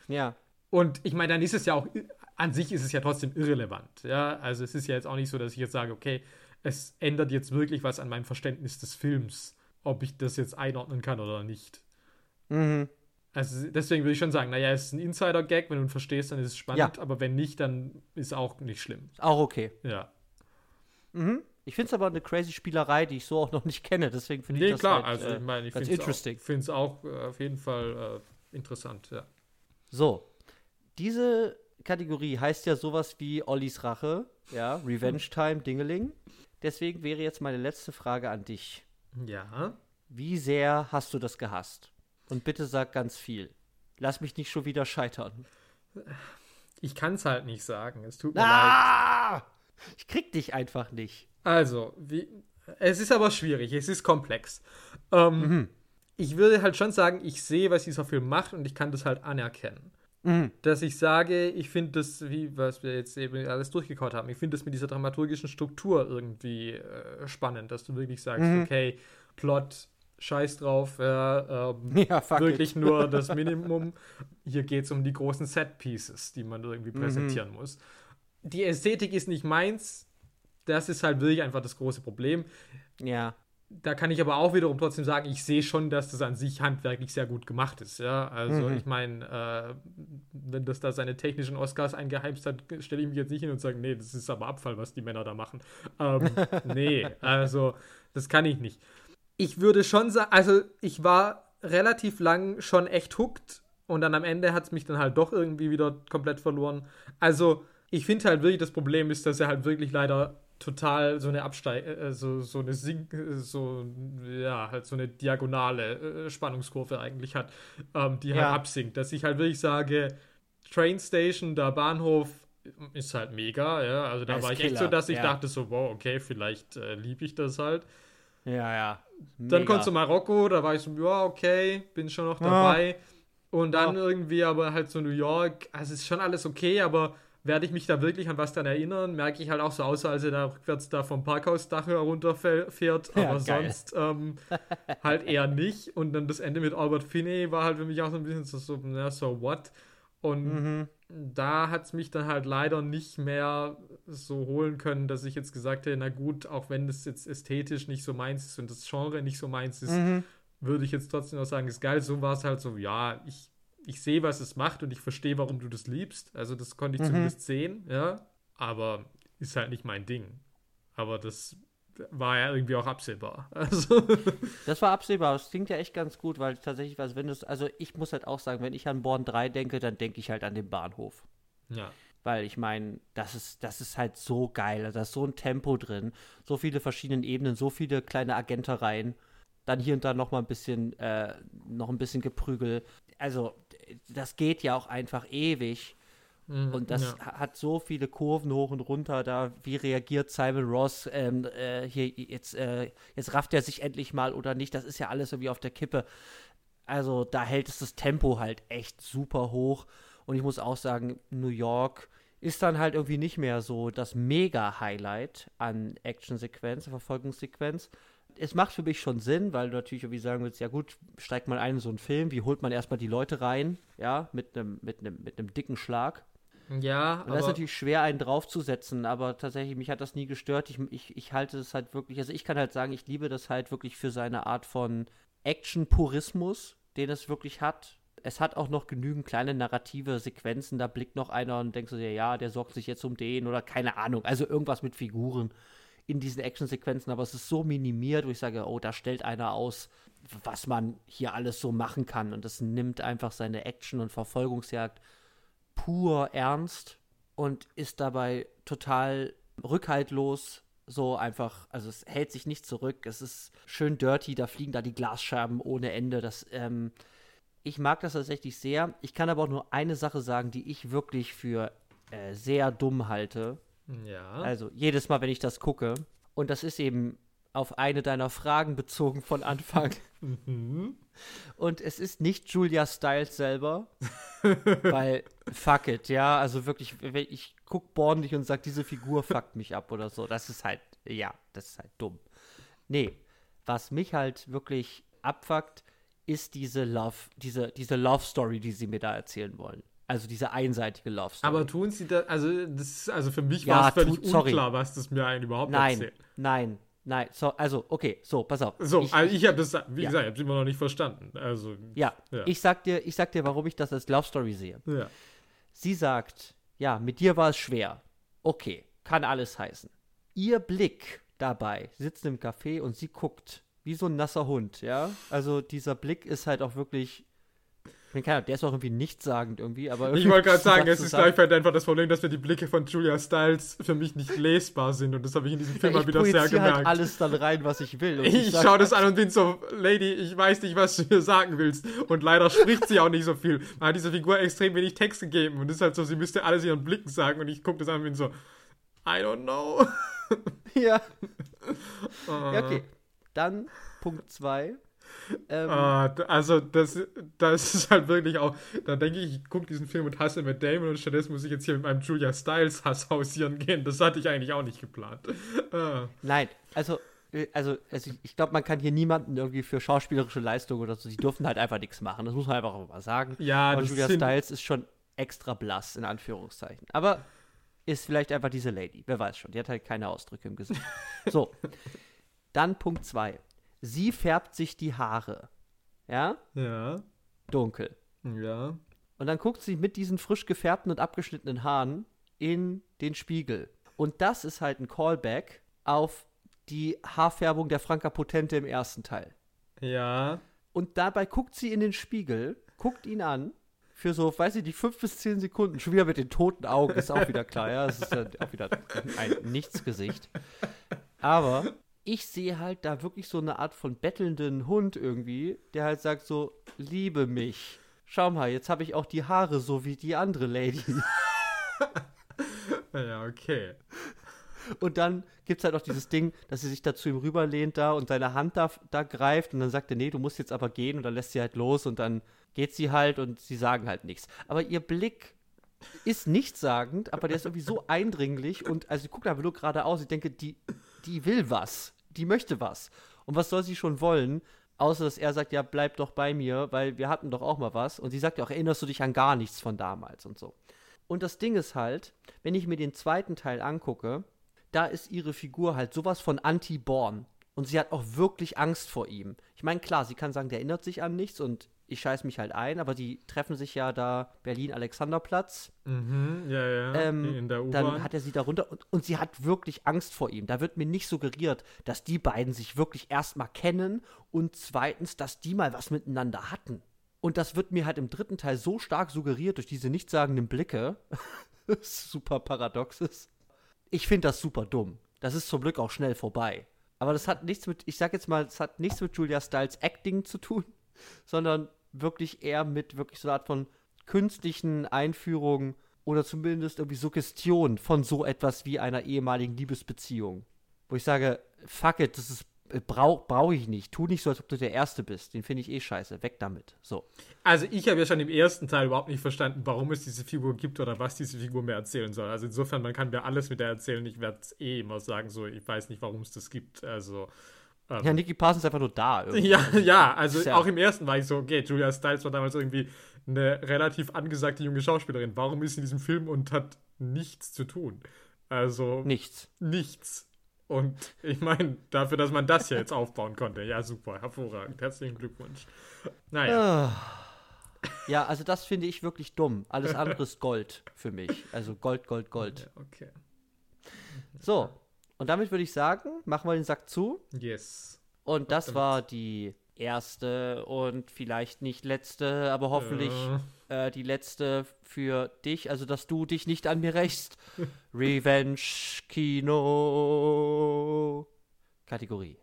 Ja. Und ich meine, dann ist es ja auch, an sich ist es ja trotzdem irrelevant, ja, also es ist ja jetzt auch nicht so, dass ich jetzt sage, okay, es ändert jetzt wirklich was an meinem Verständnis des Films, ob ich das jetzt einordnen kann oder nicht. Mhm. Also deswegen würde ich schon sagen, naja, es ist ein Insider-Gag, wenn du ihn verstehst, dann ist es spannend, aber wenn nicht, dann ist auch nicht schlimm. Auch okay. Ja. Mhm. Ich finde es aber eine crazy Spielerei, die ich so auch noch nicht kenne. Deswegen finde ich Nee, das klar, halt, also äh, ich ich ganz finde es auch äh, auf jeden Fall äh, interessant, ja. So, diese Kategorie heißt ja sowas wie Ollis Rache, ja, Revenge Time, Dingeling. Deswegen wäre jetzt meine letzte Frage an dich. Ja. Wie sehr hast du das gehasst? Und bitte sag ganz viel. Lass mich nicht schon wieder scheitern. Ich kann es halt nicht sagen, es tut mir leid. Ah! Ich krieg dich einfach nicht. Also, wie, es ist aber schwierig, es ist komplex. Ähm, Mhm. Ich würde halt schon sagen, ich sehe, was dieser Film macht und ich kann das halt anerkennen. Mhm. Dass ich sage, ich finde das, wie was wir jetzt eben alles durchgekaut haben, ich finde das mit dieser dramaturgischen Struktur irgendwie äh, spannend, dass du wirklich sagst, Mhm. okay, Plot, scheiß drauf, ja, ähm, Ja, wirklich it. nur das Minimum. Hier geht es um die großen Set-Pieces, die man irgendwie Mhm. präsentieren muss. Die Ästhetik ist nicht meins. Das ist halt wirklich einfach das große Problem. Ja. Da kann ich aber auch wiederum trotzdem sagen, ich sehe schon, dass das an sich handwerklich sehr gut gemacht ist. Ja, also Mhm. ich meine, äh, wenn das da seine technischen Oscars eingeheimst hat, stelle ich mich jetzt nicht hin und sage, nee, das ist aber Abfall, was die Männer da machen. Ähm, nee, also das kann ich nicht. Ich würde schon sagen, also ich war relativ lang schon echt hooked und dann am Ende hat es mich dann halt doch irgendwie wieder komplett verloren. Also ich finde halt wirklich, das Problem ist, dass er halt wirklich leider total so eine Absteig, äh, so, so eine Sink, äh, so, ja, halt so eine diagonale äh, Spannungskurve eigentlich hat, ähm, die Ja. halt absinkt. Dass ich halt wirklich sage, Train Station, der Bahnhof ist halt mega, ja. Also da ist war ich echt so, Killer, dass ich ja. dachte so, wow, okay, vielleicht äh, liebe ich das halt. Ja, ja. Dann kommt zu Marokko, da war ich so, ja, okay, bin schon noch dabei. Ja. Und dann ja. irgendwie aber halt so New York, also ist schon alles okay, aber werde ich mich da wirklich an was dann erinnern, merke ich halt auch so aus, als er da rückwärts da vom Parkhausdach herunterfährt, aber ja, sonst ähm, halt eher nicht. Und dann das Ende mit Albert Finney war halt für mich auch so ein bisschen so, so, na, so what? Und mhm. Da hat es mich dann halt leider nicht mehr so holen können, dass ich jetzt gesagt hätte, na gut, auch wenn das jetzt ästhetisch nicht so meins ist und das Genre nicht so meins ist, mhm. würde ich jetzt trotzdem noch sagen, ist geil. So war es halt so, ja, ich ich sehe, was es macht und ich verstehe, warum du das liebst. Also das konnte ich mhm. zumindest sehen, ja. Aber ist halt nicht mein Ding. Aber das war ja irgendwie auch absehbar. Also. Das war absehbar. Das klingt ja echt ganz gut, weil tatsächlich, also wenn du also ich muss halt auch sagen, wenn ich an Born 3 denke, dann denke ich halt an den Bahnhof. Ja. Weil ich meine, das ist, das ist halt so geil. Da ist so ein Tempo drin, so viele verschiedene Ebenen, so viele kleine Agentereien. Dann hier und da noch mal ein bisschen, äh, noch ein bisschen Geprügel. Also, das geht ja auch einfach ewig. Mhm, und das ja. hat so viele Kurven hoch und runter. Da, wie reagiert Simon Ross? Ähm, äh, hier, jetzt, äh, jetzt rafft er sich endlich mal oder nicht. Das ist ja alles irgendwie auf der Kippe. Also, da hält es das Tempo halt echt super hoch. Und ich muss auch sagen, New York ist dann halt irgendwie nicht mehr so das Mega-Highlight an Action-Sequenz, Verfolgungssequenz es macht für mich schon Sinn, weil du natürlich irgendwie sagen willst, ja gut, steigt mal ein in so einen Film, wie holt man erstmal die Leute rein, ja, mit einem mit mit dicken Schlag. Ja, Und das ist natürlich schwer, einen draufzusetzen, aber tatsächlich, mich hat das nie gestört. Ich, ich, ich halte es halt wirklich, also ich kann halt sagen, ich liebe das halt wirklich für seine Art von Action-Purismus, den es wirklich hat. Es hat auch noch genügend kleine narrative Sequenzen, da blickt noch einer und denkst du dir, ja, der sorgt sich jetzt um den oder keine Ahnung, also irgendwas mit Figuren in diesen Actionsequenzen, aber es ist so minimiert, wo ich sage, oh, da stellt einer aus, was man hier alles so machen kann. Und das nimmt einfach seine Action- und Verfolgungsjagd pur ernst und ist dabei total rückhaltlos. So einfach, also es hält sich nicht zurück. Es ist schön dirty, da fliegen da die Glasscherben ohne Ende. Das, ähm, ich mag das tatsächlich sehr. Ich kann aber auch nur eine Sache sagen, die ich wirklich für äh, sehr dumm halte. Ja. Also jedes Mal, wenn ich das gucke. Und das ist eben auf eine deiner Fragen bezogen von Anfang. Mhm. Und es ist nicht Julia Stiles selber, weil fuck it, ja, also wirklich, ich guck Born nicht und sag, diese Figur fuckt mich ab oder so. Das ist halt, ja, das ist halt dumm. Nee, was mich halt wirklich abfuckt, ist diese Love, diese, diese Love Story, die sie mir da erzählen wollen. Also diese einseitige Love Story. Aber tun sie das, also das also für mich ja, war es völlig tu, unklar, was das mir eigentlich überhaupt nein, erzählt. Nein, nein, so, also okay, so, pass auf. So, ich, also ich habe das, wie ja. gesagt, ich habe es immer noch nicht verstanden. Also ja, ja, ich sag dir, ich sag dir, warum ich das als Love Story sehe. Ja. Sie sagt, ja, mit dir war es schwer. Okay, kann alles heißen. Ihr Blick dabei, sitzt im Café und sie guckt wie so ein nasser Hund, ja? Also dieser Blick ist halt auch wirklich ich meine, der ist auch irgendwie nichtssagend irgendwie, aber. Ich wollte gerade sagen, es ist gleich halt einfach das Problem, dass wir die Blicke von Julia Stiles für mich nicht lesbar sind und das habe ich in diesem Film ja, mal wieder sehr halt gemerkt. halt alles dann rein, was ich will. ich, ich schaue das an und bin so, Lady, ich weiß nicht, was du mir sagen willst. Und leider spricht sie auch nicht so viel. Man hat dieser Figur extrem wenig Text gegeben und es ist halt so, sie müsste alles ihren Blicken sagen und ich gucke das an und bin so, I don't know. ja. uh. ja, okay. Dann Punkt 2 ähm, ah, also das, das ist halt wirklich auch, da denke ich, ich gucke diesen Film und hasse mit Damon und stattdessen muss ich jetzt hier mit meinem Julia Stiles Hass hausieren gehen. Das hatte ich eigentlich auch nicht geplant. Ah. Nein, also, äh, also, also ich glaube, man kann hier niemanden irgendwie für schauspielerische Leistung oder so, die dürfen halt einfach nichts machen. Das muss man einfach mal sagen. Ja, und Julia Stiles ist schon extra blass, in Anführungszeichen. Aber ist vielleicht einfach diese Lady, wer weiß schon. Die hat halt keine Ausdrücke im Gesicht. so, dann Punkt 2 sie färbt sich die Haare. Ja? Ja. Dunkel. Ja. Und dann guckt sie mit diesen frisch gefärbten und abgeschnittenen Haaren in den Spiegel. Und das ist halt ein Callback auf die Haarfärbung der Franka Potente im ersten Teil. Ja. Und dabei guckt sie in den Spiegel, guckt ihn an, für so, weiß ich nicht, fünf bis zehn Sekunden, schon wieder mit den toten Augen, ist auch wieder klar, ja, es ist ja auch wieder ein Nichtsgesicht. Aber ich sehe halt da wirklich so eine Art von bettelnden Hund irgendwie, der halt sagt so, liebe mich. Schau mal, jetzt habe ich auch die Haare so wie die andere Lady. ja, okay. Und dann gibt es halt auch dieses Ding, dass sie sich da zu ihm rüberlehnt da und seine Hand da, da greift und dann sagt er, nee, du musst jetzt aber gehen und dann lässt sie halt los und dann geht sie halt und sie sagen halt nichts. Aber ihr Blick ist nichtssagend, aber der ist irgendwie so eindringlich und also sie guckt einfach nur geradeaus. Ich denke, die, die will was. Die möchte was. Und was soll sie schon wollen? Außer dass er sagt, ja, bleib doch bei mir, weil wir hatten doch auch mal was. Und sie sagt ja auch, erinnerst du dich an gar nichts von damals und so. Und das Ding ist halt, wenn ich mir den zweiten Teil angucke, da ist ihre Figur halt sowas von anti-born. Und sie hat auch wirklich Angst vor ihm. Ich meine, klar, sie kann sagen, der erinnert sich an nichts und ich scheiß mich halt ein, aber die treffen sich ja da Berlin-Alexanderplatz. Mhm, ja, ja. Ähm, in der U-Bahn. Dann hat er sie darunter und, und sie hat wirklich Angst vor ihm. Da wird mir nicht suggeriert, dass die beiden sich wirklich erstmal kennen und zweitens, dass die mal was miteinander hatten. Und das wird mir halt im dritten Teil so stark suggeriert durch diese nichtssagenden Blicke. super paradox ist. Ich finde das super dumm. Das ist zum Glück auch schnell vorbei. Aber das hat nichts mit, ich sag jetzt mal, das hat nichts mit Julia Stiles Acting zu tun, sondern wirklich eher mit wirklich so einer Art von künstlichen Einführungen oder zumindest irgendwie Suggestion von so etwas wie einer ehemaligen Liebesbeziehung. Wo ich sage, fuck it, das ist brauche brauch ich nicht. Tu nicht so, als ob du der Erste bist. Den finde ich eh scheiße. Weg damit. So. Also ich habe ja schon im ersten Teil überhaupt nicht verstanden, warum es diese Figur gibt oder was diese Figur mir erzählen soll. Also insofern, man kann mir alles mit der erzählen. Ich werde es eh immer sagen, so, ich weiß nicht, warum es das gibt. Also ähm, ja, Nicky Parsons ist einfach nur da. Irgendwie. Ja, ja, also ja auch im ersten war ich so, okay, Julia Stiles war damals irgendwie eine relativ angesagte junge Schauspielerin. Warum ist sie in diesem Film und hat nichts zu tun? Also. Nichts. Nichts. Und ich meine, dafür, dass man das ja jetzt aufbauen konnte. Ja, super, hervorragend. Herzlichen Glückwunsch. Naja. Ah. Ja, also das finde ich wirklich dumm. Alles andere ist Gold für mich. Also Gold, Gold, Gold. okay. So, und damit würde ich sagen, machen wir den Sack zu. Yes. Und das war die erste und vielleicht nicht letzte, aber hoffentlich äh. Äh, die letzte für dich, also dass du dich nicht an mir rächst. Revenge Kino Kategorie.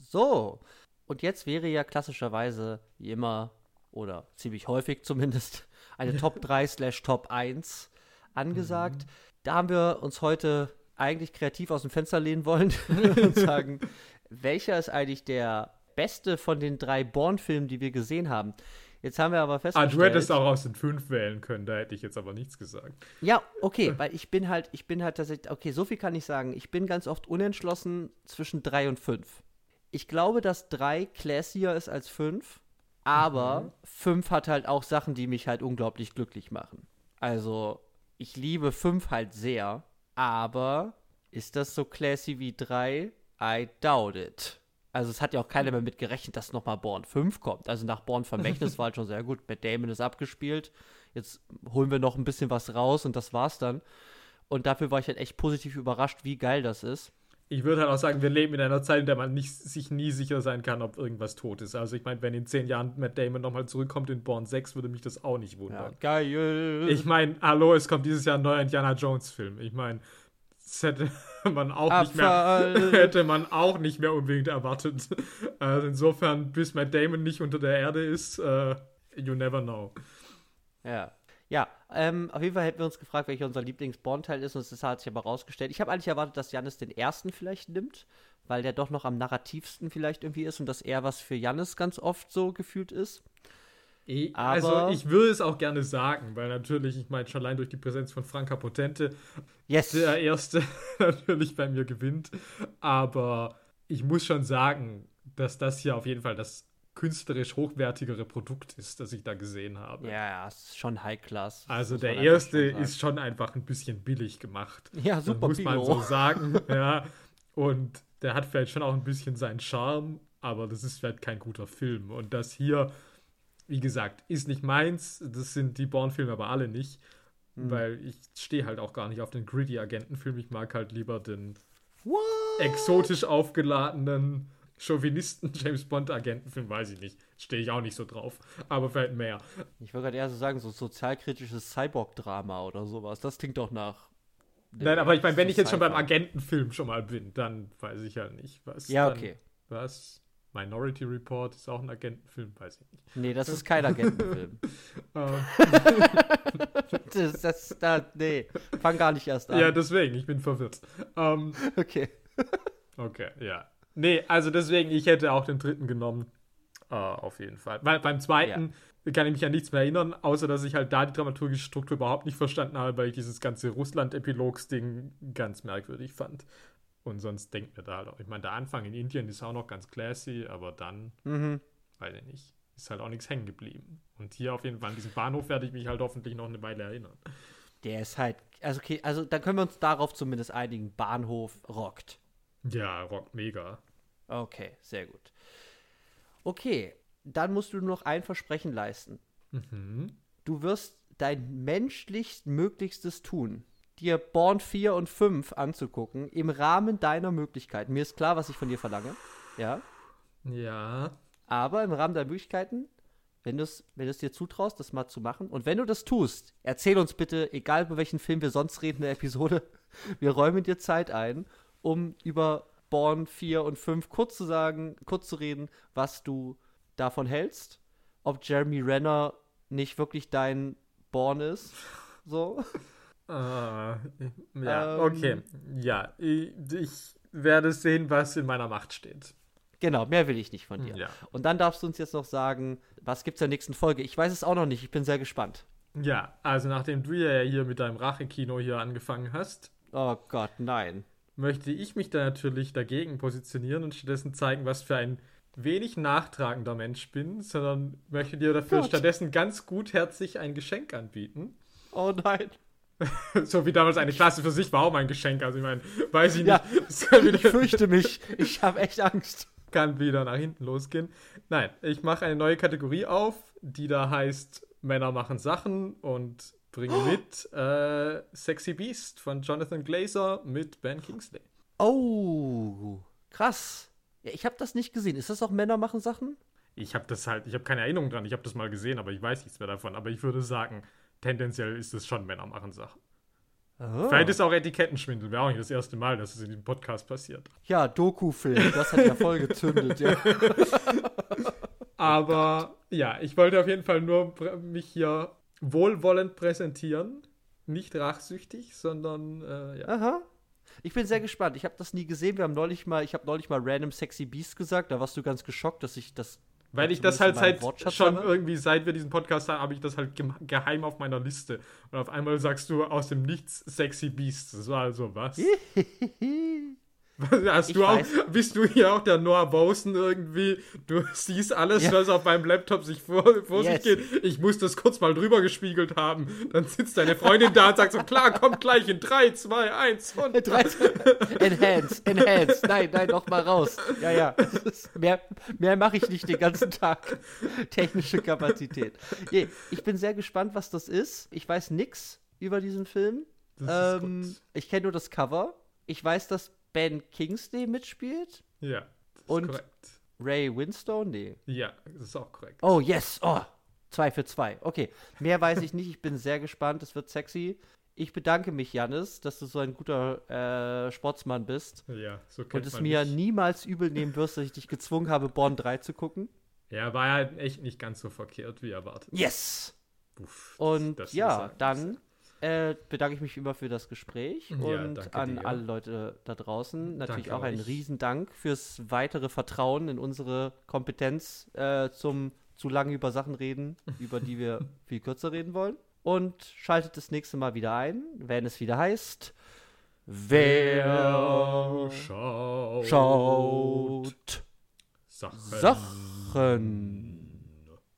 So, und jetzt wäre ja klassischerweise wie immer oder ziemlich häufig zumindest eine Top 3 slash Top 1 angesagt. Mhm. Da haben wir uns heute eigentlich kreativ aus dem Fenster lehnen wollen und sagen, welcher ist eigentlich der beste von den drei Born-Filmen, die wir gesehen haben? Jetzt haben wir aber festgestellt. Ah, du hättest auch aus den fünf wählen können, da hätte ich jetzt aber nichts gesagt. Ja, okay, weil ich bin halt, ich bin halt tatsächlich, okay, so viel kann ich sagen. Ich bin ganz oft unentschlossen zwischen drei und fünf. Ich glaube, dass drei classier ist als fünf, aber mhm. fünf hat halt auch Sachen, die mich halt unglaublich glücklich machen. Also, ich liebe fünf halt sehr. Aber ist das so classy wie 3? I doubt it. Also es hat ja auch keiner mehr mit gerechnet, dass nochmal Born 5 kommt. Also nach Born Vermächtnis war halt schon sehr gut. Matt Damon ist abgespielt. Jetzt holen wir noch ein bisschen was raus und das war's dann. Und dafür war ich halt echt positiv überrascht, wie geil das ist. Ich würde halt auch sagen, wir leben in einer Zeit, in der man nicht, sich nie sicher sein kann, ob irgendwas tot ist. Also ich meine, wenn in zehn Jahren Matt Damon nochmal zurückkommt in Born 6, würde mich das auch nicht wundern. Ja, geil. Ich meine, hallo, es kommt dieses Jahr ein neuer Indiana Jones Film. Ich meine, das hätte man auch Abfall. nicht mehr, hätte man auch nicht mehr unbedingt erwartet. Also insofern, bis Matt Damon nicht unter der Erde ist, uh, you never know. Ja. Ja, ähm, auf jeden Fall hätten wir uns gefragt, welcher unser Lieblings-Bond-Teil ist, und das hat sich aber rausgestellt. Ich habe eigentlich erwartet, dass Jannis den ersten vielleicht nimmt, weil der doch noch am narrativsten vielleicht irgendwie ist und dass er was für Jannis ganz oft so gefühlt ist. Ich, also ich würde es auch gerne sagen, weil natürlich, ich meine, schon allein durch die Präsenz von Franka Potente yes. der erste natürlich bei mir gewinnt. Aber ich muss schon sagen, dass das hier auf jeden Fall das künstlerisch hochwertigere Produkt ist, das ich da gesehen habe. Ja, ja, ist schon High Class. Also der erste ist schon einfach ein bisschen billig gemacht. Ja, super. muss man so sagen. ja. Und der hat vielleicht schon auch ein bisschen seinen Charme, aber das ist vielleicht kein guter Film. Und das hier wie gesagt, ist nicht meins. Das sind die Bourne-Filme aber alle nicht. Mhm. Weil ich stehe halt auch gar nicht auf den gritty Agentenfilm. Ich mag halt lieber den What? exotisch aufgeladenen Chauvinisten James Bond Agentenfilm, weiß ich nicht. Stehe ich auch nicht so drauf. Aber vielleicht mehr. Ich würde gerade eher so sagen, so sozialkritisches Cyborg-Drama oder sowas. Das klingt doch nach. Nein, aber ich meine, wenn ich jetzt schon beim Agentenfilm schon mal bin, dann weiß ich ja nicht, was. Ja, okay. Dann, was Minority Report ist auch ein Agentenfilm, weiß ich nicht. Nee, das ist kein Agentenfilm. Ähm, das, das, da, nee, fang gar nicht erst an. ja, deswegen, ich bin verwirrt. Ähm, okay. okay, ja. Nee, also deswegen, ich hätte auch den dritten genommen. Äh, auf jeden Fall. Weil beim zweiten kann ich mich an nichts mehr erinnern, außer dass ich halt da die dramaturgische Struktur überhaupt nicht verstanden habe, weil ich dieses ganze Russland-Epilogs-Ding ganz merkwürdig fand. Und sonst denkt mir da halt auch, ich meine, der Anfang in Indien ist auch noch ganz classy, aber dann, Mhm. weiß ich nicht, ist halt auch nichts hängen geblieben. Und hier auf jeden Fall an diesen Bahnhof werde ich mich halt hoffentlich noch eine Weile erinnern. Der ist halt, also okay, also dann können wir uns darauf zumindest einigen. Bahnhof rockt. Ja, Rock mega. Okay, sehr gut. Okay, dann musst du noch ein Versprechen leisten. Mhm. Du wirst dein menschlichst Möglichstes tun, dir Born 4 und 5 anzugucken, im Rahmen deiner Möglichkeiten. Mir ist klar, was ich von dir verlange. Ja. Ja. Aber im Rahmen deiner Möglichkeiten, wenn du es wenn du's dir zutraust, das mal zu machen. Und wenn du das tust, erzähl uns bitte, egal über welchen Film wir sonst reden in der Episode, wir räumen dir Zeit ein, um über Born 4 und 5 kurz zu sagen, kurz zu reden, was du davon hältst. Ob Jeremy Renner nicht wirklich dein Born ist. So. Ah, ja, Ähm. okay. Ja, ich, ich werde sehen, was in meiner Macht steht. Genau, mehr will ich nicht von dir. Ja. Und dann darfst du uns jetzt noch sagen, was gibt's in der nächsten Folge? Ich weiß es auch noch nicht, ich bin sehr gespannt. Ja, also nachdem du ja hier mit deinem Rachekino hier angefangen hast, Oh Gott, nein. Möchte ich mich da natürlich dagegen positionieren und stattdessen zeigen, was für ein wenig nachtragender Mensch bin, sondern möchte dir dafür Gott. stattdessen ganz gutherzig ein Geschenk anbieten. Oh nein. so wie damals eine Klasse für sich war auch mein Geschenk. Also ich meine, weiß ich nicht, Ja, Ich fürchte mich. Ich habe echt Angst. kann wieder nach hinten losgehen. Nein, ich mache eine neue Kategorie auf, die da heißt Männer machen Sachen und bringe mit äh, Sexy Beast von Jonathan Glazer mit Ben Kingsley. Oh, krass. Ja, ich habe das nicht gesehen. Ist das auch Männer machen Sachen? Ich habe das halt, ich habe keine Erinnerung dran, ich habe das mal gesehen, aber ich weiß nichts mehr davon. Aber ich würde sagen, tendenziell ist es schon Männer machen Sachen. Oh. Vielleicht ist auch Etikettenschwindel, wäre auch nicht das erste Mal, dass es in diesem Podcast passiert. Ja, Doku-Film. Das hat ja voll gezündet. ja. Aber ja, ich wollte auf jeden Fall nur mich hier wohlwollend präsentieren. Nicht rachsüchtig, sondern äh, ja. Aha. Ich bin sehr gespannt. Ich habe das nie gesehen. Wir haben neulich mal, ich habe neulich mal Random Sexy Beast gesagt. Da warst du ganz geschockt, dass ich das. Weil ich das halt seit Wortschatz schon habe. irgendwie, seit wir diesen Podcast haben, habe ich das halt geheim auf meiner Liste. Und auf einmal sagst du aus dem Nichts Sexy Beast. Das war also was? Hast Ich du auch, bist du hier auch der Noah Bosen irgendwie? Du siehst alles, Ja. was auf meinem Laptop sich vor, vor Yes. sich geht. Ich muss das kurz mal drüber gespiegelt haben. Dann sitzt deine Freundin da und sagt so, klar, kommt gleich in 3, 2, 1 und Drei- enhance, enhance. Nein, nein, noch mal raus. Ja, ja. Mehr mehr mache ich nicht den ganzen Tag. Technische Kapazität. Nee, ich bin sehr gespannt, was das ist. Ich weiß nix über diesen Film. Ähm, ich kenne nur das Cover. Ich weiß, dass Ben Kingsley mitspielt. Ja, das ist Und- korrekt. Ray Winstone? Nee. Ja, das ist auch korrekt. Oh, yes. Oh, zwei für zwei. Okay, mehr weiß ich nicht. Ich bin sehr gespannt. Es wird sexy. Ich bedanke mich, Jannis, dass du so ein guter äh, Sportsmann bist Ja, so kennt und es mir mich. niemals übel nehmen wirst, dass ich dich gezwungen habe, Born 3 zu gucken. Ja, war ja echt nicht ganz so verkehrt wie erwartet. Yes! Uff, das- Und das ja, dann äh, bedanke ich mich immer für das Gespräch Ja, und an dir. alle Leute da draußen. Natürlich Danke auch ein euch. Riesendank fürs weitere Vertrauen in unsere Kompetenz äh, zum zu lange über Sachen reden, über die wir viel kürzer reden wollen. Und schaltet das nächste Mal wieder ein, wenn es wieder heißt, wer schaut. schaut Sachen. Sachen.